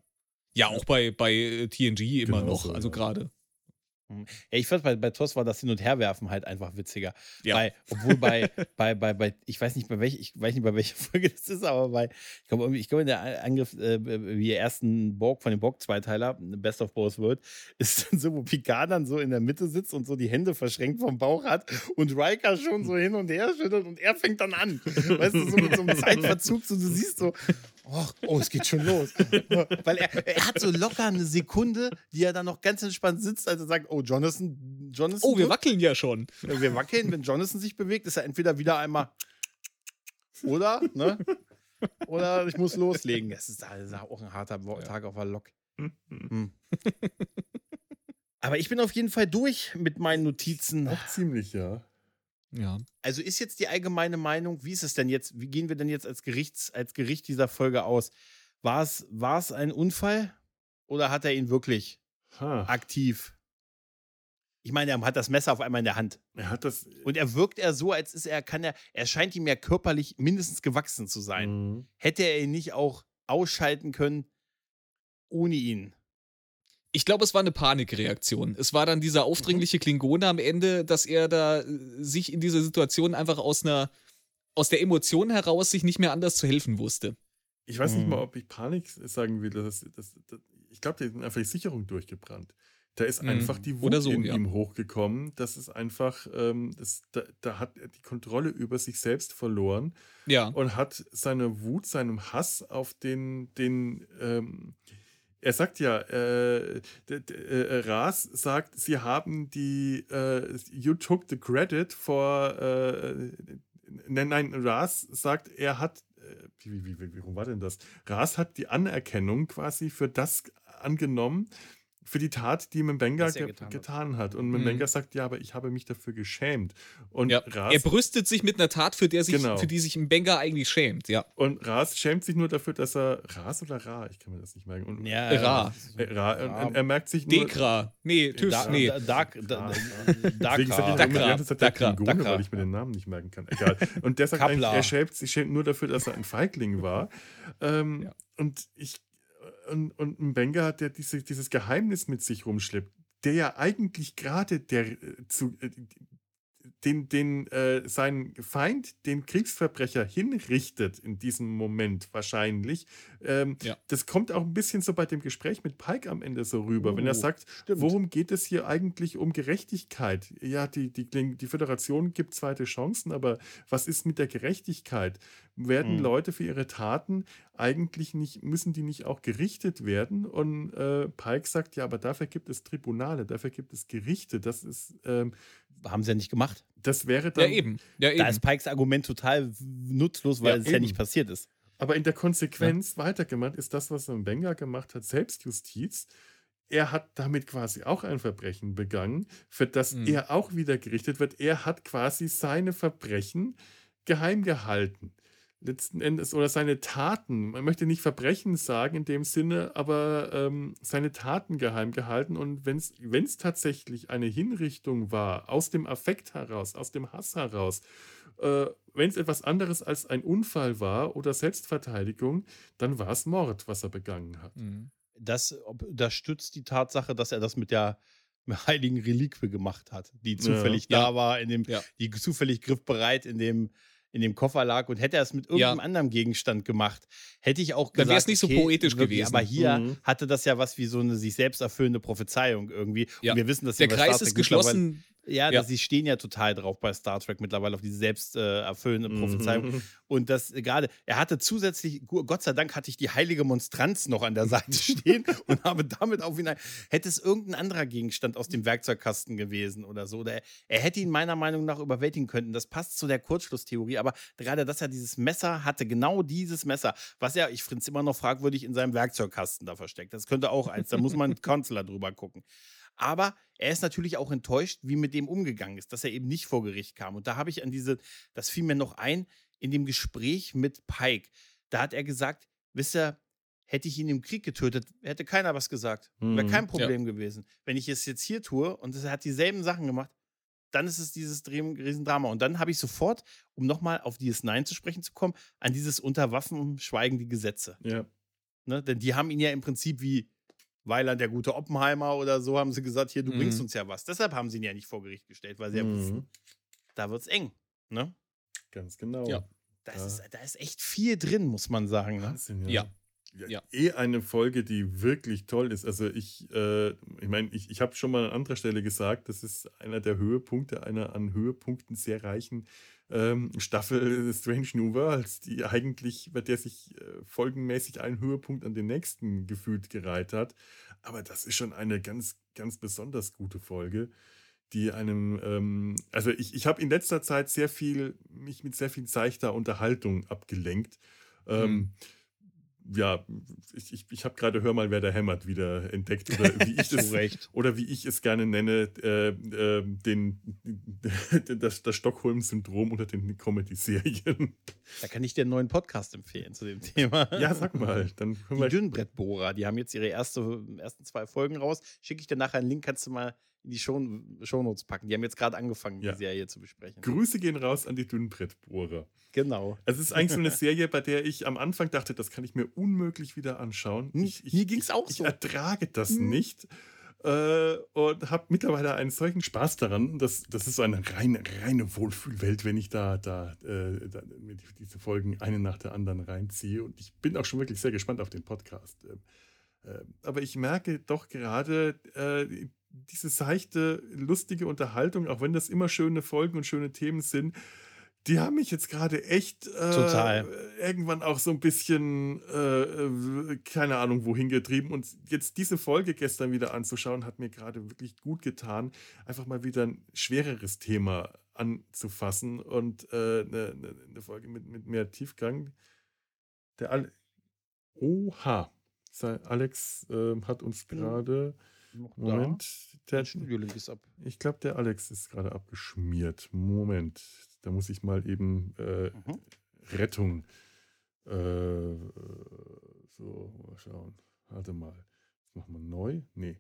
ja, auch bei, bei äh, TNG immer Genau noch. so, also ja. gerade. Ja, ich fand bei, bei TOS war das Hin- und Herwerfen halt einfach witziger. Ja. Bei, obwohl bei, bei, bei, bei, ich weiß nicht, bei welcher, ich weiß nicht, bei welcher Folge das ist, aber bei, ich glaube, ich glaube, in der Angriff, äh, wie der ersten Borg von dem Borg-Zweiteiler, Best of Both World, ist dann so, wo Picard dann so in der Mitte sitzt und so die Hände verschränkt vom Bauch hat und Riker schon so hin und her schüttelt und er fängt dann an. Weißt du, so mit so einem Zeitverzug, so du siehst so, oh, oh es geht schon los. Weil er, er hat so locker eine Sekunde, die er dann noch ganz entspannt sitzt, als er sagt, oh, Jonathan, Jonathan. Oh, wir wackeln ja schon. wir wackeln, wenn Jonathan sich bewegt, ist er entweder wieder einmal oder, ne? Oder ich muss loslegen. Das ist, das ist auch ein harter Tag auf der Lok. Hm. Aber ich bin auf jeden Fall durch mit meinen Notizen. Auch ziemlich, ja. Ja. Also ist jetzt die allgemeine Meinung, wie ist es denn jetzt, wie gehen wir denn jetzt als, Gerichts, als Gericht dieser Folge aus? War es, war es ein Unfall oder hat er ihn wirklich ha. aktiv. Ich meine, er hat das Messer auf einmal in der Hand. Er hat das. Und er wirkt er so, als ist er, kann er, er scheint ihm ja körperlich mindestens gewachsen zu sein. Mhm. Hätte er ihn nicht auch ausschalten können ohne ihn? Ich glaube, es war eine Panikreaktion. Es war dann dieser aufdringliche Klingone am Ende, dass er da äh, sich in dieser Situation einfach aus einer, aus der Emotion heraus sich nicht mehr anders zu helfen wusste. Ich weiß nicht mal, mhm. ob ich Panik sagen will. Das, das, das, ich glaube, der ist einfach die Sicherung durchgebrannt. Da ist einfach mhm. die Wut so, in ja. ihm hochgekommen. Das ist einfach, ähm, das, da, da, hat er die Kontrolle über sich selbst verloren. Ja. Und hat seine Wut, seinem Hass auf den, den, ähm, er sagt ja, äh, äh, Ras sagt, sie haben die, äh, you took the credit for, äh, nein, nein, Ras sagt, er hat, äh, wie, wie, wie, warum war denn das? Ras hat die Anerkennung quasi für das angenommen, für die Tat, die Mbenga ge getan, getan, hat. Und Mbenga mhm. sagt, ja, aber ich habe mich dafür geschämt. Und ja, Ras, er brüstet sich mit einer Tat, für, der sich, genau. für die sich Mbenga eigentlich schämt, ja. Und Ras schämt sich nur dafür, dass er. Ras oder Ra? Ich kann mir das nicht merken. Und, ja, Ra. Äh, Ra. Und, er merkt sich nur. Dekra. Nee, TÜV, da, nee. Dark, da, Deswegen sage ich Dakra. Dakra. Klingone, weil ich mir den Namen nicht merken kann. Egal. Und der sagt er schämt sich schämt nur dafür, dass er ein Feigling war. Ähm, ja. Und ich und, und Mbenga hat ja diese, dieses Geheimnis mit sich rumschleppt, der ja eigentlich gerade der äh, zu, äh, den, den äh, sein Feind, den Kriegsverbrecher hinrichtet in diesem Moment wahrscheinlich. Ähm, ja. Das kommt auch ein bisschen so bei dem Gespräch mit Pike am Ende so rüber, oh, wenn er oh, sagt, stimmt. worum geht es hier eigentlich um Gerechtigkeit? Ja, die, die, die Föderation gibt zweite Chancen, aber was ist mit der Gerechtigkeit? Werden mhm. Leute für ihre Taten eigentlich nicht, müssen die nicht auch gerichtet werden? Und äh, Pike sagt, ja, aber dafür gibt es Tribunale, dafür gibt es Gerichte. Das ist ähm, haben sie ja nicht gemacht. Das wäre dann. Ja, eben. Ja, eben. Da ist Pikes Argument total nutzlos, weil ja, es eben. ja nicht passiert ist. Aber in der Konsequenz ja. weitergemacht ist das, was Mbenga gemacht hat, Selbstjustiz. Er hat damit quasi auch ein Verbrechen begangen, für das mhm. er auch wieder gerichtet wird. Er hat quasi seine Verbrechen geheim gehalten letzten Endes oder seine Taten, man möchte nicht Verbrechen sagen in dem Sinne, aber ähm, seine Taten geheim gehalten. Und wenn es tatsächlich eine Hinrichtung war, aus dem Affekt heraus, aus dem Hass heraus, äh, wenn es etwas anderes als ein Unfall war oder Selbstverteidigung, dann war es Mord, was er begangen hat. Mhm. Das, das stützt die Tatsache, dass er das mit der heiligen Reliquie gemacht hat, die zufällig ja. da war, in dem, ja. die zufällig griffbereit in dem in dem Koffer lag und hätte er es mit irgendeinem ja. anderen Gegenstand gemacht, hätte ich auch gesagt, dann wäre es nicht so poetisch wirklich, gewesen. Aber hier mhm. hatte das ja was wie so eine sich selbst erfüllende Prophezeiung irgendwie. Ja. Und wir wissen, dass der Kreis ist geschlossen. Ja, ja. sie stehen ja total drauf bei Star Trek mittlerweile auf diese selbst äh, erfüllende mhm. Prophezeiung. Und das gerade, er hatte zusätzlich, Gott sei Dank hatte ich die heilige Monstranz noch an der Seite stehen und habe damit auf ihn. Hätte es irgendein anderer Gegenstand aus dem Werkzeugkasten gewesen oder so, oder er, er hätte ihn meiner Meinung nach überwältigen können. Das passt zu der Kurzschlusstheorie, aber gerade, dass er dieses Messer hatte, genau dieses Messer, was er, ich finde es immer noch fragwürdig, in seinem Werkzeugkasten da versteckt. Das könnte auch eins, da muss man mit Kanzler drüber gucken. Aber er ist natürlich auch enttäuscht, wie mit dem umgegangen ist, dass er eben nicht vor Gericht kam. Und da habe ich an diese, das fiel mir noch ein, in dem Gespräch mit Pike. Da hat er gesagt, wisst ihr, hätte ich ihn im Krieg getötet, hätte keiner was gesagt. Wäre kein mhm. Problem ja. gewesen. Wenn ich es jetzt hier tue und er hat dieselben Sachen gemacht, dann ist es dieses Riesendrama. Und dann habe ich sofort, um nochmal auf DS9 zu sprechen zu kommen, an dieses Unterwaffen schweigen die Gesetze. Ja. Ne? Denn die haben ihn ja im Prinzip wie Weiland, der gute Oppenheimer oder so, haben sie gesagt, hier, du mhm. bringst uns ja was. Deshalb haben sie ihn ja nicht vor Gericht gestellt, weil sie ja wussten, mhm. da wird's eng. Ne? Ganz genau. Ja. Das ja. Ist, da ist echt viel drin, muss man sagen. Ne? Wahnsinn, ja. ja. ja. Eh eine Folge, die wirklich toll ist. Also ich, äh, ich meine, ich, ich habe schon mal an anderer Stelle gesagt, das ist einer der Höhepunkte einer an Höhepunkten sehr reichen ähm, Staffel Strange New Worlds, die eigentlich, bei der sich äh, folgenmäßig ein Höhepunkt an den nächsten gefühlt gereiht hat. Aber das ist schon eine ganz, ganz besonders gute Folge, die einem, ähm, also ich, ich habe in letzter Zeit sehr viel, mich mit sehr viel seichter Unterhaltung abgelenkt. Ähm, mhm ja, ich, ich, ich habe gerade Hör mal, wer da hämmert wieder entdeckt oder wie ich das oder wie ich es gerne nenne, äh, äh, den, das, das Stockholm-Syndrom unter den Comedy-Serien. Da kann ich dir einen neuen Podcast empfehlen zu dem Thema. Ja, sag mal. Dann die Dünnbrettbohrer, die haben jetzt ihre erste, ersten zwei Folgen raus. Schicke ich dir nachher einen Link, kannst du mal in die Show, Shownotes packen. Die haben jetzt gerade angefangen, ja. die Serie zu besprechen. Grüße gehen raus an die Dünnbrettbohrer. Genau. Es ist eigentlich so eine Serie, bei der ich am Anfang dachte, das kann ich mir unmöglich wieder anschauen. Hm, ich, ich, Mir ging es auch ich, so. Ich ertrage das hm. nicht. Äh, und habe mittlerweile einen solchen Spaß daran. Das, das ist so eine reine, reine Wohlfühlwelt, wenn ich da, da, äh, da diese Folgen eine nach der anderen reinziehe. Und ich bin auch schon wirklich sehr gespannt auf den Podcast. Äh aber ich merke doch gerade, äh, diese seichte, lustige Unterhaltung, auch wenn das immer schöne Folgen und schöne Themen sind, die haben mich jetzt gerade echt äh, irgendwann auch so ein bisschen, äh, äh, keine Ahnung, wohin getrieben. Und jetzt diese Folge gestern wieder anzuschauen, hat mir gerade wirklich gut getan, einfach mal wieder ein schwereres Thema anzufassen und eine äh, ne, ne, ne Folge mit, mit mehr Tiefgang. Der Al Oha, Alex äh, hat uns gerade noch Moment. Da. Der ist ab. Ich glaube, der Alex ist gerade abgeschmiert. Moment. Da muss ich mal eben äh, mhm. Rettung. Äh, so, mal schauen. Warte mal. Das machen wir neu. Nee.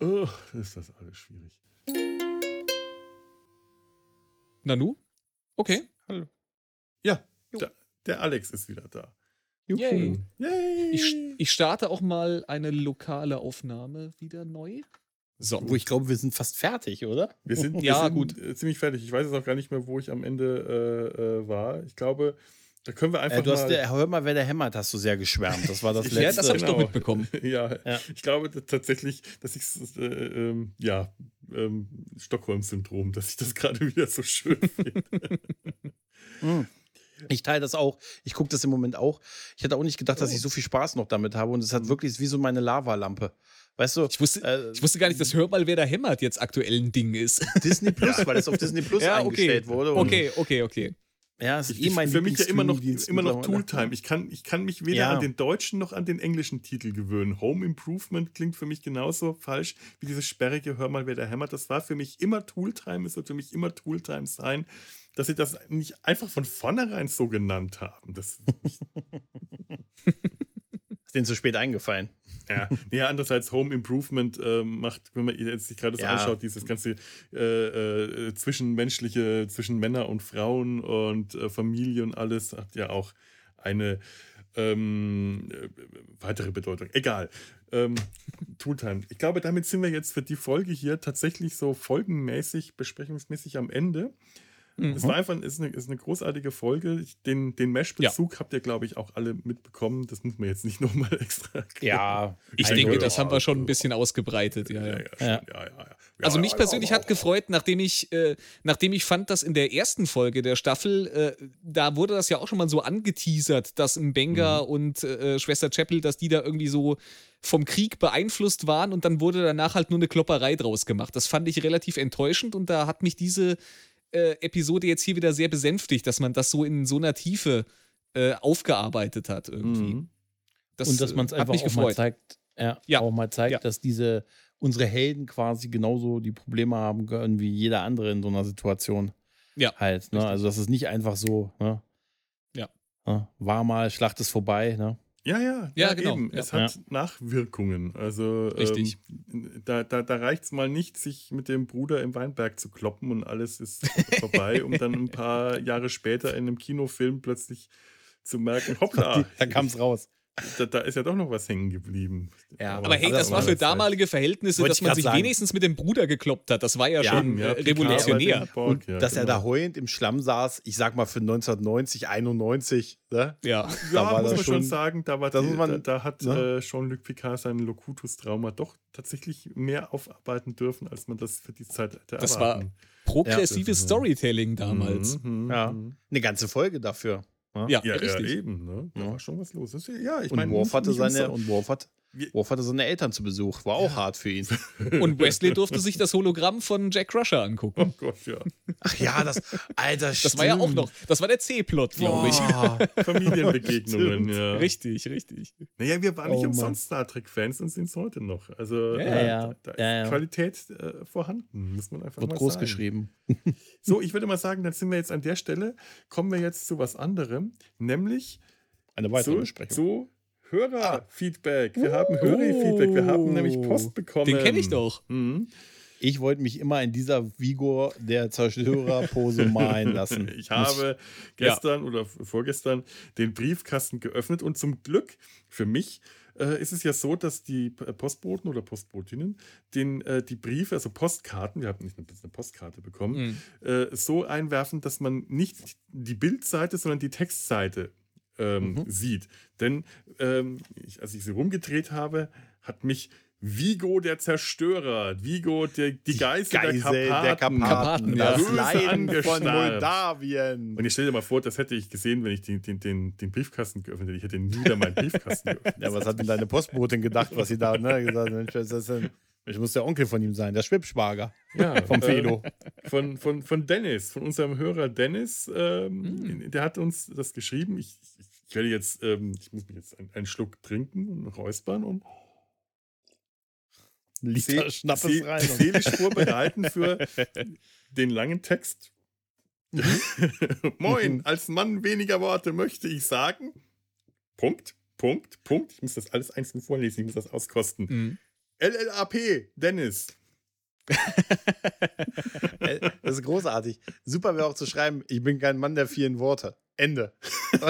Oh, ist das alles schwierig. Nanu? Okay. Hallo. Ja, da, der Alex ist wieder da. Yay. Yay. Ich, ich starte auch mal eine lokale Aufnahme wieder neu. So. Wo ich glaube, wir sind fast fertig, oder? Wir sind, wir ja, sind gut. Äh, ziemlich fertig. Ich weiß jetzt auch gar nicht mehr, wo ich am Ende äh, äh, war. Ich glaube, da können wir einfach äh, du hast mal. Der, hör mal, wer der hämmert, hast du sehr geschwärmt. Das war das letzte. ja, das habe ich genau. doch mitbekommen. ja, ja, ich glaube tatsächlich, dass ich äh, ähm, ja, ähm, Stockholm-Syndrom, dass ich das gerade wieder so schön finde. mm. Ich teile das auch. Ich gucke das im Moment auch. Ich hätte auch nicht gedacht, dass ich so viel Spaß noch damit habe. Und es hat wirklich wie so meine Lavalampe. Weißt du? Ich wusste, äh, ich wusste gar nicht, dass Hör mal, wer da hämmert jetzt aktuell ein Ding ist. Disney Plus, ja. weil es auf Disney Plus ja, eingestellt okay. wurde. okay, okay, okay. Ja, es ist ich, eh mein Für mich ja immer noch, immer noch Tooltime. Ich kann, ich kann mich weder ja. an den deutschen noch an den englischen Titel gewöhnen. Home Improvement klingt für mich genauso falsch wie dieses sperrige Hör mal, wer da hämmert. Das war für mich immer Tooltime, es wird für mich immer Tooltime sein dass sie das nicht einfach von vornherein so genannt haben. Das ist denen zu spät eingefallen. Ja, ja andererseits Home Improvement äh, macht, wenn man jetzt sich gerade das ja. anschaut, dieses ganze äh, äh, zwischenmenschliche, zwischen Männer und Frauen und äh, Familie und alles hat ja auch eine ähm, äh, weitere Bedeutung. Egal. Ähm, Tooltime. Ich glaube, damit sind wir jetzt für die Folge hier tatsächlich so folgenmäßig, besprechungsmäßig am Ende. Mhm. Es war einfach ist eine, ist eine großartige Folge. Den, den Mesh-Bezug ja. habt ihr, glaube ich, auch alle mitbekommen. Das muss man jetzt nicht nochmal extra. Erklären. Ja, ich denke, das haben wir schon ein bisschen ausgebreitet. Ja, ja. ja, ja also mich persönlich hat gefreut, nachdem ich, äh, nachdem ich fand, dass in der ersten Folge der Staffel, äh, da wurde das ja auch schon mal so angeteasert, dass Mbenga mhm. und äh, Schwester Chapel, dass die da irgendwie so vom Krieg beeinflusst waren und dann wurde danach halt nur eine Klopperei draus gemacht. Das fand ich relativ enttäuschend und da hat mich diese äh, Episode jetzt hier wieder sehr besänftigt, dass man das so in so einer Tiefe äh, aufgearbeitet hat irgendwie. Mhm. Das, und dass man es einfach auch gefreut. mal zeigt, ja, ja. auch mal zeigt, ja. dass diese unsere Helden quasi genauso die Probleme haben können wie jeder andere in so einer Situation. Ja. Halt, ne? Also, das ist nicht einfach so, ne? Ja. Ne? War mal, Schlacht ist vorbei, ne? Ja, ja, ja, ja genau. Eben. Es ja. hat Nachwirkungen. Also Richtig. Ähm, da, da, da reicht es mal nicht, sich mit dem Bruder im Weinberg zu kloppen und alles ist vorbei, um dann ein paar Jahre später in einem Kinofilm plötzlich zu merken, hoppla. da kam es raus da, da, ist ja doch noch was hängen geblieben. Ja, aber, aber hey, das war für damalige Verhältnisse, dass man sich sagen. wenigstens mit dem Bruder gekloppt hat. Das war ja, ja schon ja, revolutionär. Und ja, dass genau. er da heulend im Schlamm saß, ich sag mal für 1990, 91. Ne? Ja, da war muss man schon sagen, da, war die, man, da, da, hat ne? äh, Jean-Luc Picard sein Locutus-Trauma doch tatsächlich mehr aufarbeiten dürfen, als man das für die Zeit hätte Das erwarten. war progressives Storytelling damals. Mhm, mhm, ja. Mhm. Eine ganze Folge dafür. Ja, ja, ja, eben. Ne? Da war schon was los. Ja, ich und meine, Worf hatte seine und Worf hat Worf hatte seine Eltern zu Besuch. War auch ja. hart für ihn. Und Wesley durfte sich das Hologramm von Jack Crusher angucken. Oh Gott, ja. Ach ja, das, Alter, Das stimmt. war ja auch noch, das war der C-Plot, glaube ich. Familienbegegnungen, ja. Richtig, richtig. Naja, wir waren oh, nicht umsonst Star Trek-Fans und sind es heute noch. Also, ja, äh, ja. da, da ist Qualität äh, vorhanden, muss man einfach Wird mal groß sagen. geschrieben. So, ich würde mal sagen, dann sind wir jetzt an der Stelle, kommen wir jetzt zu was anderem, nämlich eine weitere zu, Besprechung. Zu Hörerfeedback. Wir haben Hörerfeedback. Wir haben nämlich Post bekommen. Den kenne ich doch. Mhm. Ich wollte mich immer in dieser Vigor der Zerstörerpose malen lassen. Ich habe gestern ja. oder vorgestern den Briefkasten geöffnet und zum Glück für mich äh, ist es ja so, dass die Postboten oder Postbotinnen den, äh, die Briefe, also Postkarten, wir haben nicht eine, eine Postkarte bekommen, mhm. äh, so einwerfen, dass man nicht die Bildseite, sondern die Textseite ähm, mhm. sieht. Denn ähm, ich, als ich sie rumgedreht habe, hat mich Vigo der Zerstörer, Vigo der, die Geisel, Geisel der Karpaten, der Karpaten das ja. Leiden von Moldawien. Und ich stell dir mal vor, das hätte ich gesehen, wenn ich den, den, den, den Briefkasten geöffnet hätte. Ich hätte nie wieder meinen Briefkasten geöffnet. Ja, was hat denn deine Postbotin gedacht, was sie da ne, gesagt hat? Ich muss der Onkel von ihm sein, der Schwibschwager. Ja, vom Felo. Äh, von, von, von Dennis, von unserem Hörer Dennis. Ähm, hm. Der hat uns das geschrieben. Ich, ich ich werde jetzt, ähm, ich muss mich jetzt einen, einen Schluck trinken und räuspern und Liter Se Schnappes Se rein. Seelisch vorbereiten für den langen Text. Mhm. Moin, als Mann weniger Worte möchte ich sagen. Punkt, Punkt, Punkt. Ich muss das alles einzeln vorlesen, ich muss das auskosten. Mhm. LLAP, Dennis. das ist großartig. Super wäre auch zu schreiben, ich bin kein Mann der vielen Worte. Ende.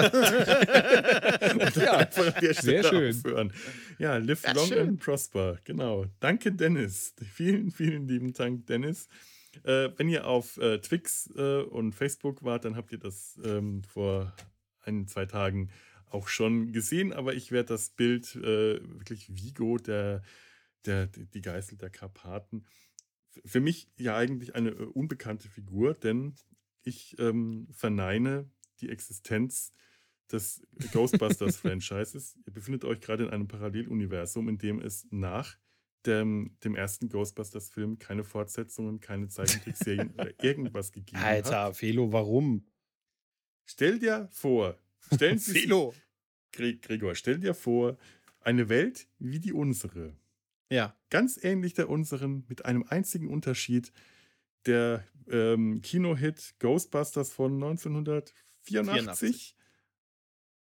ja, sehr schön. Aufhören. Ja, live ja, long schön. and prosper. Genau. Danke, Dennis. Vielen, vielen lieben Dank, Dennis. Äh, wenn ihr auf äh, Twix äh, und Facebook wart, dann habt ihr das ähm, vor ein, zwei Tagen auch schon gesehen. Aber ich werde das Bild äh, wirklich Vigo, der, der, die Geißel der Karpaten, für mich ja eigentlich eine äh, unbekannte Figur, denn ich ähm, verneine die Existenz des Ghostbusters-Franchises. Ihr befindet euch gerade in einem Paralleluniversum, in dem es nach dem, dem ersten Ghostbusters-Film keine Fortsetzungen, keine Zeichentrickserien oder irgendwas gegeben Alter, hat. Alter, Felo, warum? Stell dir vor, stellen Sie Felo. Gregor, stell dir vor, eine Welt wie die unsere. Ja. Ganz ähnlich der unseren, mit einem einzigen Unterschied. Der ähm, Kinohit Ghostbusters von 1984 84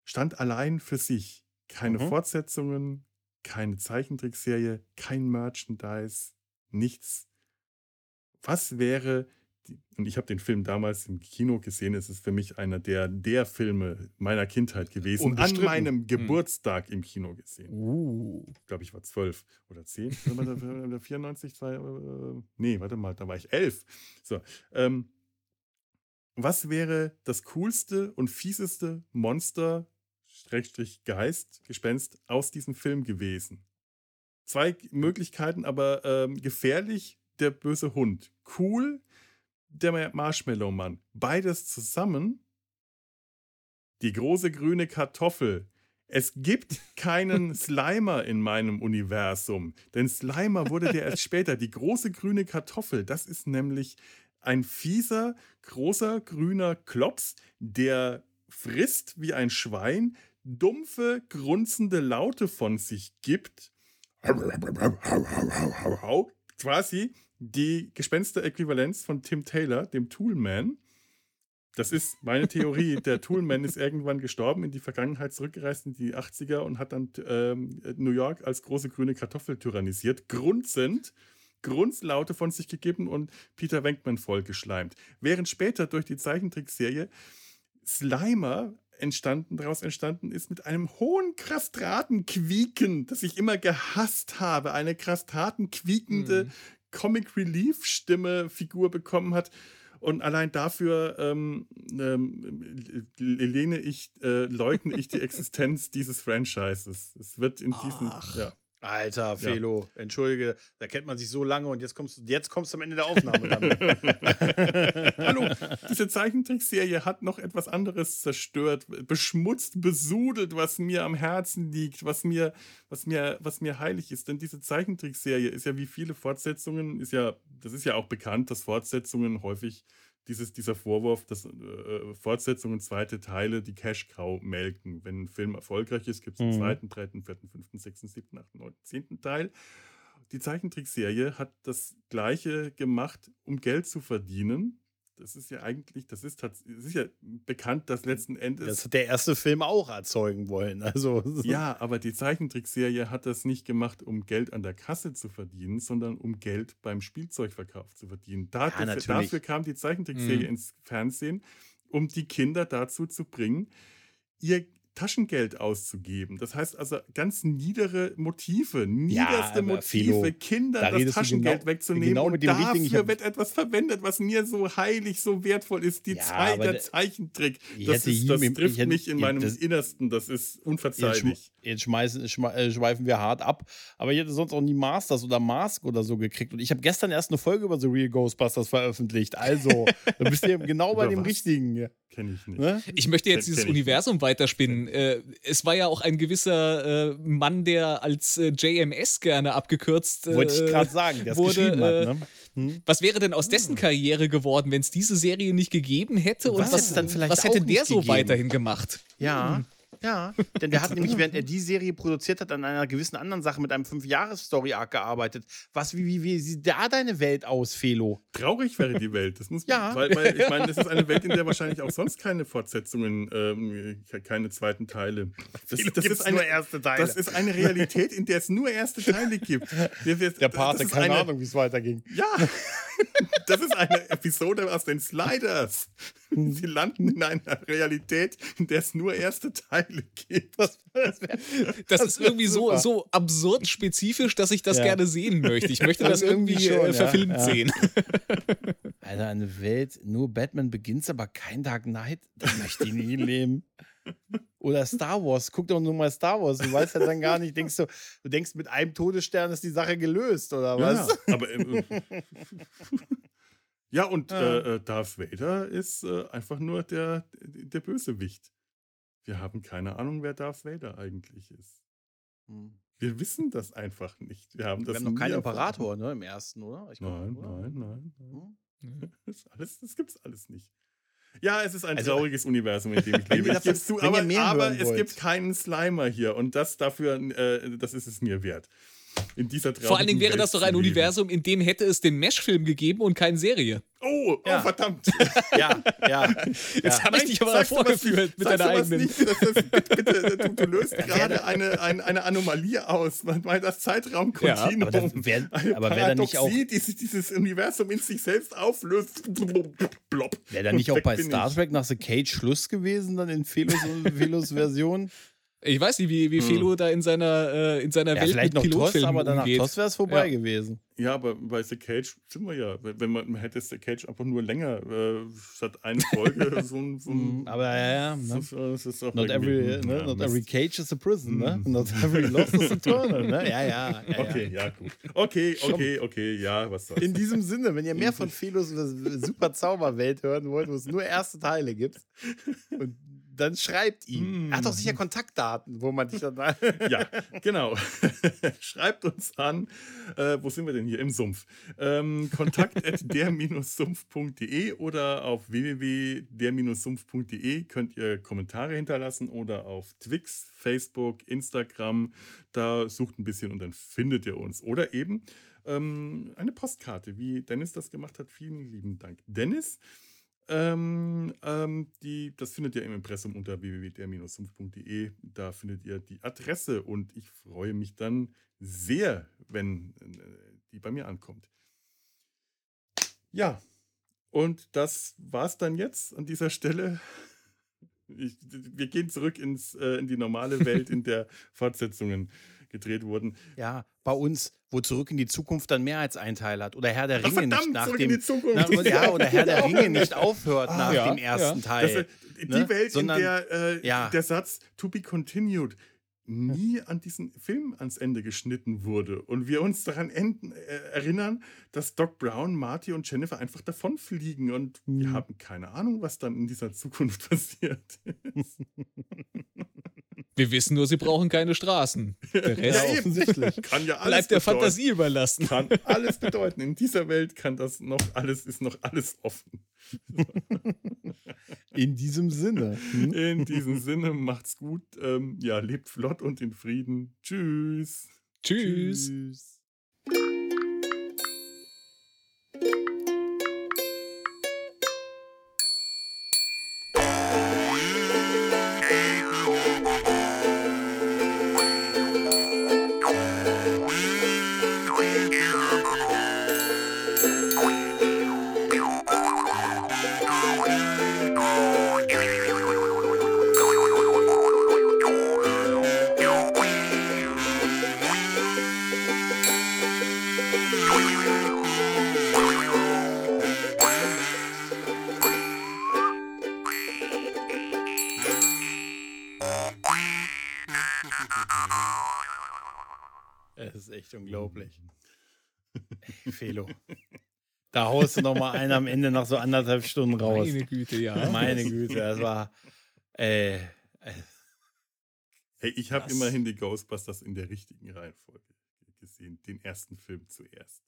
stand allein für sich. Keine mhm. Fortsetzungen, keine Zeichentrickserie, kein Merchandise, nichts. Was wäre, und ich habe den Film damals im Kino gesehen, es ist für mich einer der, der Filme meiner Kindheit gewesen. An meinem hm. Geburtstag im Kino gesehen. Uh. Ich glaube, ich war zwölf oder zehn. 94, zwei, äh, nee, warte mal, da war ich elf. So, ähm, was wäre das coolste und fieseste Monster, Schrägstrich Geist, Gespenst aus diesem Film gewesen? Zwei Möglichkeiten, aber ähm, gefährlich, der böse Hund. Cool, der Marshmallow-Mann. Beides zusammen, die große grüne Kartoffel. Es gibt keinen Slimer in meinem Universum, denn Slimer wurde der erst später. Die große grüne Kartoffel, das ist nämlich ein fieser, großer, grüner Klops, der frisst wie ein Schwein, dumpfe, grunzende Laute von sich gibt. Quasi die Gespenster-Äquivalenz von Tim Taylor, dem Toolman. Das ist meine Theorie. Der Toolman ist irgendwann gestorben, in die Vergangenheit zurückgereist, in die 80er und hat dann ähm, New York als große grüne Kartoffel tyrannisiert. Grunzend Grunzlaute von sich gegeben und Peter Wenkman vollgeschleimt. Während später durch die Zeichentrickserie Slimer entstanden, daraus entstanden ist mit einem hohen Krastratenquieken, das ich immer gehasst habe. Eine krastratenquiekende hm. Comic Relief Stimme Figur bekommen hat. Und allein dafür ähm, ähm, lehne ich, äh, leugne ich die Existenz dieses Franchises. Es wird in diesem, ja. Alter, Felo, ja. entschuldige, da kennt man sich so lange und jetzt kommst du, jetzt kommst du am Ende der Aufnahme dann. Hallo, diese Zeichentrickserie hat noch etwas anderes zerstört, beschmutzt, besudelt, was mir am Herzen liegt, was mir, was mir, was mir heilig ist. Denn diese Zeichentrickserie ist ja wie viele Fortsetzungen, ist ja, das ist ja auch bekannt, dass Fortsetzungen häufig dieses, dieser Vorwurf, dass äh, äh, Fortsetzungen, zweite Teile die Cash-Cow melken. Wenn ein Film erfolgreich ist, gibt es einen mhm. zweiten, dritten, vierten, fünften, sechsten, siebten, achten, neunten, zehnten Teil. Die Zeichentrickserie hat das Gleiche gemacht, um Geld zu verdienen das ist ja eigentlich, das ist, das ist ja bekannt, dass letzten Endes. Das hat der erste Film auch erzeugen wollen. Also. Ja, aber die Zeichentrickserie hat das nicht gemacht, um Geld an der Kasse zu verdienen, sondern um Geld beim Spielzeugverkauf zu verdienen. Dafür, ja, dafür kam die Zeichentrickserie mhm. ins Fernsehen, um die Kinder dazu zu bringen, ihr Taschengeld auszugeben. Das heißt also ganz niedere Motive, niederste ja, Motive, Philo, Kindern da das Taschengeld genau, wegzunehmen genau und dafür wird etwas verwendet, was mir so heilig, so wertvoll ist. Die ja, Zei der Zeichentrick. Das, ist, das trifft hätte, mich in meinem das, Innersten. Das ist unverzeihlich. Jetzt, schmeißen, äh, schweifen wir hart ab. Aber ich hätte sonst auch nie Masters oder Mask oder so gekriegt. Und ich habe gestern erst eine Folge über The Real Ghostbusters veröffentlicht. Also, da bist du genau bei dem was? Richtigen. Kenne ich nicht. Ne? Ich möchte jetzt dieses Universum weiterspinnen. Äh, es war ja auch ein gewisser äh, Mann, der als äh, JMS gerne abgekürzt äh, Wollte ich gerade sagen, der wurde, geschrieben hat. Ne? Äh, hm? Was wäre denn aus dessen hm. Karriere geworden, wenn es diese Serie nicht gegeben hätte? Und was, was, dann vielleicht was hätte der so weiterhin gemacht? Ja. Hm. Ja, denn der hat nämlich, während er die Serie produziert hat, an einer gewissen anderen Sache mit einem Fünf-Jahres-Story-Arc gearbeitet. Was, wie, wie, wie sieht da deine Welt aus, Felo? Traurig wäre die Welt. Das muss, ja. Weil, weil ich meine, das ist eine Welt, in der wahrscheinlich auch sonst keine Fortsetzungen, ähm, keine zweiten Teile. Das, das ist eine, nur erste Teile. Das ist eine Realität, in der es nur erste Teile gibt. Der, der, der Pate, keine eine, Ahnung, wie es weiterging. Ja, das ist eine Episode aus den Sliders. Sie landen in einer Realität, in der es nur erste Teile gibt. Das, das, wär, das, das ist irgendwie so, so absurd spezifisch, dass ich das ja. gerne sehen möchte. Ich möchte das irgendwie schon, äh, verfilmt ja. sehen. Alter, eine Welt, nur Batman beginnt, aber kein Dark Knight, das möchte ich nie leben. Oder Star Wars, guck doch nur mal Star Wars, du weißt ja dann gar nicht, denkst du, du denkst, mit einem Todesstern ist die Sache gelöst, oder was? Ja, aber äh, Ja, und äh, äh, Darth Vader ist äh, einfach nur der, der Bösewicht. Wir haben keine Ahnung, wer Darth Vader eigentlich ist. Hm. Wir wissen das einfach nicht. Wir haben das Wir haben noch keinen Imperator, ne, im ersten, oder? Glaub, nein, oder? nein, nein, nein, hm? Das, alles, das gibt's alles nicht. Ja, es ist ein also, trauriges Universum, in dem ich lebe. Ich gebe zu, aber, aber es gibt keinen Slimer hier und das dafür, äh, das ist es mir wert in dieser Vor allen Dingen wäre das doch ein Universum, in dem hätte es den Mesh-Film gegeben und keine Serie. Oh, oh ja. verdammt. ja, ja. Jetzt ja. habe ich dich aber vorgeführt mit deiner eigenen. Nicht, das ist, bitte, bitte, du, du löst gerade eine, eine, eine Anomalie aus, weil das Zeitraumkontinuum, ja, aber, wär, eine aber Paradoxie, nicht auch, die sich dieses Universum in sich selbst auflöst. Wäre da nicht auch bei Star Trek nach The Cage Schluss gewesen, dann in Felos Version? Ich weiß nicht, wie, wie hm. Felo da in seiner, äh, in seiner ja, Welt vielleicht mit noch Toss, aber danach umgeht. Toss wäre es vorbei ja. gewesen. Ja, aber bei The Cage sind wir ja. Wenn man, man hätte The Cage einfach nur länger äh, statt eine Folge so ein. So ein mm, aber ja, ja. Ne? Das, das ist auch not every, ne? not every cage is a prison, ne? Mm. Not every loss is a tunnel, ne? Ja, ja. ja okay, ja, gut. Okay, okay, okay, ja, was soll's. In diesem Sinne, wenn ihr mehr von Felos super Zauberwelt hören wollt, wo es nur erste Teile gibt und dann schreibt ihm. Mm. Er hat doch sicher hm. Kontaktdaten, wo man dich dann. ja, genau. schreibt uns an. Äh, wo sind wir denn hier? Im Sumpf. Ähm, kontakt der-sumpf.de oder auf www.der-sumpf.de könnt ihr Kommentare hinterlassen oder auf Twix, Facebook, Instagram. Da sucht ein bisschen und dann findet ihr uns. Oder eben ähm, eine Postkarte, wie Dennis das gemacht hat. Vielen lieben Dank. Dennis. Ähm, ähm, die, das findet ihr im Impressum unter www.der-sumpf.de. Da findet ihr die Adresse und ich freue mich dann sehr, wenn äh, die bei mir ankommt. Ja, und das war's dann jetzt an dieser Stelle. Ich, wir gehen zurück ins, äh, in die normale Welt, in der Fortsetzungen gedreht wurden. Ja, bei uns, wo Zurück in die Zukunft dann mehr als ein Teil hat. Oder Herr der Ringe verdammt, nicht nach dem. Na, ja, oder Herr der Ringe nicht aufhört ah, nach ja, dem ersten ja. Teil. Das, die ne? Welt, Sondern, in der äh, der Satz to be continued nie an diesen Film ans Ende geschnitten wurde und wir uns daran enden, äh, erinnern, dass Doc Brown, Marty und Jennifer einfach davonfliegen und mhm. wir haben keine Ahnung, was dann in dieser Zukunft passiert ist. Wir wissen nur, sie brauchen keine Straßen. Der Rest ja, offensichtlich. kann ja alles bleibt der bedeuten. Fantasie überlassen. Kann alles bedeuten. In dieser Welt kann das noch alles, ist noch alles offen. In diesem Sinne. Hm? In diesem Sinne, macht's gut. Ähm, ja, lebt flott und in Frieden. Tschüss. Tschüss. Tschüss. Du noch mal einen am Ende nach so anderthalb Stunden raus. Meine Güte, ja. Meine Güte, das war. Äh, äh, hey, ich habe immerhin die Ghostbusters in der richtigen Reihenfolge gesehen. Den ersten Film zuerst.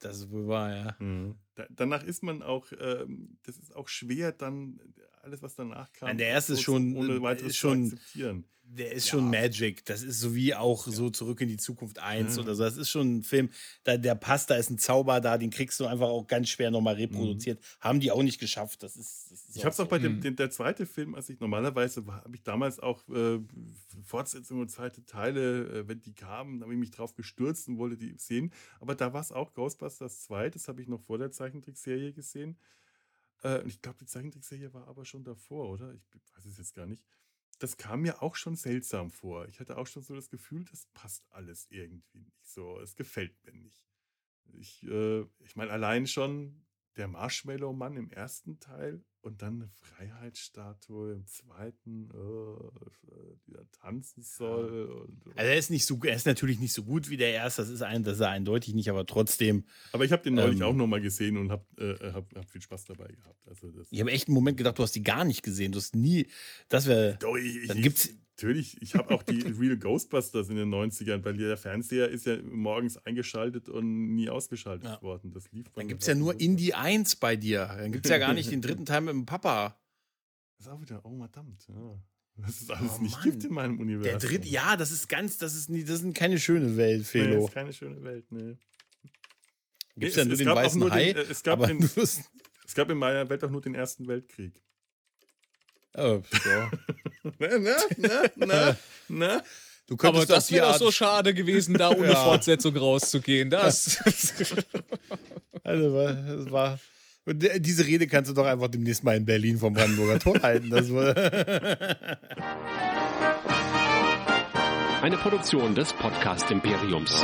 Das ist wohl wahr, ja. Mhm. Da, danach ist man auch, ähm, das ist auch schwer, dann alles, was danach kam. Nein, der erste ist schon, ohne weiteres ist schon, zu akzeptieren. Der ist ja. schon Magic. Das ist so wie auch ja. so Zurück in die Zukunft 1 ja. oder so. Das ist schon ein Film, da, der passt, da ist ein Zauber da, den kriegst du einfach auch ganz schwer nochmal reproduziert. Mhm. Haben die auch nicht geschafft. Das ist, das ist ich habe es auch bei dem, mhm. dem, der zweite Film, als ich normalerweise habe ich damals auch äh, Fortsetzungen und zweite Teile, äh, wenn die kamen, habe ich mich drauf gestürzt und wollte die sehen. Aber da war es auch Ghostbusters 2, das habe ich noch vor der Zeichentrickserie gesehen. Äh, ich glaube, die Zeichentrickserie war aber schon davor, oder? Ich weiß es jetzt gar nicht. Das kam mir auch schon seltsam vor. Ich hatte auch schon so das Gefühl, das passt alles irgendwie nicht so. Es gefällt mir nicht. Ich, äh, ich meine, allein schon der Marshmallow-Mann im ersten Teil und dann eine Freiheitsstatue im zweiten, äh, die da tanzen soll. Und, also er ist nicht so, er ist natürlich nicht so gut wie der erste, das ist ein, das ist er eindeutig nicht, aber trotzdem. Aber ich habe den neulich ähm, auch nochmal gesehen und habe äh, hab, hab viel Spaß dabei gehabt. Also ich habe echt einen Moment gedacht, du hast die gar nicht gesehen. Du hast nie, das wäre. Dann gibt's Natürlich, ich habe auch die Real Ghostbusters in den 90ern, weil der Fernseher ist ja morgens eingeschaltet und nie ausgeschaltet ja. worden. Das lief Dann gibt es ja nur Indie 1 bei dir. Dann gibt es ja gar nicht den dritten Teil mit dem Papa. Das ist auch wieder, oh verdammt, ja. Was es alles oh, nicht gibt in meinem Universum. Der dritte, ja, das ist ganz, das ist nie, das ist keine schöne Welt, Felo. Nee, das ist keine schöne Welt, nee. Gibt es ja nur den weißen Hai? Den, äh, es, gab in, es gab in meiner Welt auch nur den Ersten Weltkrieg. Oh, ja. na, na, na, na, Du Aber das wäre doch so schade gewesen, da ohne ja. Fortsetzung rauszugehen. Das. also, das war. diese Rede kannst du doch einfach demnächst mal in Berlin vom Brandenburger Tor halten. Das Eine Produktion des Podcast Imperiums.